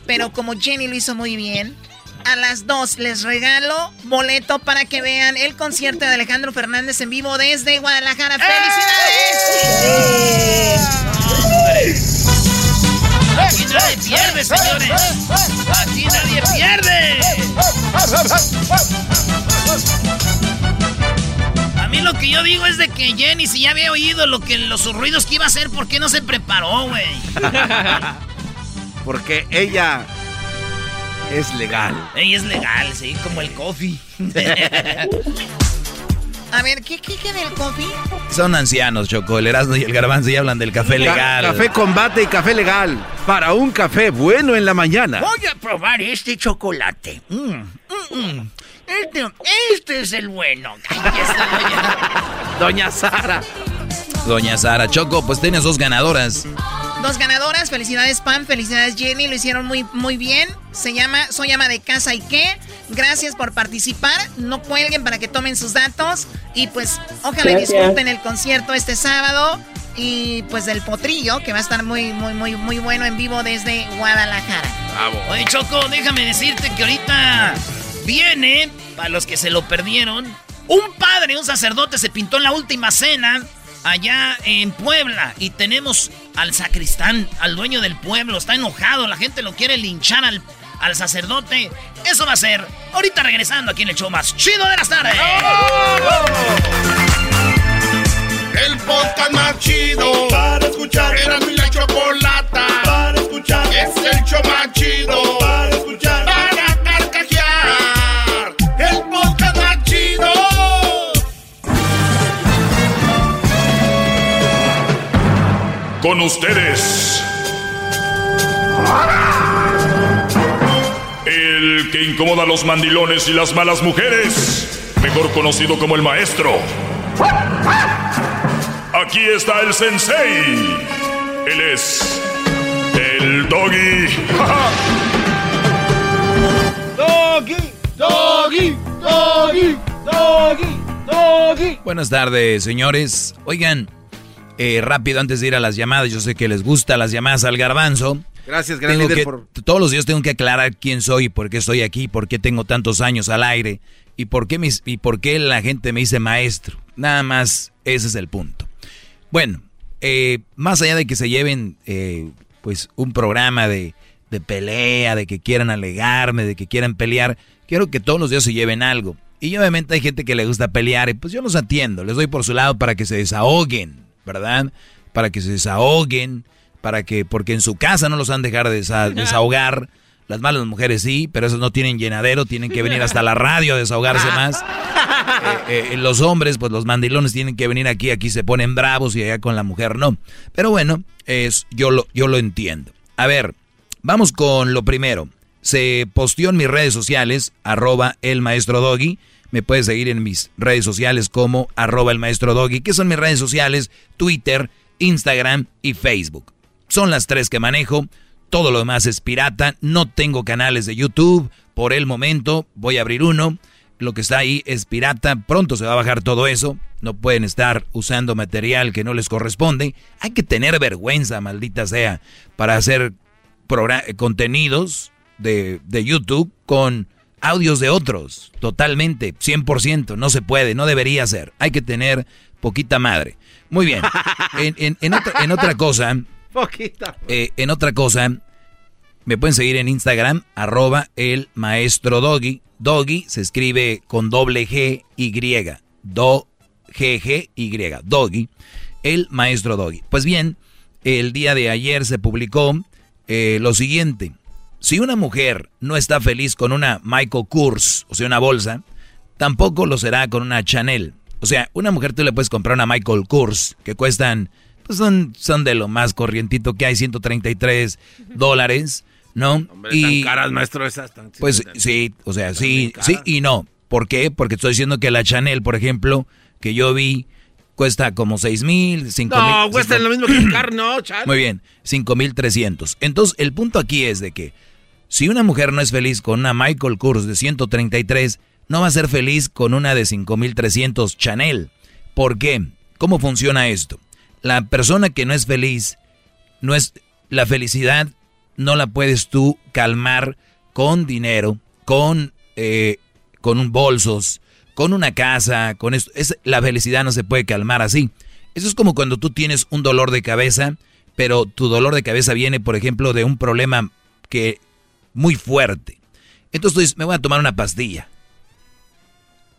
pero como Jenny lo hizo muy bien, a las dos les regalo boleto para que vean el concierto de Alejandro Fernández en vivo desde Guadalajara. ¡Felicidades! Aquí nadie pierde, señores. Aquí nadie pierde. A mí lo que yo digo es de que Jenny, si ya había oído lo que los ruidos que iba a hacer, ¿por qué no se preparó, güey? [laughs] Porque ella es legal. Ey, es legal, sí, como el coffee. [laughs] A ver, ¿qué, qué, qué del coffee? Son ancianos, Choco. El Erasmo y el Garbanzo ya hablan del café legal. Café combate y café legal. Para un café bueno en la mañana. Voy a probar este chocolate. Mm, mm, mm. Este, este es el bueno. [laughs] Doña Sara. Doña Sara Choco, pues tienes dos ganadoras. Dos ganadoras, felicidades Pam, felicidades Jenny, lo hicieron muy, muy bien. Se llama Soy ama de casa y qué. Gracias por participar. No cuelguen para que tomen sus datos. Y pues ojalá Gracias. disfruten el concierto este sábado. Y pues del potrillo, que va a estar muy, muy, muy, muy bueno en vivo desde Guadalajara. Oye, Choco, déjame decirte que ahorita viene, para los que se lo perdieron, un padre, un sacerdote se pintó en la última cena allá en Puebla y tenemos al sacristán, al dueño del pueblo, está enojado, la gente lo quiere linchar al, al sacerdote. Eso va a ser ahorita regresando aquí en el show más chido de las tardes. El podcast más chido para escuchar. Era mi la chocolata a los mandilones y las malas mujeres. Mejor conocido como el maestro. Aquí está el sensei. Él es. El doggy. [laughs] Doggy, doggy, doggy, doggy, doggy. Buenas tardes, señores. Oigan, eh, rápido antes de ir a las llamadas, yo sé que les gusta las llamadas al garbanzo. Gracias, gran Tengo líder, que- por... Todos los días tengo que aclarar quién soy, por qué estoy aquí, por qué tengo tantos años al aire y por qué, mis- y por qué la gente me dice maestro. Nada más, ese es el punto. Bueno, eh, más allá de que se lleven eh, pues un programa de, de pelea, de que quieran alegarme, de que quieran pelear, quiero que todos los días se lleven algo. Y obviamente hay gente que le gusta pelear y pues yo los atiendo, les doy por su lado para que se desahoguen, ¿verdad? Para que se desahoguen, para que, porque en su casa no los han dejado de desa- [laughs] desahogar. Las malas mujeres sí, pero esos no tienen llenadero, tienen que venir hasta la radio a desahogarse [laughs] más. Eh, eh, los hombres, pues los mandilones tienen que venir aquí, aquí se ponen bravos y allá con la mujer no. Pero bueno, es, yo, lo, yo lo entiendo. A ver, vamos con lo primero. Se posteó en mis redes sociales, arroba el maestro doggy. Me puedes seguir en mis redes sociales como arroba el maestro doggy, que son mis redes sociales, Twitter, Instagram y Facebook. Son las tres que manejo. Todo lo demás es pirata. No tengo canales de YouTube. Por el momento voy a abrir uno. Lo que está ahí es pirata. Pronto se va a bajar todo eso. No pueden estar usando material que no les corresponde. Hay que tener vergüenza, maldita sea, para hacer contenidos de, de YouTube con audios de otros, totalmente, 100%, no se puede, no debería ser, hay que tener poquita madre. Muy bien, [laughs] en, otra, cosa, poquita. Eh, en otra cosa, me pueden seguir en Instagram, arroba el maestro Doggy, Doggy se escribe con doble G Y, do G G Y, Doggy, el maestro Doggy. Pues bien, el día de ayer se publicó eh, lo siguiente. Si una mujer no está feliz con una Michael Kors, o sea, una bolsa, tampoco lo será con una Chanel. O sea, una mujer tú le puedes comprar una Michael Kors que cuestan, pues son, son de lo más corrientito que hay, 133 dólares, ¿no? y caras, maestro, esas. pues sí, o sea, sí, sí y no. ¿Por qué? Porque estoy diciendo que la Chanel, por ejemplo, que yo vi, cuesta como 6 mil, 5 mil. No, cuesta lo mismo que el car, no, Chanel. Muy bien, 5 mil 300. Entonces, el punto aquí es de que si una mujer no es feliz con una Michael Kors de 133, no va a ser feliz con una de 5300 Chanel. ¿Por qué? ¿Cómo funciona esto? La persona que no es feliz, no es la felicidad no la puedes tú calmar con dinero, con eh, con un bolsos, con una casa, con esto. Es, la felicidad no se puede calmar así. Eso es como cuando tú tienes un dolor de cabeza, pero tu dolor de cabeza viene, por ejemplo, de un problema que muy fuerte. Entonces tú dices, me voy a tomar una pastilla.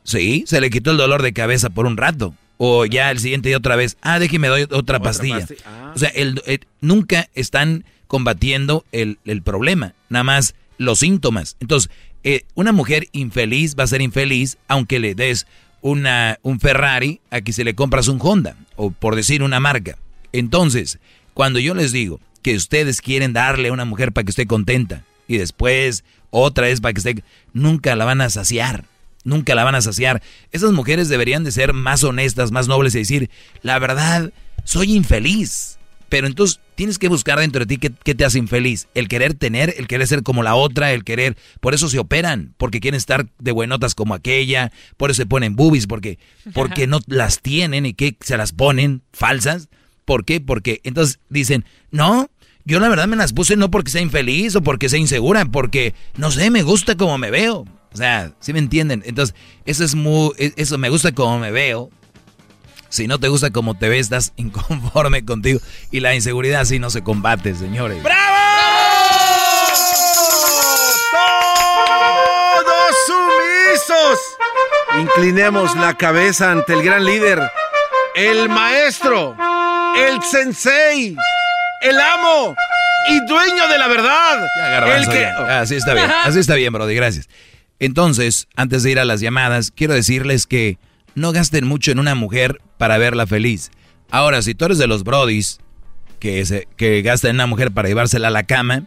Sí, se le quitó el dolor de cabeza por un rato. O ya el siguiente día otra vez, ah, déjeme doy otra, pastilla. Ah. O sea, el, nunca están combatiendo el, el, problema, nada más los síntomas. Entonces, eh, una mujer infeliz va a ser infeliz aunque le des una, un Ferrari a que se le compras un Honda, o por decir una marca. Entonces, cuando yo les digo que ustedes quieren darle a una mujer para que esté contenta, y después otra vez para que nunca la van a saciar. Nunca la van a saciar. Esas mujeres deberían de ser más honestas, más nobles y decir, la verdad, soy infeliz. Pero entonces tienes que buscar dentro de ti qué, te hace infeliz. El querer tener, el querer ser como la otra, el querer... Por eso se operan, porque quieren estar de buenotas como aquella, por eso se ponen boobies, porque, porque no las tienen y que se las ponen falsas. ¿Por qué? Porque entonces dicen, no, yo la verdad me las puse no porque sea infeliz o porque sea insegura, porque, no sé, me gusta como me veo. O sea, ¿sí me entienden? Entonces, eso es muy, e, eso me gusta como me veo. Si no te gusta como te ves, estás [laughs] inconforme contigo. Y la inseguridad así no se combate, señores. ¡Bravo! ¡Todos sumisos! Inclinemos la cabeza ante el gran líder, el maestro, el sensei el amo y dueño de la verdad. el que... Así está bien, así está bien, Brody, gracias. Entonces, antes de ir a las llamadas, quiero decirles que no gasten mucho en una mujer para verla feliz. Ahora, si tú eres de los Brodis que, se, que gastan en una mujer para llevársela a la cama,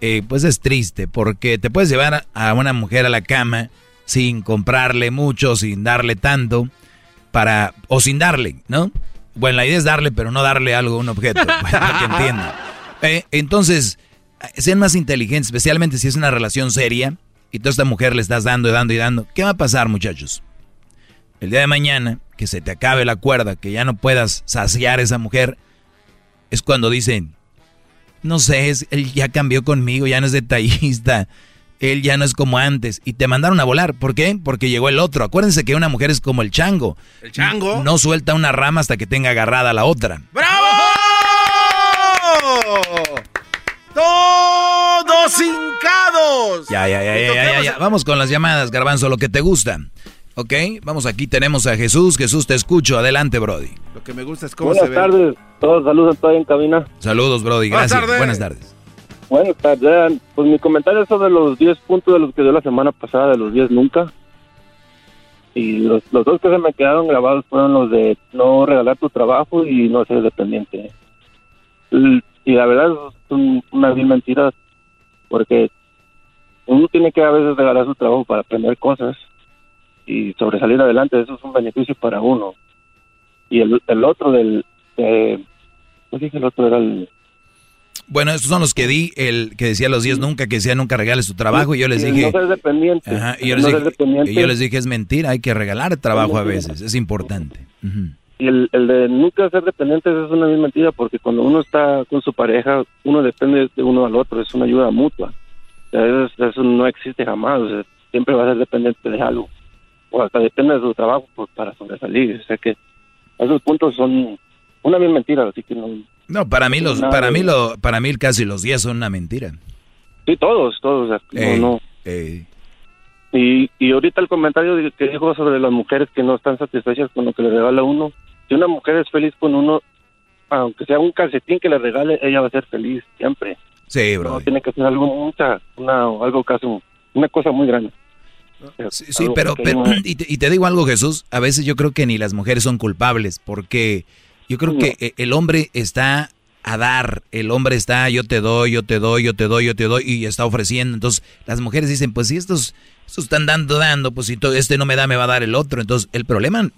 eh, pues es triste, porque te puedes llevar a una mujer a la cama sin comprarle mucho, sin darle tanto, para, o sin darle, ¿no? Bueno, la idea es darle, pero no darle algo, un objeto, para que entienda. [laughs] Eh, entonces, sean más inteligentes, especialmente si es una relación seria y tú a esta mujer le estás dando y dando y dando. ¿Qué va a pasar, muchachos? El día de mañana, que se te acabe la cuerda, que ya no puedas saciar a esa mujer, es cuando dicen, no sé, él ya cambió conmigo, ya no es detallista, él ya no es como antes. Y te mandaron a volar. ¿Por qué? Porque llegó el otro. Acuérdense que una mujer es como el chango. ¿El chango? No suelta una rama hasta que tenga agarrada la otra. ¡Bravo! ¡Todos hincados! Ya, ya, ya, ya, ya, ya, Vamos con las llamadas, Garbanzo, lo que te gusta. ¿Ok? Vamos, aquí tenemos a Jesús. Jesús, te escucho. Adelante, Brody. Lo que me gusta es cómo Buenas se tardes. Todos saludos, estoy en cabina. Saludos, Brody. Gracias. Buenas tardes. Bueno, pues mi comentario es sobre los 10 puntos de los que dio la semana pasada, de los 10 nunca. Y los, los dos que se me quedaron grabados fueron los de no regalar tu trabajo y no ser dependiente. Y, la verdad es una bien mentira, porque uno tiene que a veces regalar su trabajo para aprender cosas y sobresalir adelante, eso es un beneficio para uno. Y el, el otro del... Eh, ¿Qué dije el otro? Era el bueno, estos son los que di, el que decía los 10 nunca, que decía nunca regales tu trabajo, y yo les dije... No dependiente. y, yo les dije, yo les dije, es mentira, hay que regalar trabajo a veces, es importante. Y el, el, de nunca ser dependiente es una mentira, porque cuando uno está con su pareja, uno depende de uno al otro, es una ayuda mutua. Eso, eso no existe jamás. o sea, siempre va a ser dependiente de algo. O hasta depende de su trabajo pues, para sobresalir. O sea que esos puntos son una bien mentira, así que no. No, para mí los, para mí lo, para mí casi los 10 son una mentira. Sí, todos, todos. no, no. ey. Y, y ahorita el comentario que dijo sobre las mujeres que no están satisfechas con lo que le regala uno. Si una mujer es feliz con uno, aunque sea un calcetín que le regale, ella va a ser feliz siempre. Sí, bro. No tiene que ser algo mucha, una, algo caso, una cosa muy grande. Sí, pero, pero [clears throat] y, te, y te digo algo, Jesús, a veces yo creo que ni las mujeres son culpables, porque yo creo que eh, el hombre está a dar, el hombre está yo te doy, yo te doy, yo te doy, yo te doy, y está ofreciendo. Entonces las mujeres dicen, pues si estos, estos están dando, dando, pues si todo este no me da, me va a dar el otro. Entonces el problema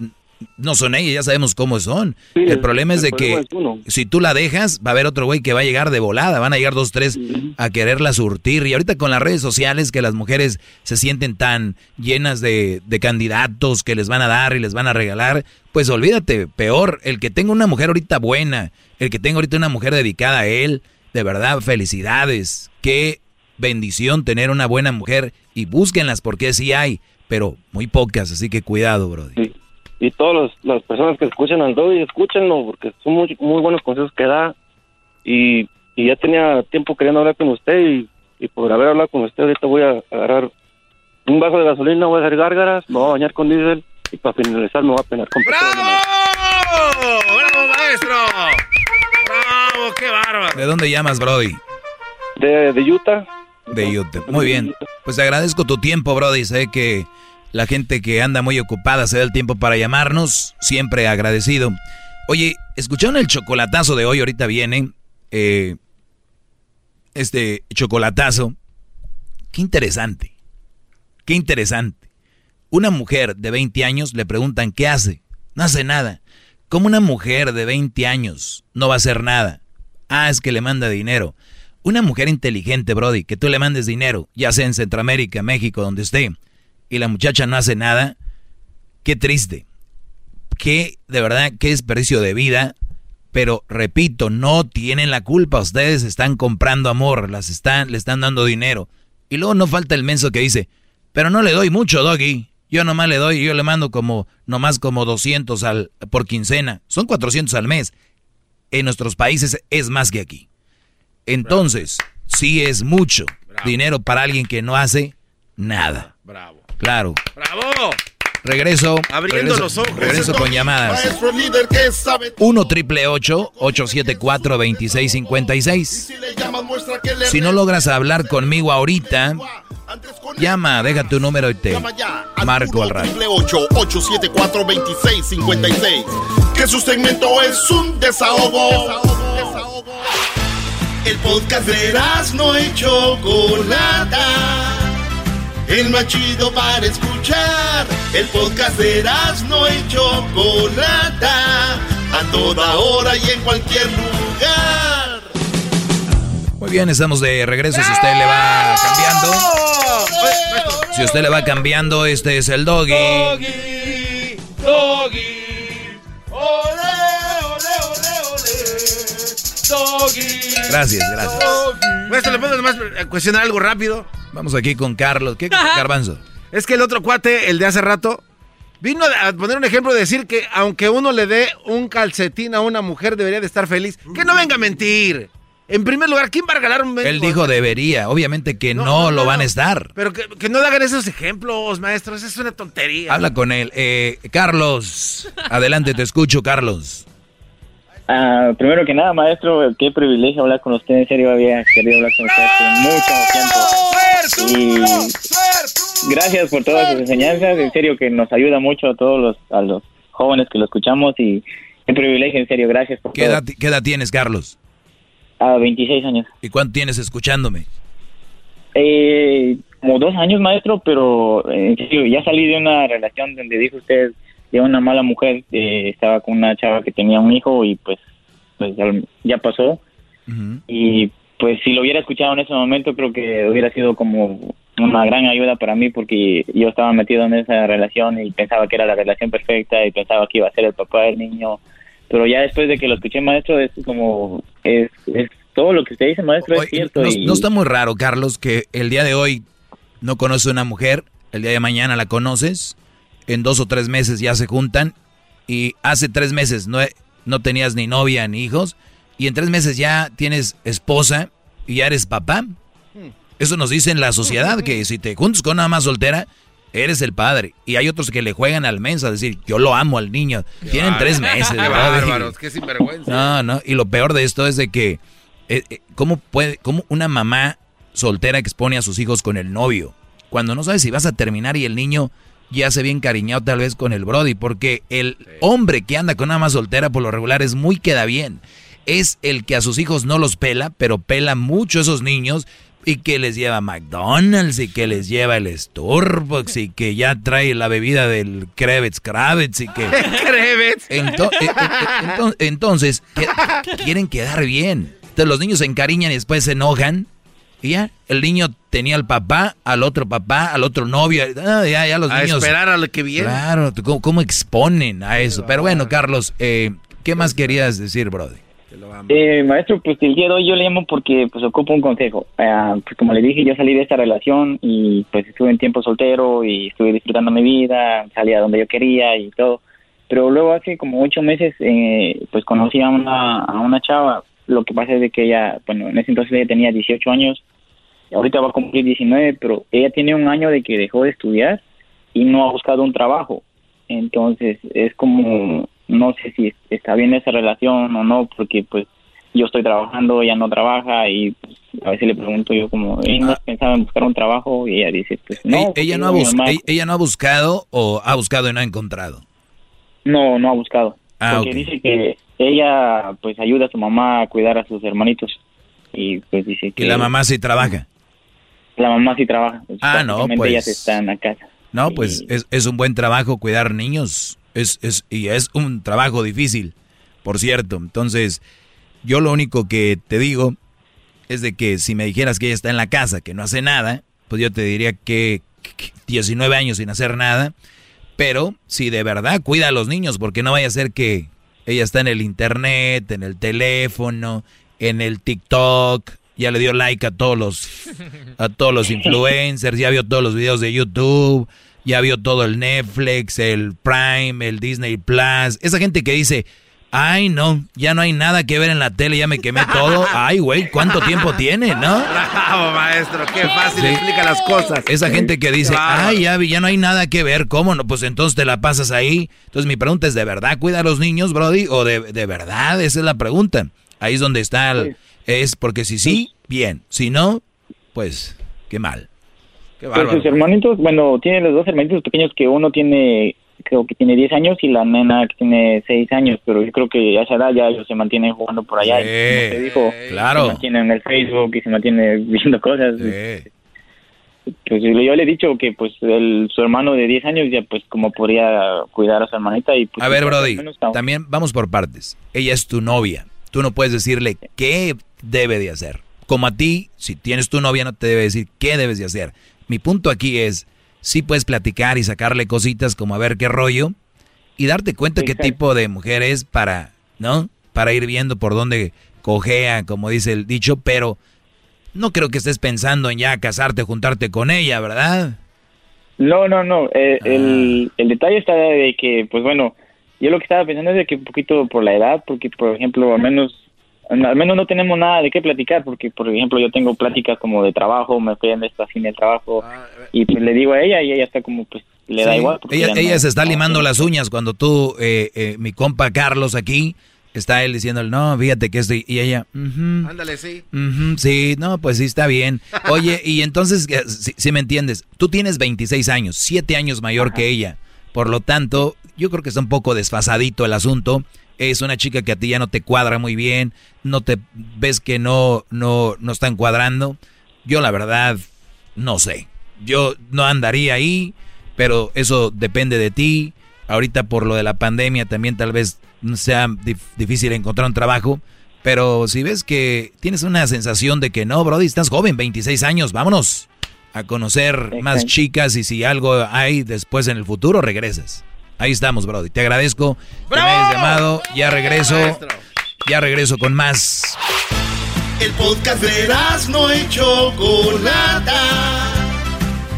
no son ellas, ya sabemos cómo son. el problema es el de problema que es si tú la dejas, va a haber otro güey que va a llegar de volada, van a llegar dos, tres a quererla surtir. Y ahorita con las redes sociales que las mujeres se sienten tan llenas de, de candidatos que les van a dar y les van a regalar, pues olvídate, peor, el que tenga una mujer ahorita buena, el que tenga ahorita una mujer dedicada a él, de verdad, felicidades. Qué bendición tener una buena mujer y búsquenlas porque sí hay, pero muy pocas, así que cuidado, brody. Y todas las personas que escuchan al Doggy, escúchenlo, porque son muy, muy buenos consejos que da. Y, y ya tenía tiempo queriendo hablar con usted y, y por haber hablado con usted, ahorita voy a agarrar un vaso de gasolina, voy a hacer gárgaras, me voy a bañar con diésel y para finalizar me voy a penar con. ¡Bravo! ¡Bravo, maestro! ¡Bravo! ¡Qué bárbaro! ¿De dónde llamas, Brody? De, de Utah. De Utah. Muy bien. Pues te agradezco tu tiempo, Brody. Sé que la gente que anda muy ocupada se da el tiempo para llamarnos. Siempre agradecido. Oye, ¿escucharon el chocolatazo de hoy? Ahorita viene. eh, este chocolatazo. Qué interesante. Qué interesante. Una mujer de 20 años le preguntan qué hace. No hace nada. ¿Cómo una mujer de 20 años no va a hacer nada? Ah, es que le manda dinero. Una mujer inteligente, Brody, que tú le mandes dinero, ya sea en Centroamérica, México, donde esté, y la muchacha no hace nada, qué triste. Qué, de verdad, qué desperdicio de vida. Pero repito, no tienen la culpa. Ustedes están comprando amor, las están, le están dando dinero. Y luego no falta el menso que dice, pero no le doy mucho, Doggy. Yo nomás le doy, yo le mando como, nomás como 200 al, por quincena. Son 400 al mes. En nuestros países es más que aquí. Entonces, sí es mucho dinero para alguien que no hace nada. Bravo. Claro. ¡Bravo! Regreso. Abriendo regreso, los ojos. Regreso con llamadas. Maestro líder que sabe 1 triple 874 2656. le llamas muestra que le Si no logras hablar conmigo ahorita, llama, deja tu número y te marco al rato. triple 874 2656 Que su segmento es un desahogo. El podcast de no y Chocolata. El más chido para escuchar. El podcast de no y Chocolata. A toda hora y en cualquier lugar. Muy bien, estamos de regreso. Si usted le va cambiando, si usted le va cambiando, este es el doggy. Doggy, doggy, ole, ole, ole, ole, doggy. Gracias, gracias. Maestro, ¿le puedo nomás cuestionar algo rápido? Vamos aquí con Carlos. ¿Qué garbanzo? Es que el otro cuate, el de hace rato, vino a poner un ejemplo de decir que aunque uno le dé un calcetín a una mujer, debería de estar feliz. Que no venga a mentir. En primer lugar, ¿quién va a regalar un Él dijo debería. Obviamente que no, lo van a estar. Pero que, que no hagan esos ejemplos, maestros. Es una tontería. Habla con él. Eh, Carlos, adelante, te escucho, Carlos. Ah, primero que nada, maestro, qué privilegio hablar con usted. En serio, había querido hablar con usted hace mucho tiempo. Y gracias por todas sus enseñanzas. En serio, que nos ayuda mucho a todos los, a los jóvenes que lo escuchamos. Y qué privilegio, en serio, gracias por ¿Qué todo. edad, qué edad tienes, Carlos? A 26 años. ¿Y cuánto tienes escuchándome? Eh, como dos años, maestro, pero en serio, ya salí de una relación donde dijo usted de una mala mujer. eh, estaba con una chava que tenía un hijo y pues, pues ya pasó. Y pues si lo hubiera escuchado en ese momento, creo que hubiera sido como una gran ayuda para mí porque yo estaba metido en esa relación y pensaba que era la relación perfecta y pensaba que iba a ser el papá del niño. Pero ya después de que lo escuché, maestro, es como, es, es todo lo que usted dice, maestro, es cierto. No, y- no está muy raro, Carlos, que el día de hoy no conoces a una mujer, el día de mañana la conoces, en dos o tres meses ya se juntan y hace tres meses no, no tenías ni novia ni hijos y en tres meses ya tienes esposa y ya eres papá. Eso nos dice en la sociedad que si te juntas con una más soltera, eres el padre. Y hay otros que le juegan al mensa, a decir, yo lo amo al niño. Tienen tres meses, bárbaros, qué sinvergüenza. No, no, y lo peor de esto es de que, eh, eh, ¿cómo puede, cómo una mamá soltera expone a sus hijos con el novio? Cuando no sabes si vas a terminar y el niño ya se bien cariñado tal vez con el Brody, porque el hombre que anda con una mamá soltera por lo regular es muy queda bien. Es el que a sus hijos no los pela, pero pela mucho a esos niños y que les lleva McDonald's y que les lleva el Starbucks y que ya trae la bebida del Kravitz Kravitz y que... [laughs] Eh, eh, eh, ento- entonces, que- quieren quedar bien. Entonces los niños se encariñan y después se enojan. Y ya, el niño tenía al papá, al otro papá, al otro novio. ah, ya, ya los A niños. esperar a lo que viene. Claro, ¿cómo, cómo exponen a eso? Pero bueno, Carlos, eh, ¿qué más querías decir, Brody? Eh, maestro, pues el día de hoy yo le llamo porque pues ocupo un consejo. Ah, pues como le dije, yo salí de esta relación y pues estuve en tiempo soltero y estuve disfrutando mi vida, salía donde yo quería y todo. Pero luego hace como ocho meses eh, pues conocí a una, a una chava. Lo que pasa es de que ella, bueno, en ese entonces ella tenía 18 años, ahorita va a cumplir 19, pero ella tiene un año de que dejó de estudiar y no ha buscado un trabajo. Entonces es como, no sé si está bien esa relación o no, porque pues yo estoy trabajando, ella no trabaja y pues, a veces le pregunto yo como, ¿ella no has pensado en buscar un trabajo? Y ella dice, pues no. Ella- porque ella, no ha ella- no ha buscado o ha buscado y no ha encontrado. No, no ha buscado. Ah, porque dice que ella pues ayuda a su mamá a cuidar a sus hermanitos. Y pues dice que... Y la mamá sí trabaja. La mamá sí trabaja. Pues, Ah, no, pues. Ellas están en la casa. No, pues es, es un buen trabajo cuidar niños. Es, es, y es un trabajo difícil, por cierto. Entonces, yo lo único que te digo es de que si me dijeras que ella está en la casa, que no hace nada, pues yo te diría que, que 19 años sin hacer nada. Pero si de verdad cuida a los niños, porque no vaya a ser que ella está en el internet, en el teléfono, en el TikTok, ya le dio like a todos los a todos los influencers, ya vio todos los videos de YouTube, ya vio todo el Netflix, el Prime, el Disney Plus. Esa gente que dice, ay no, ya no hay nada que ver en la tele, ya me quemé todo. Ay, güey, ¿cuánto tiempo tiene, no? Bravo, maestro, qué fácil Sí. explica las cosas. Esa gente que dice, ay, ya, vi- ya no hay nada que ver, ¿cómo no? Pues entonces te la pasas ahí. Entonces mi pregunta es, ¿de verdad cuida a los niños, Brody? ¿O de, de verdad? Esa es la pregunta. Ahí es donde está el... Es porque si sí, bien. Si no, pues, qué mal. Qué Pues sus hermanitos, bueno, tiene los dos hermanitos pequeños que uno tiene, creo que tiene 10 años y la nena que tiene 6 años, pero yo creo que a esa edad ya ellos se mantienen jugando por allá. y dijo, claro. Se mantienen en el Facebook y se mantienen [laughs] viendo cosas. Pues yo le he dicho que pues el, su hermano de 10 años ya pues como podría cuidar a su hermanita y pues... A ver, Brody, también vamos por partes. Ella es tu novia. Tú no puedes decirle qué debe de hacer. Como a ti, si tienes tu novia, no te debe decir qué debes de hacer. Mi punto aquí es, sí puedes platicar y sacarle cositas como a ver qué rollo y darte cuenta qué tipo de mujer es para, ¿no? Para ir viendo por dónde cojea, como dice el dicho, pero no creo que estés pensando en ya casarte, juntarte con ella, ¿verdad? No, no, no. eh, Ah. el, el detalle está de que, pues bueno, yo lo que estaba pensando es de que un poquito por la edad, porque por ejemplo, al menos, al menos no tenemos nada de qué platicar, porque por ejemplo yo tengo pláticas como de trabajo, me fui en esta fin de trabajo y pues le digo a ella y ella está como pues le da igual. Ella, no- se está limando las uñas cuando tú, eh, eh, mi compa Carlos aquí, está él diciéndole, no, fíjate que estoy, y ella, "Ujú, Ándale, sí. sí, no, pues sí, está bien. [laughs] Oye, y entonces, eh, si, si me entiendes, tú tienes 26 años, 7 años mayor que ella, por lo tanto, yo creo que está un poco desfasadito el asunto. Es una chica que a ti ya no te cuadra muy bien, no te ves que no, no, no están cuadrando. Yo la verdad, no sé. Yo no andaría ahí, pero eso depende de ti. Ahorita por lo de la pandemia también tal vez sea dif- difícil encontrar un trabajo. Pero si ves que tienes una sensación de que no, Brody, estás joven, 26 años, vámonos a conocer más chicas y si algo hay después en el futuro, regresas. Ahí estamos, Brody. Te agradezco que me hayas llamado. Ya regreso. Ya regreso con más. El podcast de no y Chocolata.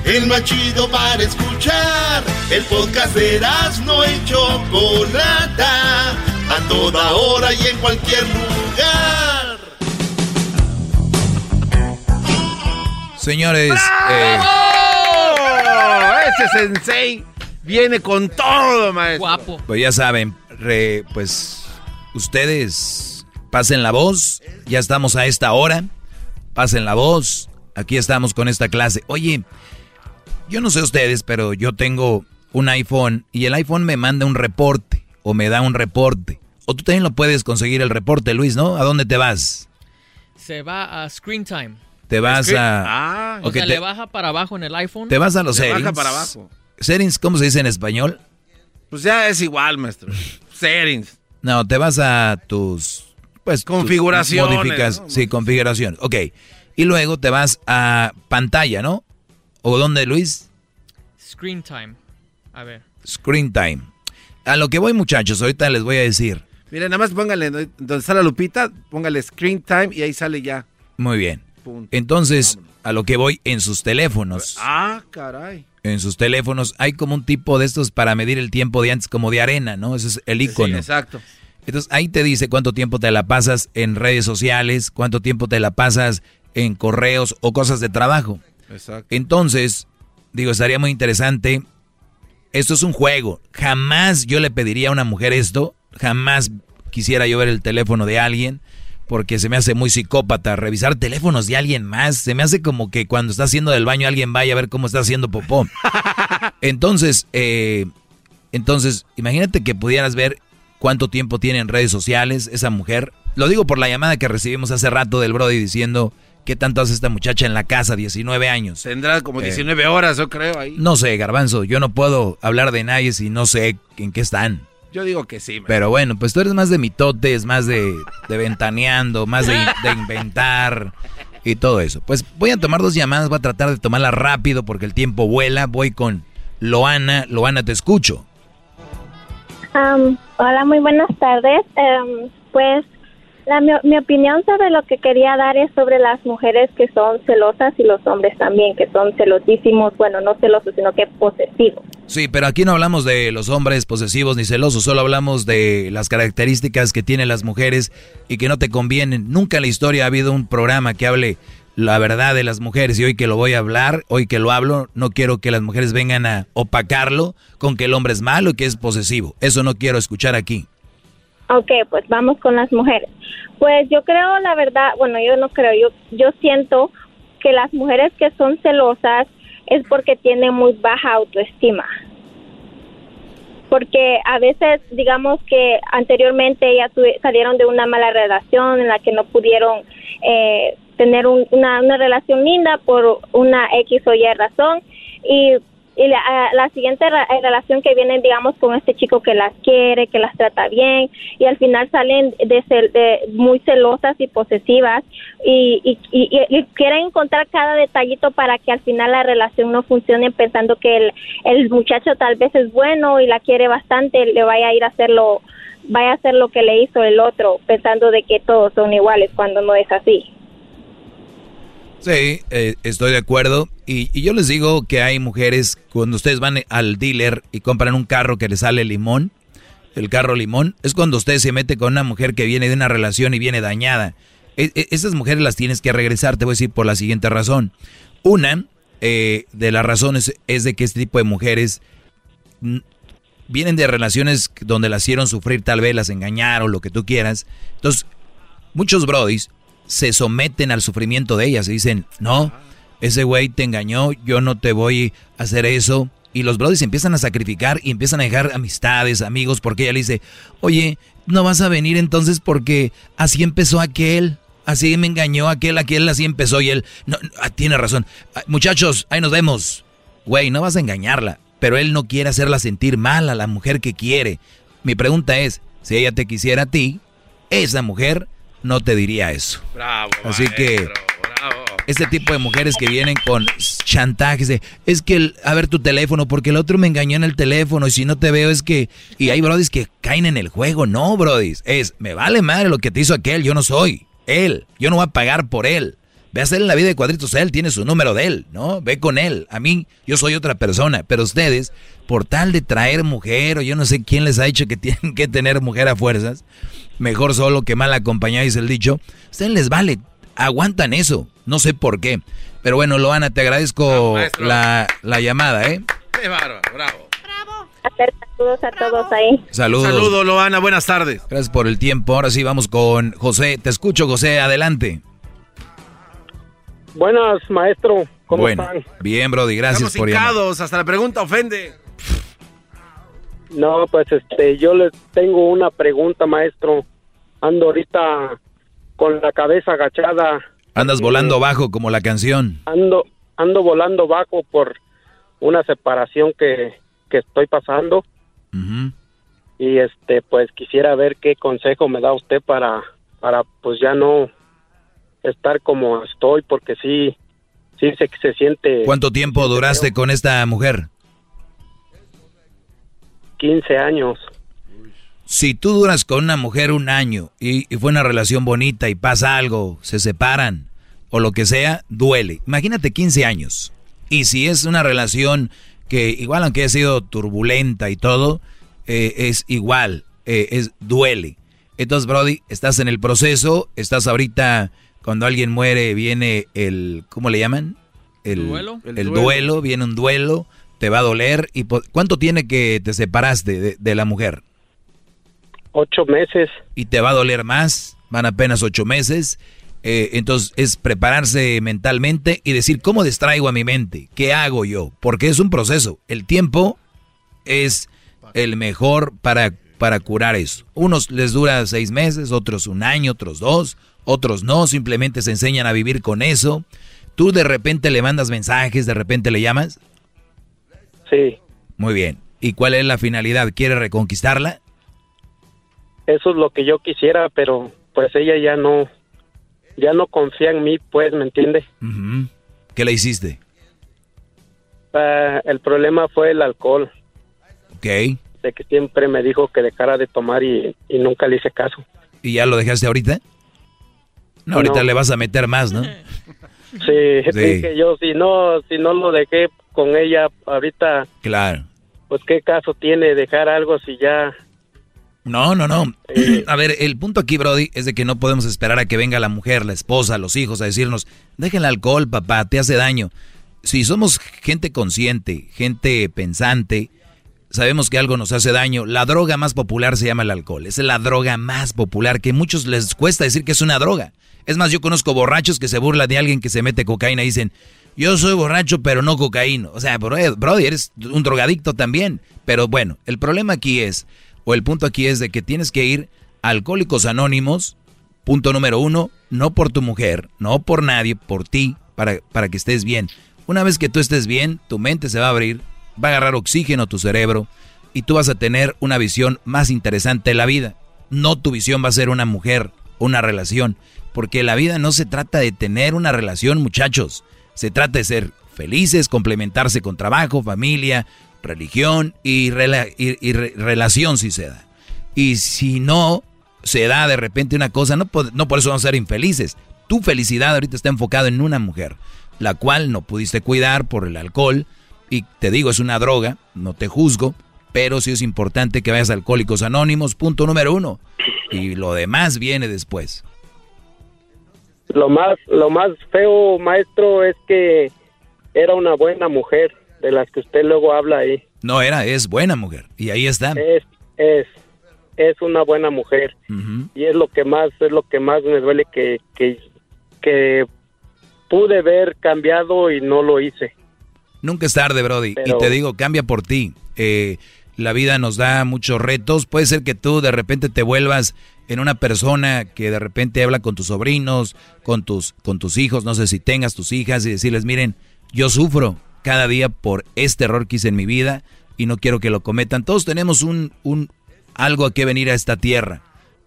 El más chido para escuchar. El podcast de no y Chocolata. A toda hora y en cualquier lugar. Señores, eh, Ese sensei viene con todo, maestro. Guapo. pues ya saben, re- pues ustedes pasen la voz. Ya estamos a esta hora. Pasen la voz. Aquí estamos con esta clase. Oye, yo no sé ustedes, pero yo tengo un iPhone y el iPhone me manda un reporte o me da un reporte. O tú también lo puedes conseguir el reporte, Luis, ¿no? ¿A dónde te vas? Se va a Screen Time. Te vas a... Ah. O sea, te- le baja para abajo en el iPhone. Te vas a los Le baja settings. para abajo. Settings, ¿cómo se dice en español? Pues ya es igual, maestro. Settings. No, te vas a tus pues tus Configuraciones, modificas- ¿no? sí, configuración. Ok. Y luego te vas a pantalla, ¿no? ¿O dónde, Luis? Screen Time. A ver. Screen time. A lo que voy, muchachos, ahorita les voy a decir. Mire, nada más póngale donde está la lupita, póngale screen time y ahí sale ya. Muy bien. Punto. Entonces, a lo que voy en sus teléfonos. Ah, caray. En sus teléfonos hay como un tipo de estos para medir el tiempo de antes, como de arena, ¿no? Ese es el icono. Sí, exacto. Entonces ahí te dice cuánto tiempo te la pasas en redes sociales, cuánto tiempo te la pasas en correos o cosas de trabajo. Exacto. Entonces, digo, estaría muy interesante. Esto es un juego. Jamás yo le pediría a una mujer esto. Jamás quisiera yo ver el teléfono de alguien. Porque se me hace muy psicópata revisar teléfonos de alguien más. Se me hace como que cuando está haciendo del baño alguien vaya a ver cómo está haciendo popó. [laughs] Entonces, eh, entonces, imagínate que pudieras ver cuánto tiempo tiene en redes sociales esa mujer. Lo digo por la llamada que recibimos hace rato del Brody diciendo qué tanto hace esta muchacha en la casa, 19 años. Tendrá como Eh, 19 horas, yo creo, ahí. No sé, Garbanzo, yo no puedo hablar de nadie si no sé en qué están. Yo digo que sí. Pero bueno, pues tú eres más de mitotes, más de, de ventaneando, más de, de inventar y todo eso. Pues voy a tomar dos llamadas, voy a tratar de tomarlas rápido porque el tiempo vuela. Voy con Loana. Loana, te escucho. Hola, muy buenas tardes. Pues la, mi, mi opinión sobre lo que quería dar es sobre las mujeres que son celosas y los hombres también, que son celosísimos, bueno, no celosos, sino que posesivos. Sí, pero aquí no hablamos de los hombres posesivos ni celosos, solo hablamos de las características que tienen las mujeres y que no te convienen. Nunca en la historia ha habido un programa que hable la verdad de las mujeres y hoy que lo voy a hablar, hoy que lo hablo, no quiero que las mujeres vengan a opacarlo con que el hombre es malo y que es posesivo. Eso no quiero escuchar aquí. Ok, pues vamos con las mujeres. Pues yo creo, la verdad, bueno, yo no creo, yo, yo siento que las mujeres que son celosas es porque tienen muy baja autoestima. Porque a veces, digamos que anteriormente ellas salieron de una mala relación en la que no pudieron eh, tener un- una, una relación linda por una X o Y razón y y la, a- la siguiente eh, relación que viene, digamos, con este chico que las quiere, que las trata bien, y al final salen de, cel- muy celosas y posesivas, y, y- y- y quieren encontrar cada detallito para que al final la relación no funcione, pensando que el, el muchacho tal vez es bueno y la quiere bastante, le vaya a ir a hacerlo, vaya a hacer lo que le hizo el otro, pensando de que todos son iguales, cuando no es así. Sí, eh, estoy de acuerdo. Y, y yo les digo que hay mujeres, cuando ustedes van al dealer y compran un carro que les sale limón, el carro limón, es cuando usted se mete con una mujer que viene de una relación y viene dañada. E- e- esas mujeres las tienes que regresar, te voy a decir por la siguiente razón. Una eh, de las razones es de que este tipo de mujeres vienen de relaciones donde las hicieron sufrir, tal vez las engañaron, lo que tú quieras. Entonces, muchos brodis se someten al sufrimiento de ellas y dicen, no, ese güey te engañó, yo no te voy a hacer eso. Y los brodis empiezan a sacrificar y empiezan a dejar amistades, amigos, porque ella le dice, oye, no vas a venir entonces porque así empezó aquel, así me engañó aquel, aquel así empezó y él, no, no, ah, tiene razón. Ah, Muchachos, ahí nos vemos. Güey, no vas a engañarla, pero él no quiere hacerla sentir mal a la mujer que quiere. Mi pregunta es, si ella te quisiera a ti, esa mujer no te diría eso. Bravo. Así que. Este tipo de mujeres que vienen con chantajes de, es que, el- a ver tu teléfono, porque el otro me engañó en el teléfono y si no te veo es que, y hay brodis que caen en el juego, no brodis, es, me vale madre lo que te hizo aquel, yo no soy. Él. Yo no voy a pagar por él. Ve a hacerle la vida de cuadritos a él, tiene su número de él, ¿no? Ve con él. A mí, yo soy otra persona. Pero ustedes, por tal de traer mujer, o yo no sé quién les ha dicho que [laughs] tienen que tener mujer a fuerzas, mejor solo que mal acompañado, dice el dicho. ustedes les vale, aguantan eso. No sé por qué. Pero bueno, Loana, te agradezco la, la, llamada, ¿eh? Qué bárbaro, bravo. Saludos a todos ahí. Saludos. Saludos, Loana, buenas tardes. Gracias por el tiempo. Ahora sí vamos con José. Te escucho, José, adelante. Buenas, maestro. ¿Cómo bueno, están? Bien, Brody, gracias Estamos por llamar. hasta la pregunta ofende. No, pues este, yo les tengo una pregunta, maestro. Ando ahorita con la cabeza agachada. Andas volando bajo como la canción. Ando, ando volando bajo por una separación que, que estoy pasando. Y este, pues quisiera ver qué consejo me da usted para, para pues ya no estar como estoy, porque sí, sí se, se siente... ¿Cuánto tiempo duraste con esta mujer? 15 años. Si tú duras con una mujer un año y, y, fue una relación bonita y pasa algo, se separan o lo que sea, duele. Imagínate 15 años. Y si es una relación que igual aunque haya sido turbulenta y todo, eh, es igual, eh, es duele. Entonces, Brody, estás en el proceso, estás ahorita, cuando alguien muere, viene el, ¿cómo le llaman? El duelo. El, el duelo. duelo. viene un duelo, te va a doler. y ¿Cuánto tiene que te separaste de, de la mujer? Ocho meses. Y te va a doler más, van apenas ocho meses. Eh, entonces es prepararse mentalmente y decir, ¿cómo distraigo a mi mente? ¿Qué hago yo? Porque es un proceso. El tiempo es el mejor para, para curar eso. Unos les dura seis meses, otros un año, otros dos, otros no, simplemente se enseñan a vivir con eso. Tú de repente le mandas mensajes, de repente le llamas. Sí. Muy bien. ¿Y cuál es la finalidad? ¿Quiere reconquistarla? Eso es lo que yo quisiera, pero pues ella ya no, ya no confía en mí, pues, ¿me entiende? Uh -huh. ¿Qué le hiciste? Uh, el problema fue el alcohol. Ok. De que siempre me dijo que dejara de tomar y, y nunca le hice caso. ¿Y ya lo dejaste ahorita? No, ahorita no. le vas a meter más, ¿no? Sí, sí. yo, si no, si no lo dejé con ella ahorita... Claro. Pues qué caso tiene dejar algo si ya no, no, no. Eh, a ver, el punto aquí, Brody, es de que no podemos esperar a que venga la mujer, la esposa, los hijos a decirnos, dejen el alcohol, papá, te hace daño. Si somos gente consciente, gente pensante, sabemos que algo nos hace daño. La droga más popular se llama el alcohol. Es la droga más popular que a muchos les cuesta decir que es una droga. Es más, yo conozco borrachos que se burlan de alguien que se mete cocaína y dicen, yo soy borracho pero no cocaíno. O sea, Brody, eres un drogadicto también. Pero bueno, el problema aquí es o el punto aquí es de que tienes que ir a Alcohólicos Anónimos, punto número uno, no por tu mujer, no por nadie, por ti, para, para que estés bien. Una vez que tú estés bien, tu mente se va a abrir, va a agarrar oxígeno a tu cerebro y tú vas a tener una visión más interesante de la vida. No tu visión va a ser una mujer, una relación, porque la vida no se trata de tener una relación, muchachos. Se trata de ser felices, complementarse con trabajo, familia, religión y, rela y, y re relación si se da. Y si no se da de repente una cosa, no, no por eso vamos a ser infelices. Tu felicidad ahorita está enfocada en una mujer, la cual no pudiste cuidar por el alcohol. Y te digo, es una droga, no te juzgo, pero sí es importante que vayas a Alcohólicos Anónimos, punto número uno. Y lo demás viene después. Lo más, lo más feo, maestro, es que era una buena mujer de las que usted luego habla ahí. No era, es buena mujer. Y ahí está. Es, es, es una buena mujer. Uh -huh. Y es lo que más, es lo que más me duele que, que, que pude ver cambiado y no lo hice. Nunca es tarde, Brody. Pero... Y te digo, cambia por ti. Eh, la vida nos da muchos retos. Puede ser que tú de repente te vuelvas en una persona que de repente habla con tus sobrinos, con tus, con tus hijos, no sé si tengas tus hijas y decirles, miren, yo sufro, cada día por este error que hice en mi vida y no quiero que lo cometan. Todos tenemos un, un algo a que venir a esta tierra.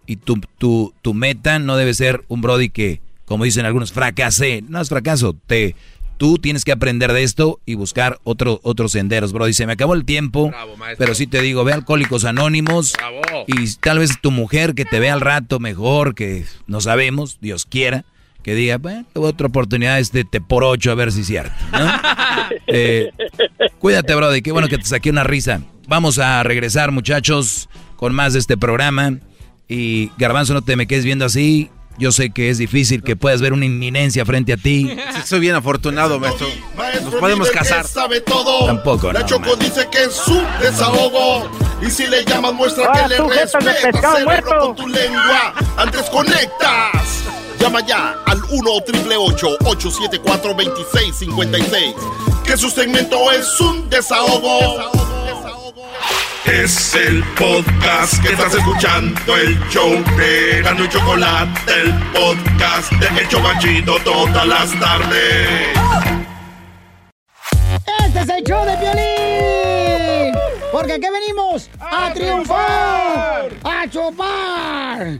Y tu, tu, tu meta no debe ser un Brody que, como dicen algunos, fracasé. No es fracaso. Te, tú tienes que aprender de esto y buscar otro, otros senderos, bro. Dice, me acabó el tiempo, pero sí te digo, ve Alcohólicos Anónimos y tal vez tu mujer que te vea al rato mejor, que no sabemos, Dios quiera, que diga, bueno, otra oportunidad este te por ocho a ver si es cierto. ¿no? [laughs] Eh, cuídate, bro, y qué bueno que te saqué una risa. Vamos a regresar, muchachos, con más de este programa. Y Garbanzo, no te me quedes viendo así. Yo sé que es difícil que puedas ver una inminencia frente a ti. [laughs] Sí, soy bien afortunado, maestro. Nos podemos casar. Sabe todo. Tampoco, La no, Choco dice que es su desahogo. Y si le llamas, muestra Ah, que le tú, jetas de respeta. pescado Cerebro muerto. con tu lengua. Antes conectas. Llama ya al 1 874 2656 Que su segmento es un desahogo. Es el podcast que estás escuchando, el show de Gano y Chocolate, el podcast de El Chocachito todas las tardes. Este es el show de Piolín. Porque aquí venimos a, triunfar, a chupar.